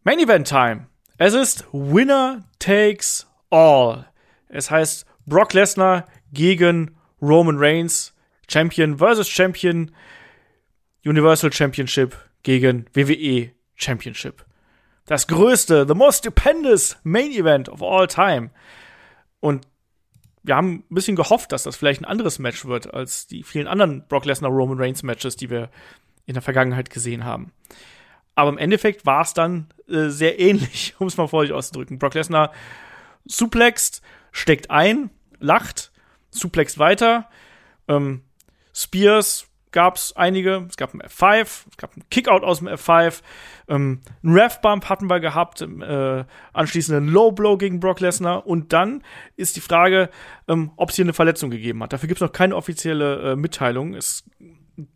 Main Event Time. Es ist Winner takes all. Es heißt Brock Lesnar gegen Roman Reigns, Champion versus Champion, Universal Championship gegen WWE Championship das größte, the most stupendous Main Event of all time. Und wir haben ein bisschen gehofft, dass das vielleicht ein anderes Match wird als die vielen anderen Brock Lesnar Roman Reigns Matches, die wir in der Vergangenheit gesehen haben. Aber im Endeffekt war es dann äh, sehr ähnlich, um es mal vorsichtig auszudrücken. Brock Lesnar suplext, steckt ein, lacht, suplext weiter. Ähm, Spears gab es einige. Es gab einen F5, es gab einen Kickout aus dem F5. Ähm, einen Ref-Bump hatten wir gehabt, äh, anschließend einen Low-Blow gegen Brock Lesnar. Und dann ist die Frage, ähm, ob es hier eine Verletzung gegeben hat. Dafür gibt es noch keine offizielle äh, Mitteilung. Es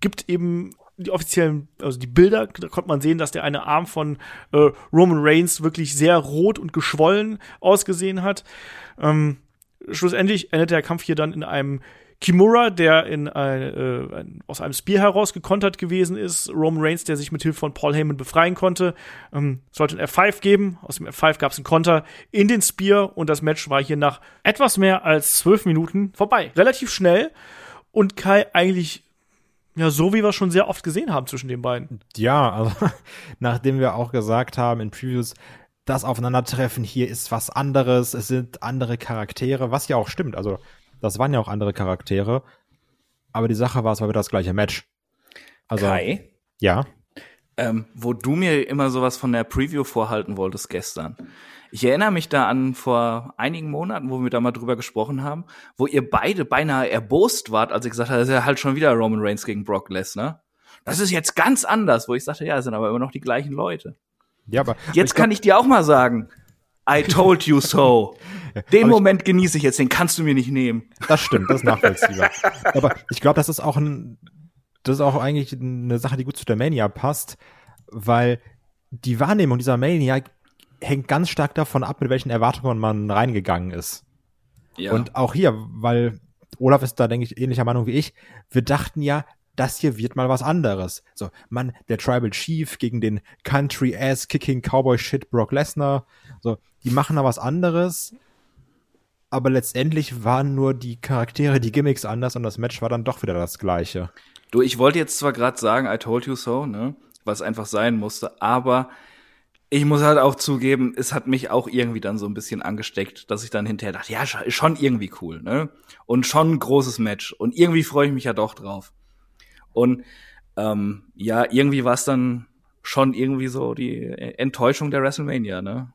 gibt eben die offiziellen, also die Bilder, da konnte man sehen, dass der eine Arm von äh, Roman Reigns wirklich sehr rot und geschwollen ausgesehen hat. Ähm, schlussendlich endet der Kampf hier dann in einem Kimura, der in ein, äh, ein, aus einem Spear heraus gekontert gewesen ist. Roman Reigns, der sich mit Hilfe von Paul Heyman befreien konnte. Ähm, sollte ein F5 geben. Aus dem F5 gab es einen Konter in den Spear und das Match war hier nach etwas mehr als zwölf Minuten vorbei. Relativ schnell und Kai eigentlich ja, so wie wir schon sehr oft gesehen haben zwischen den beiden. Ja, also nachdem wir auch gesagt haben in Previews, das Aufeinandertreffen hier ist was anderes, es sind andere Charaktere, was ja auch stimmt. Also, das waren ja auch andere Charaktere. Aber die Sache war, es war wieder das gleiche Match. Also, Kai? Ja. Ähm, wo du mir immer sowas von der Preview vorhalten wolltest gestern. Ich erinnere mich da an vor einigen Monaten, wo wir da mal drüber gesprochen haben, wo ihr beide beinahe erbost wart, als ich gesagt habe, das ist ja halt schon wieder Roman Reigns gegen Brock Lesnar. Das ist jetzt ganz anders, wo ich sagte, ja, das sind aber immer noch die gleichen Leute. Ja, aber jetzt ich kann ich dir auch mal sagen, I told you so. Den Moment genieße ich jetzt, den kannst du mir nicht nehmen. Das stimmt, das ist nachvollziehbar. aber ich glaube, das ist auch ein, das ist auch eigentlich eine Sache, die gut zu der Mania passt, weil die Wahrnehmung dieser Mania hängt ganz stark davon ab, mit welchen Erwartungen man reingegangen ist. Ja. Und auch hier, weil Olaf ist da, denke ich, ähnlicher Meinung wie ich. Wir dachten ja, das hier wird mal was anderes. So, man, der Tribal Chief gegen den Country Ass Kicking Cowboy Shit Brock Lesnar. So, die machen da was anderes. Aber letztendlich waren nur die Charaktere, die Gimmicks anders und das Match war dann doch wieder das gleiche. Du, ich wollte jetzt zwar gerade sagen, I told you so, ne? Was einfach sein musste, aber ich muss halt auch zugeben, es hat mich auch irgendwie dann so ein bisschen angesteckt, dass ich dann hinterher dachte, ja, schon irgendwie cool, ne? Und schon ein großes Match. Und irgendwie freue ich mich ja doch drauf. Und ähm, ja, irgendwie war es dann schon irgendwie so die Enttäuschung der WrestleMania, ne?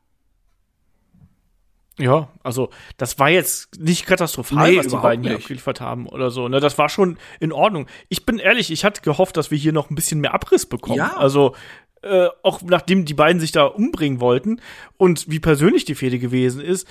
Ja, also das war jetzt nicht katastrophal, nee, was die beiden hier abgeliefert haben oder so. Ne, das war schon in Ordnung. Ich bin ehrlich, ich hatte gehofft, dass wir hier noch ein bisschen mehr Abriss bekommen. Ja. Also äh, auch nachdem die beiden sich da umbringen wollten und wie persönlich die Fehde gewesen ist,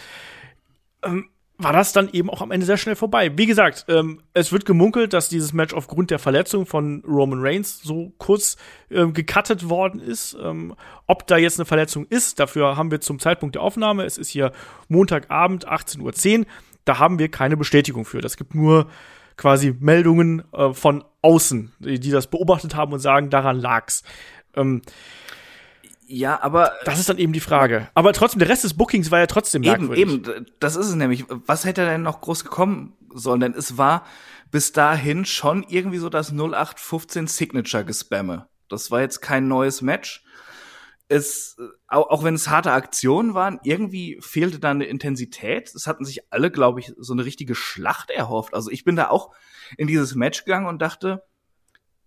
ähm, war das dann eben auch am Ende sehr schnell vorbei. Wie gesagt, ähm, es wird gemunkelt, dass dieses Match aufgrund der Verletzung von Roman Reigns so kurz ähm, gecuttet worden ist. Ähm, ob da jetzt eine Verletzung ist, dafür haben wir zum Zeitpunkt der Aufnahme, es ist hier Montagabend 18.10 Uhr, da haben wir keine Bestätigung für. Das gibt nur quasi Meldungen äh, von außen, die, die das beobachtet haben und sagen, daran lag's. Ähm, ja, aber das ist dann eben die Frage. Aber trotzdem, der Rest des Bookings war ja trotzdem merkwürdig. Eben, eben, das ist es nämlich. Was hätte denn noch groß gekommen sollen? Denn es war bis dahin schon irgendwie so das 0815 Signature gespamme. Das war jetzt kein neues Match. Es, auch, auch wenn es harte Aktionen waren, irgendwie fehlte da eine Intensität. Es hatten sich alle, glaube ich, so eine richtige Schlacht erhofft. Also ich bin da auch in dieses Match gegangen und dachte,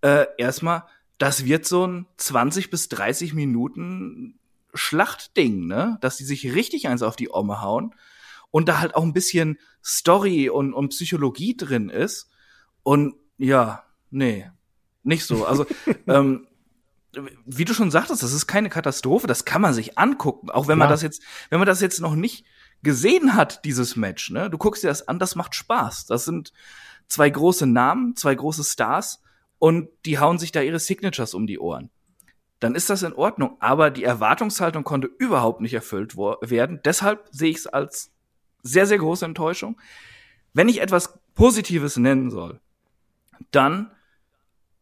äh, erstmal, das wird so ein 20 bis 30 Minuten Schlachtding, ne? Dass die sich richtig eins auf die Omme hauen und da halt auch ein bisschen Story und, und Psychologie drin ist. Und ja, nee, nicht so. Also, ähm, wie du schon sagtest, das ist keine Katastrophe, das kann man sich angucken, auch wenn man das jetzt, wenn man das jetzt noch nicht gesehen hat, dieses Match, ne? Du guckst dir das an, das macht Spaß. Das sind zwei große Namen, zwei große Stars und die hauen sich da ihre Signatures um die Ohren. Dann ist das in Ordnung, aber die Erwartungshaltung konnte überhaupt nicht erfüllt werden. Deshalb sehe ich es als sehr, sehr große Enttäuschung. Wenn ich etwas Positives nennen soll, dann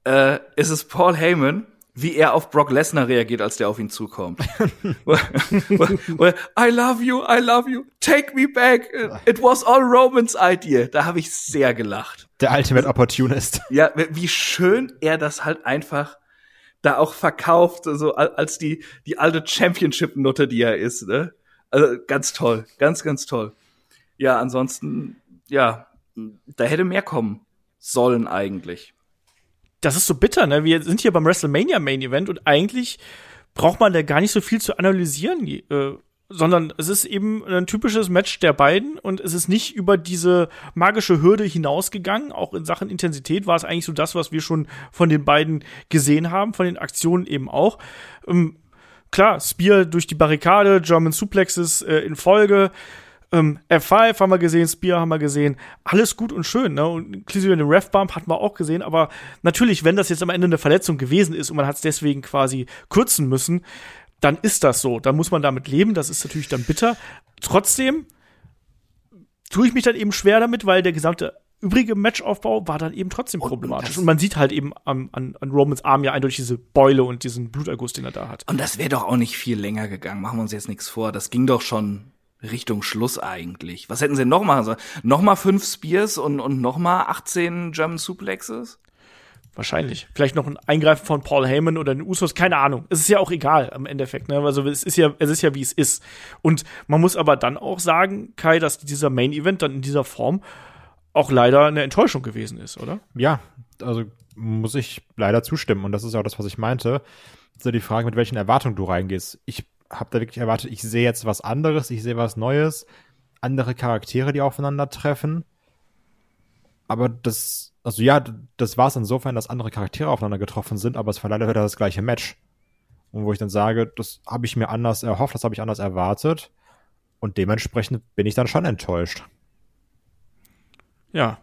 äh, ist es Paul Heyman, wie er auf Brock Lesnar reagiert, als der auf ihn zukommt. I love you, I love you, take me back. It was all Roman's idea. Da habe ich sehr gelacht. Der Ultimate Opportunist. Ja, wie schön er das halt einfach da auch verkauft, so als die, die alte Championship-Nutte, die er ist. Ne? Also ganz toll, ganz, ganz toll. Ja, ansonsten, ja, da hätte mehr kommen sollen eigentlich das ist so bitter, ne? Wir sind hier beim WrestleMania Main Event und eigentlich braucht man da gar nicht so viel zu analysieren, äh, sondern es ist eben ein typisches Match der beiden und es ist nicht über diese magische Hürde hinausgegangen. Auch in Sachen Intensität war es eigentlich so das, was wir schon von den beiden gesehen haben, von den Aktionen eben auch. Ähm, klar, Spear durch die Barrikade, German Suplexes äh, in Folge. Ähm, F5 haben wir gesehen, Spear haben wir gesehen, alles gut und schön, ne? Und inklusive den Ref-Bump hatten wir auch gesehen, aber natürlich, wenn das jetzt am Ende eine Verletzung gewesen ist und man hat es deswegen quasi kürzen müssen, dann ist das so. Dann muss man damit leben, das ist natürlich dann bitter. Trotzdem tue ich mich dann eben schwer damit, weil der gesamte übrige Matchaufbau war dann eben trotzdem problematisch. Und, und man sieht halt eben an, an, an Romans Arm ja eindeutig diese Beule und diesen Bluterguss, den er da hat. Und das wäre doch auch nicht viel länger gegangen. Machen wir uns jetzt nichts vor. Das ging doch schon Richtung Schluss eigentlich. Was hätten sie denn noch machen sollen? Noch mal fünf Spears und, und noch mal 18 German Suplexes? Wahrscheinlich. Vielleicht noch ein Eingreifen von Paul Heyman oder den Usos, keine Ahnung. Es ist ja auch egal am Endeffekt, ne? Also es ist ja, es ist ja wie es ist. Und man muss aber dann auch sagen, Kai, dass dieser Main Event dann in dieser Form auch leider eine Enttäuschung gewesen ist, oder? Ja, also muss ich leider zustimmen. Und das ist auch das, was ich meinte. So die Frage, mit welchen Erwartungen du reingehst. Ich habe da wirklich erwartet, ich sehe jetzt was anderes, ich sehe was Neues, andere Charaktere, die aufeinandertreffen. Aber das, also ja, das war es insofern, dass andere Charaktere aufeinander getroffen sind, aber es war leider wieder das gleiche Match. Und wo ich dann sage, das habe ich mir anders erhofft, das habe ich anders erwartet. Und dementsprechend bin ich dann schon enttäuscht. Ja.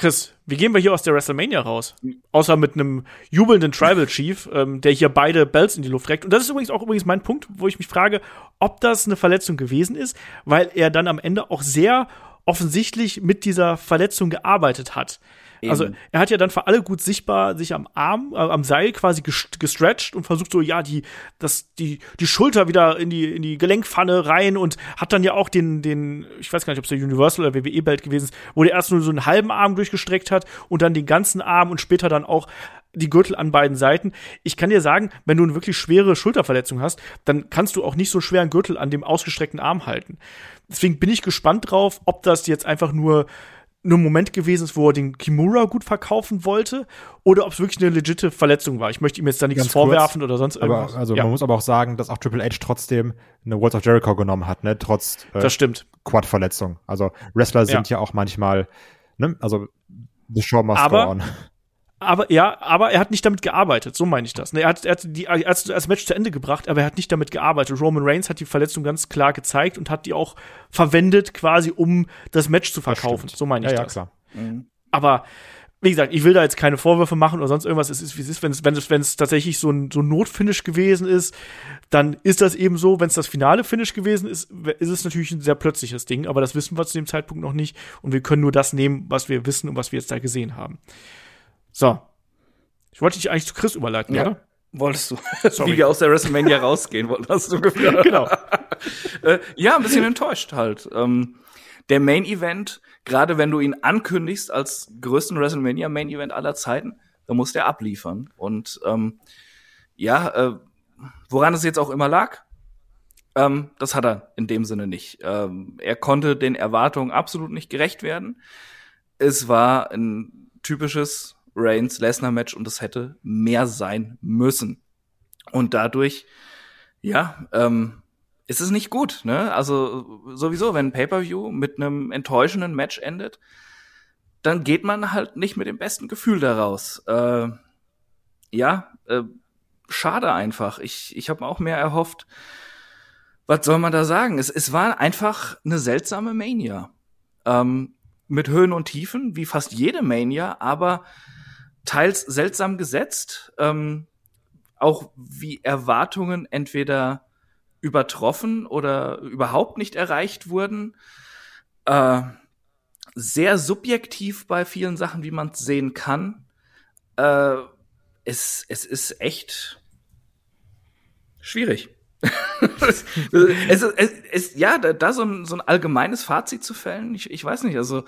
Chris, wie gehen wir hier aus der WrestleMania raus? Außer mit einem jubelnden Tribal Chief, ähm, der hier beide Bells in die Luft reckt. Und das ist übrigens auch übrigens mein Punkt, wo ich mich frage, ob das eine Verletzung gewesen ist, weil er dann am Ende auch sehr offensichtlich mit dieser Verletzung gearbeitet hat. Also er hat ja dann für alle gut sichtbar sich am Arm, äh, am Seil quasi gestretcht und versucht so, ja, die, das, die, die Schulter wieder in die, in die Gelenkpfanne rein und hat dann ja auch den, den, ich weiß gar nicht, ob es der Universal oder WWE-Belt gewesen ist, wo der erst nur so einen halben Arm durchgestreckt hat und dann den ganzen Arm und später dann auch die Gürtel an beiden Seiten. Ich kann dir sagen, wenn du eine wirklich schwere Schulterverletzung hast, dann kannst du auch nicht so schwer einen Gürtel an dem ausgestreckten Arm halten. Deswegen bin ich gespannt drauf, ob das jetzt einfach nur nur ein Moment gewesen ist, wo er den Kimura gut verkaufen wollte, oder ob es wirklich eine legitime Verletzung war. Ich möchte ihm jetzt da nichts Ganz vorwerfen kurz, oder sonst irgendwas. Aber, also ja. man muss aber auch sagen, dass auch Triple H trotzdem eine World of Jericho genommen hat, ne? Trotz äh, das stimmt. Quad-Verletzung. Also Wrestler sind ja, ja auch manchmal, ne? Also the show must aber, go on aber ja, aber er hat nicht damit gearbeitet, so meine ich das. Ne, er hat, er hat die, er hat das Match zu Ende gebracht, aber er hat nicht damit gearbeitet. Roman Reigns hat die Verletzung ganz klar gezeigt und hat die auch verwendet, quasi um das Match zu verkaufen. So meine ich ja, das. Ja, klar. Mhm. Aber wie gesagt, ich will da jetzt keine Vorwürfe machen oder sonst irgendwas. Es ist, wie es ist. Wenn es, wenn es, wenn es tatsächlich so ein, so ein Notfinish gewesen ist, dann ist das eben so. Wenn es das finale Finish gewesen ist, ist es natürlich ein sehr plötzliches Ding. Aber das wissen wir zu dem Zeitpunkt noch nicht. Und wir können nur das nehmen, was wir wissen und was wir jetzt da gesehen haben. So. Ich wollte dich eigentlich zu Chris überleiten, ja. oder? Wolltest du. Sorry. Wie wir aus der WrestleMania rausgehen wollten, hast du gefühlt. genau. äh, ja, ein bisschen enttäuscht halt. Ähm, der Main Event, gerade wenn du ihn ankündigst als größten WrestleMania Main Event aller Zeiten, dann muss der abliefern. Und ähm, ja, äh, woran es jetzt auch immer lag, ähm, das hat er in dem Sinne nicht. Ähm, er konnte den Erwartungen absolut nicht gerecht werden. Es war ein typisches Reigns-Lesnar-Match und es hätte mehr sein müssen. Und dadurch, ja, ähm, ist es nicht gut, ne? Also sowieso, wenn ein Pay-per-View mit einem enttäuschenden Match endet, dann geht man halt nicht mit dem besten Gefühl daraus. Äh, ja, äh, schade einfach. Ich, ich habe auch mehr erhofft. Was soll man da sagen? Es, es war einfach eine seltsame Mania. Ähm, mit Höhen und Tiefen, wie fast jede Mania, aber teils seltsam gesetzt, ähm, auch wie Erwartungen entweder übertroffen oder überhaupt nicht erreicht wurden. Äh, sehr subjektiv bei vielen Sachen, wie man es sehen kann. Äh, es, es ist echt schwierig. es, es, es, es, ja, da, da so, ein, so ein allgemeines Fazit zu fällen, ich, ich weiß nicht, also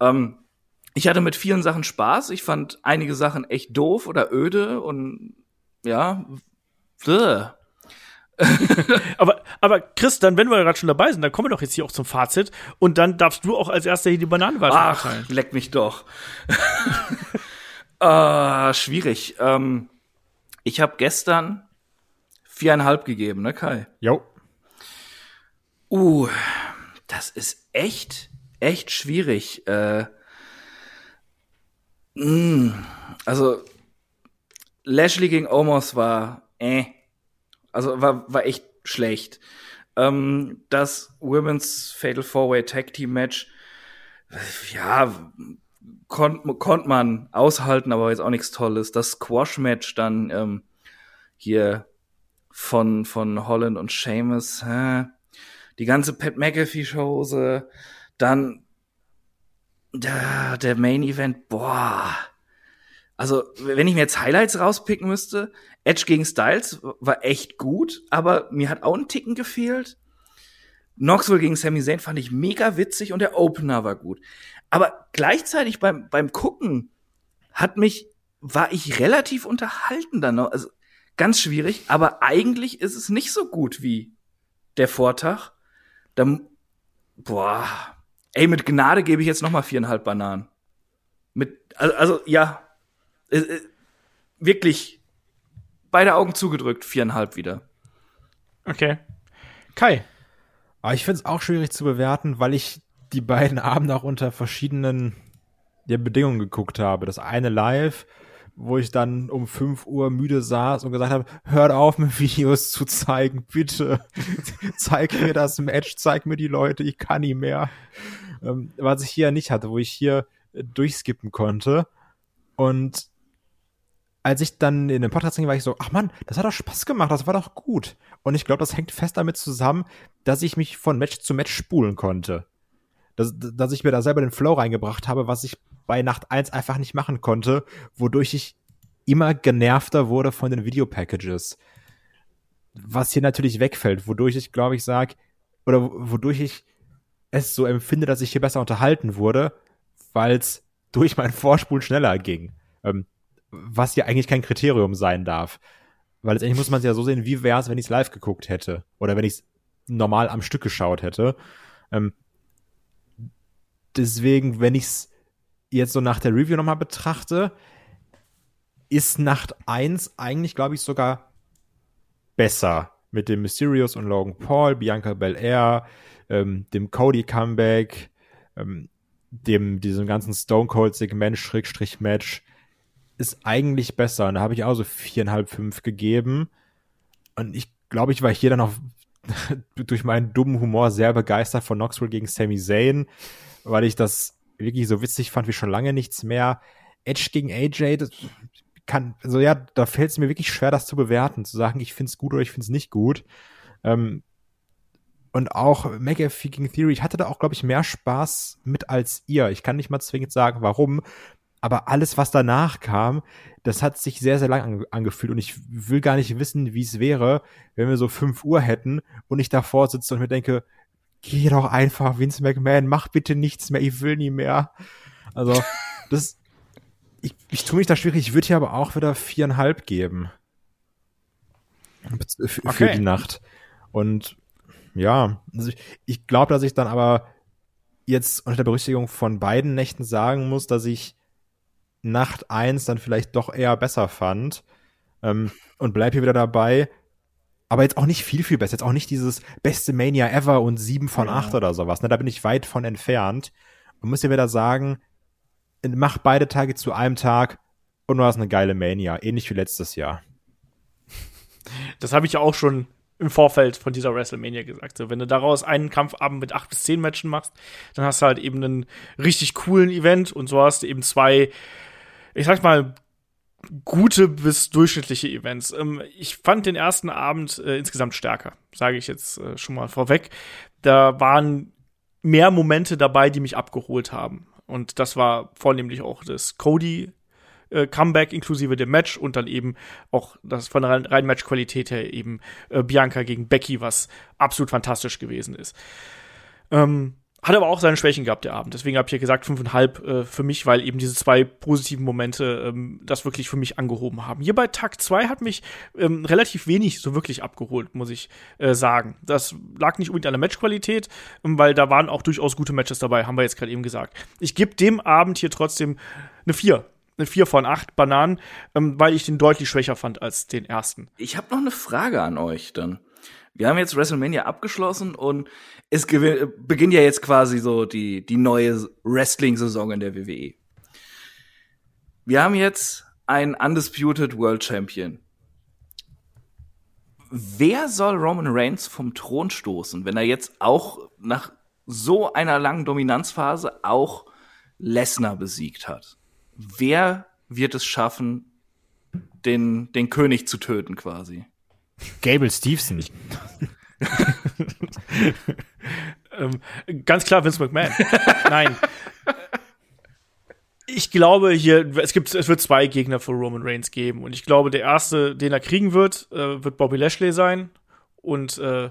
ähm, ich hatte mit vielen Sachen Spaß. Ich fand einige Sachen echt doof oder öde und ja. aber, aber Chris, dann, wenn wir gerade schon dabei sind, dann kommen wir doch jetzt hier auch zum Fazit und dann darfst du auch als erster hier die Bananenwatte Ach, erteilen. leck mich doch. äh, schwierig. Ähm, ich habe gestern viereinhalb gegeben, ne Kai? Jo. Uh, das ist echt, echt schwierig. Äh, also Lashley gegen Omos war äh. Also war, war echt schlecht. Ähm, das Women's Fatal Four-Way Tag Team Match, ja, konnte konnt man aushalten, aber jetzt auch nichts Tolles. Das Squash Match dann ähm, hier von von Holland und Seamus, hä? die ganze Pat McAfee Chose, dann der, der Main Event, boah. Also, wenn ich mir jetzt Highlights rauspicken müsste, Edge gegen Styles war echt gut, aber mir hat auch ein Ticken gefehlt. Knoxville gegen Sami Zayn fand ich mega witzig und der Opener war gut. Aber gleichzeitig beim, beim Gucken hat mich, war ich relativ unterhalten dann noch. Also ganz schwierig, aber eigentlich ist es nicht so gut wie der Vortag. Da, boah, ey, mit Gnade gebe ich jetzt noch mal viereinhalb Bananen. Mit, also, also ja, äh, äh, wirklich beide Augen zugedrückt, viereinhalb wieder. Okay. Kai. Aber ich finde es auch schwierig zu bewerten, weil ich die beiden Abende auch unter verschiedenen ja, Bedingungen geguckt habe. Das eine live, wo ich dann um 5 Uhr müde saß und gesagt habe, hört auf, mir Videos zu zeigen, bitte. zeig mir das Match, zeig mir die Leute, ich kann nie mehr. Ähm, was ich hier nicht hatte, wo ich hier äh, durchskippen konnte. Und als ich dann in den Podcast ging, war ich so, ach man, das hat doch Spaß gemacht, das war doch gut. Und ich glaube, das hängt fest damit zusammen, dass ich mich von Match zu Match spulen konnte. Dass, dass ich mir da selber den Flow reingebracht habe, was ich bei Nacht 1 einfach nicht machen konnte, wodurch ich immer genervter wurde von den Videopackages. Was hier natürlich wegfällt, wodurch ich, glaube ich, sage, oder wodurch ich es so empfinde, dass ich hier besser unterhalten wurde, weil es durch meinen Vorspulen schneller ging. Ähm, was ja eigentlich kein Kriterium sein darf. Weil letztendlich muss man es ja so sehen, wie wäre es, wenn ich es live geguckt hätte. Oder wenn ich es normal am Stück geschaut hätte. Ähm, deswegen, wenn ich es jetzt so nach der Review nochmal betrachte, ist Nacht 1 eigentlich, glaube ich, sogar besser. Mit dem Mysterious und Logan Paul, Bianca Belair, ähm, dem Cody Comeback, ähm, dem, diesem ganzen Stone Cold Segment, Schrägstrich Match ist eigentlich besser. Und da habe ich auch so viereinhalb, fünf gegeben. Und ich glaube, ich war hier dann auch durch meinen dummen Humor sehr begeistert von Knoxville gegen Sami Zayn, weil ich das wirklich so witzig fand wie schon lange nichts mehr. Edge gegen AJ, das kann, also ja, da fällt es mir wirklich schwer, das zu bewerten, zu sagen, ich finde es gut oder ich finde es nicht gut. Ähm, und auch McAfee gegen Theory, ich hatte da auch, glaube ich, mehr Spaß mit als ihr. Ich kann nicht mal zwingend sagen, warum, aber alles, was danach kam, das hat sich sehr, sehr lang angefühlt und ich will gar nicht wissen, wie es wäre, wenn wir so fünf Uhr hätten und ich davor sitze und mir denke, geh doch einfach, Vince McMahon, mach bitte nichts mehr, ich will nie mehr. Also, das, ich, ich tue mich da schwierig, ich würde hier aber auch wieder viereinhalb geben. Für, okay. für die Nacht. Und ja, also ich, ich glaube, dass ich dann aber jetzt unter der Berücksichtigung von beiden Nächten sagen muss, dass ich Nacht 1 dann vielleicht doch eher besser fand. Ähm, und bleib hier wieder dabei. Aber jetzt auch nicht viel, viel besser. Jetzt auch nicht dieses beste Mania ever und 7 von 8 ja. oder sowas. Ne, da bin ich weit von entfernt. Und muss ja wieder sagen, mach beide Tage zu einem Tag und du hast eine geile Mania. Ähnlich wie letztes Jahr. Das habe ich ja auch schon im Vorfeld von dieser WrestleMania gesagt. So, wenn du daraus einen Kampfabend mit acht bis zehn Matchen machst, dann hast du halt eben einen richtig coolen Event und so hast du eben zwei ich sag mal, gute bis durchschnittliche Events. Ähm, ich fand den ersten Abend äh, insgesamt stärker, sage ich jetzt äh, schon mal vorweg. Da waren mehr Momente dabei, die mich abgeholt haben. Und das war vornehmlich auch das Cody äh, Comeback inklusive dem Match und dann eben auch das von der reinen Matchqualität her eben äh, Bianca gegen Becky, was absolut fantastisch gewesen ist. Ähm, hat aber auch seine Schwächen gehabt, der Abend. Deswegen habe ich ja gesagt, fünfeinhalb äh, für mich, weil eben diese zwei positiven Momente ähm, das wirklich für mich angehoben haben. Hier bei Tag 2 hat mich ähm, relativ wenig so wirklich abgeholt, muss ich äh, sagen. Das lag nicht unbedingt an der Matchqualität, ähm, weil da waren auch durchaus gute Matches dabei, haben wir jetzt gerade eben gesagt. Ich gebe dem Abend hier trotzdem eine 4 eine 4 von 8 Bananen, ähm, weil ich den deutlich schwächer fand als den ersten. Ich habe noch eine Frage an euch dann. Wir haben jetzt WrestleMania abgeschlossen und es beginnt ja jetzt quasi so die, die neue Wrestling-Saison in der WWE. Wir haben jetzt einen Undisputed World Champion. wer soll Roman Reigns vom Thron stoßen, wenn er jetzt auch nach so einer langen Dominanzphase auch Lesnar besiegt hat? Wer wird es schaffen, den, den König zu töten quasi? Gable Stevenson. ähm, ganz klar Vince McMahon. Nein. Ich glaube hier, es gibt, es wird zwei Gegner für Roman Reigns geben und ich glaube, der erste, den er kriegen wird, äh, wird Bobby Lashley sein und äh,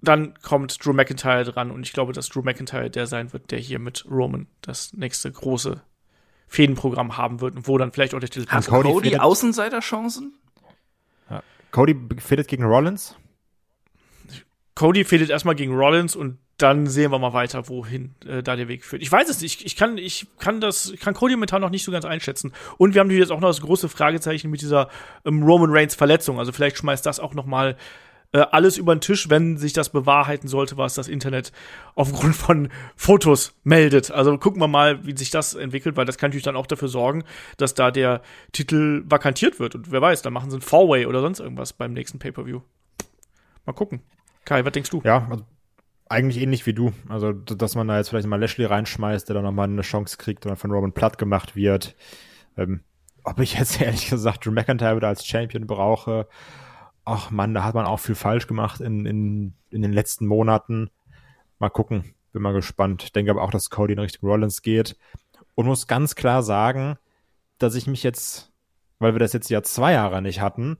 dann kommt Drew McIntyre dran und ich glaube, dass Drew McIntyre der sein wird, der hier mit Roman das nächste große Fädenprogramm haben wird und wo dann vielleicht auch der Titel Hat Cody, Cody Außenseiterchancen? Ja. Cody fädet gegen Rollins? Cody fädet erstmal gegen Rollins und dann sehen wir mal weiter, wohin äh, da der Weg führt. Ich weiß es nicht. Ich kann, ich kann das, ich kann Cody momentan noch nicht so ganz einschätzen. Und wir haben natürlich jetzt auch noch das große Fragezeichen mit dieser ähm, Roman Reigns Verletzung. Also vielleicht schmeißt das auch noch mal äh, alles über den Tisch, wenn sich das bewahrheiten sollte, was das Internet aufgrund von Fotos meldet. Also gucken wir mal, wie sich das entwickelt, weil das kann natürlich dann auch dafür sorgen, dass da der Titel vakantiert wird. Und wer weiß, dann machen sie ein Four-Way oder sonst irgendwas beim nächsten Pay-Per-View. Mal gucken. Kai, was denkst du? Ja, also eigentlich ähnlich wie du. Also, dass man da jetzt vielleicht mal Lashley reinschmeißt, der dann nochmal eine Chance kriegt und dann von Roman platt gemacht wird. Ähm, ob ich jetzt ehrlich gesagt Drew McIntyre wieder als Champion brauche, ach man, da hat man auch viel falsch gemacht in, in, in den letzten Monaten. Mal gucken, bin mal gespannt. Ich denke aber auch, dass Cody in Richtung Rollins geht. Und muss ganz klar sagen, dass ich mich jetzt, weil wir das jetzt ja zwei Jahre nicht hatten,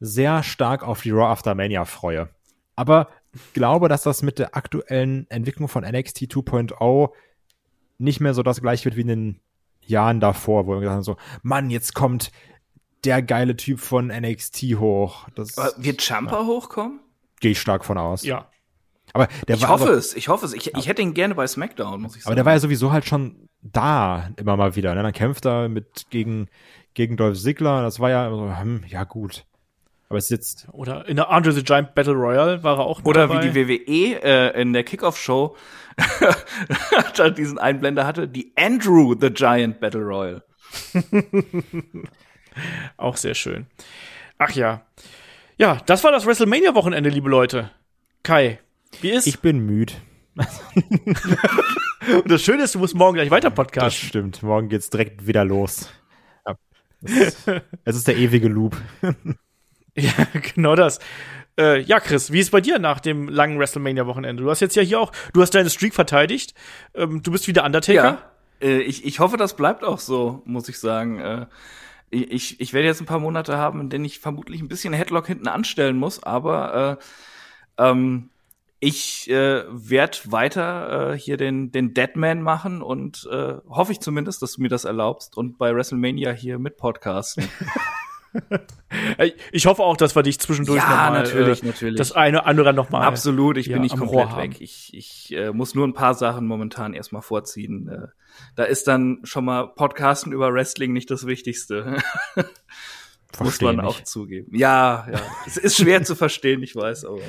sehr stark auf die Raw After Mania freue. Aber glaube, dass das mit der aktuellen Entwicklung von NXT 2.0 nicht mehr so das gleiche wird wie in den Jahren davor, wo wir gesagt haben so, Mann, jetzt kommt der geile Typ von NXT hoch. Das, wird Champa ja. hochkommen? Gehe ich stark von aus. Ja. Aber der ich war hoffe aber, es, ich hoffe es. Ich, ich hätte ihn gerne bei SmackDown, muss ich sagen. Aber der war ja sowieso halt schon da, immer mal wieder. Ne? Dann kämpft er mit gegen, gegen Dolph Ziggler. Das war ja so, hm, ja gut. Aber es ist jetzt. Oder in der Andre the Giant Battle Royale war er auch Oder dabei. wie die WWE äh, in der Kickoff-Show diesen Einblender hatte, die Andrew the Giant Battle Royale. auch sehr schön. Ach ja. Ja, das war das WrestleMania-Wochenende, liebe Leute. Kai, wie ist? Ich bin müde. Und das Schöne ist, du musst morgen gleich weiter podcasten. Das stimmt. Morgen geht's direkt wieder los. Ja. Es, ist, es ist der ewige Loop. Ja, genau das. Äh, ja, Chris, wie ist bei dir nach dem langen WrestleMania-Wochenende? Du hast jetzt ja hier auch, du hast deine Streak verteidigt. Ähm, du bist wieder Undertaker. Ja, äh, ich, ich hoffe, das bleibt auch so, muss ich sagen. Äh, ich, ich werde jetzt ein paar Monate haben, in denen ich vermutlich ein bisschen Headlock hinten anstellen muss, aber äh, ähm, ich äh, werde weiter äh, hier den, den Deadman machen und äh, hoffe ich zumindest, dass du mir das erlaubst und bei WrestleMania hier mit podcasten. ich hoffe auch, dass wir dich zwischendurch ja, noch mal, natürlich, äh, natürlich. das eine andere noch mal Absolut, ich ja, bin nicht komplett weg. Ich, ich äh, muss nur ein paar Sachen momentan erstmal vorziehen. Äh, da ist dann schon mal Podcasten über Wrestling nicht das Wichtigste. muss man nicht. auch zugeben. Ja, ja. es ist schwer zu verstehen, ich weiß, aber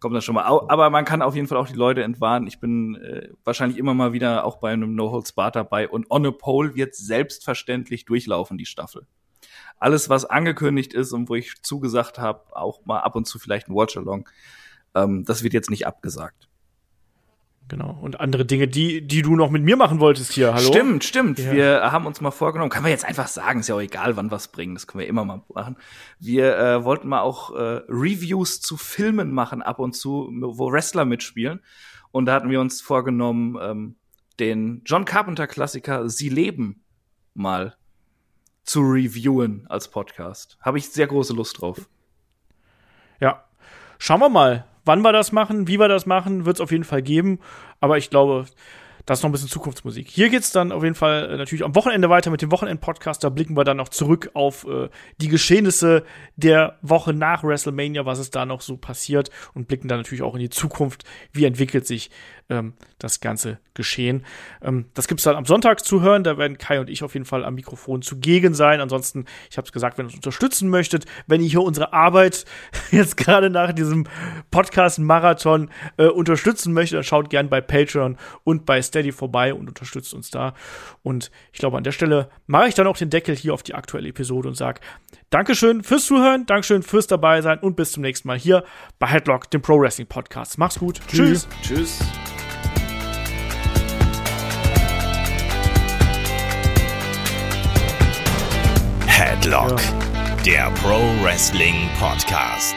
kommt dann schon mal. Aber man kann auf jeden Fall auch die Leute entwarnen. Ich bin äh, wahrscheinlich immer mal wieder auch bei einem No Holds Barred dabei und On a Pole wird selbstverständlich durchlaufen, die Staffel. Alles, was angekündigt ist und wo ich zugesagt habe, auch mal ab und zu vielleicht ein Watch-Along, ähm, das wird jetzt nicht abgesagt. Genau. Und andere Dinge, die, die du noch mit mir machen wolltest hier. Hallo? Stimmt, stimmt. Ja. Wir haben uns mal vorgenommen, kann man jetzt einfach sagen, ist ja auch egal, wann was bringen, das können wir immer mal machen. Wir äh, wollten mal auch äh, Reviews zu Filmen machen ab und zu, wo Wrestler mitspielen. Und da hatten wir uns vorgenommen, ähm, den John Carpenter Klassiker Sie leben mal zu reviewen als Podcast. Habe ich sehr große Lust drauf. Ja. Schauen wir mal, wann wir das machen, wie wir das machen, wird es auf jeden Fall geben. Aber ich glaube, das ist noch ein bisschen Zukunftsmusik. Hier geht's dann auf jeden Fall äh, natürlich am Wochenende weiter mit dem Wochenend-Podcast. Da blicken wir dann noch zurück auf äh, die Geschehnisse der Woche nach WrestleMania, was es da noch so passiert und blicken dann natürlich auch in die Zukunft. Wie entwickelt sich ähm, das ganze Geschehen? Ähm, das gibt's dann am Sonntag zu hören. Da werden Kai und ich auf jeden Fall am Mikrofon zugegen sein. Ansonsten, ich habe es gesagt, wenn ihr uns unterstützen möchtet, wenn ihr hier unsere Arbeit jetzt gerade nach diesem Podcast-Marathon äh, unterstützen möchtet, dann schaut gern bei Patreon und bei Steady Steady vorbei und unterstützt uns da. Und ich glaube, an der Stelle mache ich dann auch den Deckel hier auf die aktuelle Episode und sage Dankeschön fürs Zuhören, Dankeschön fürs dabei sein und bis zum nächsten Mal hier bei Headlock, dem Pro Wrestling Podcast. Mach's gut. Tschüss. Tschüss. Headlock, der Pro Wrestling Podcast.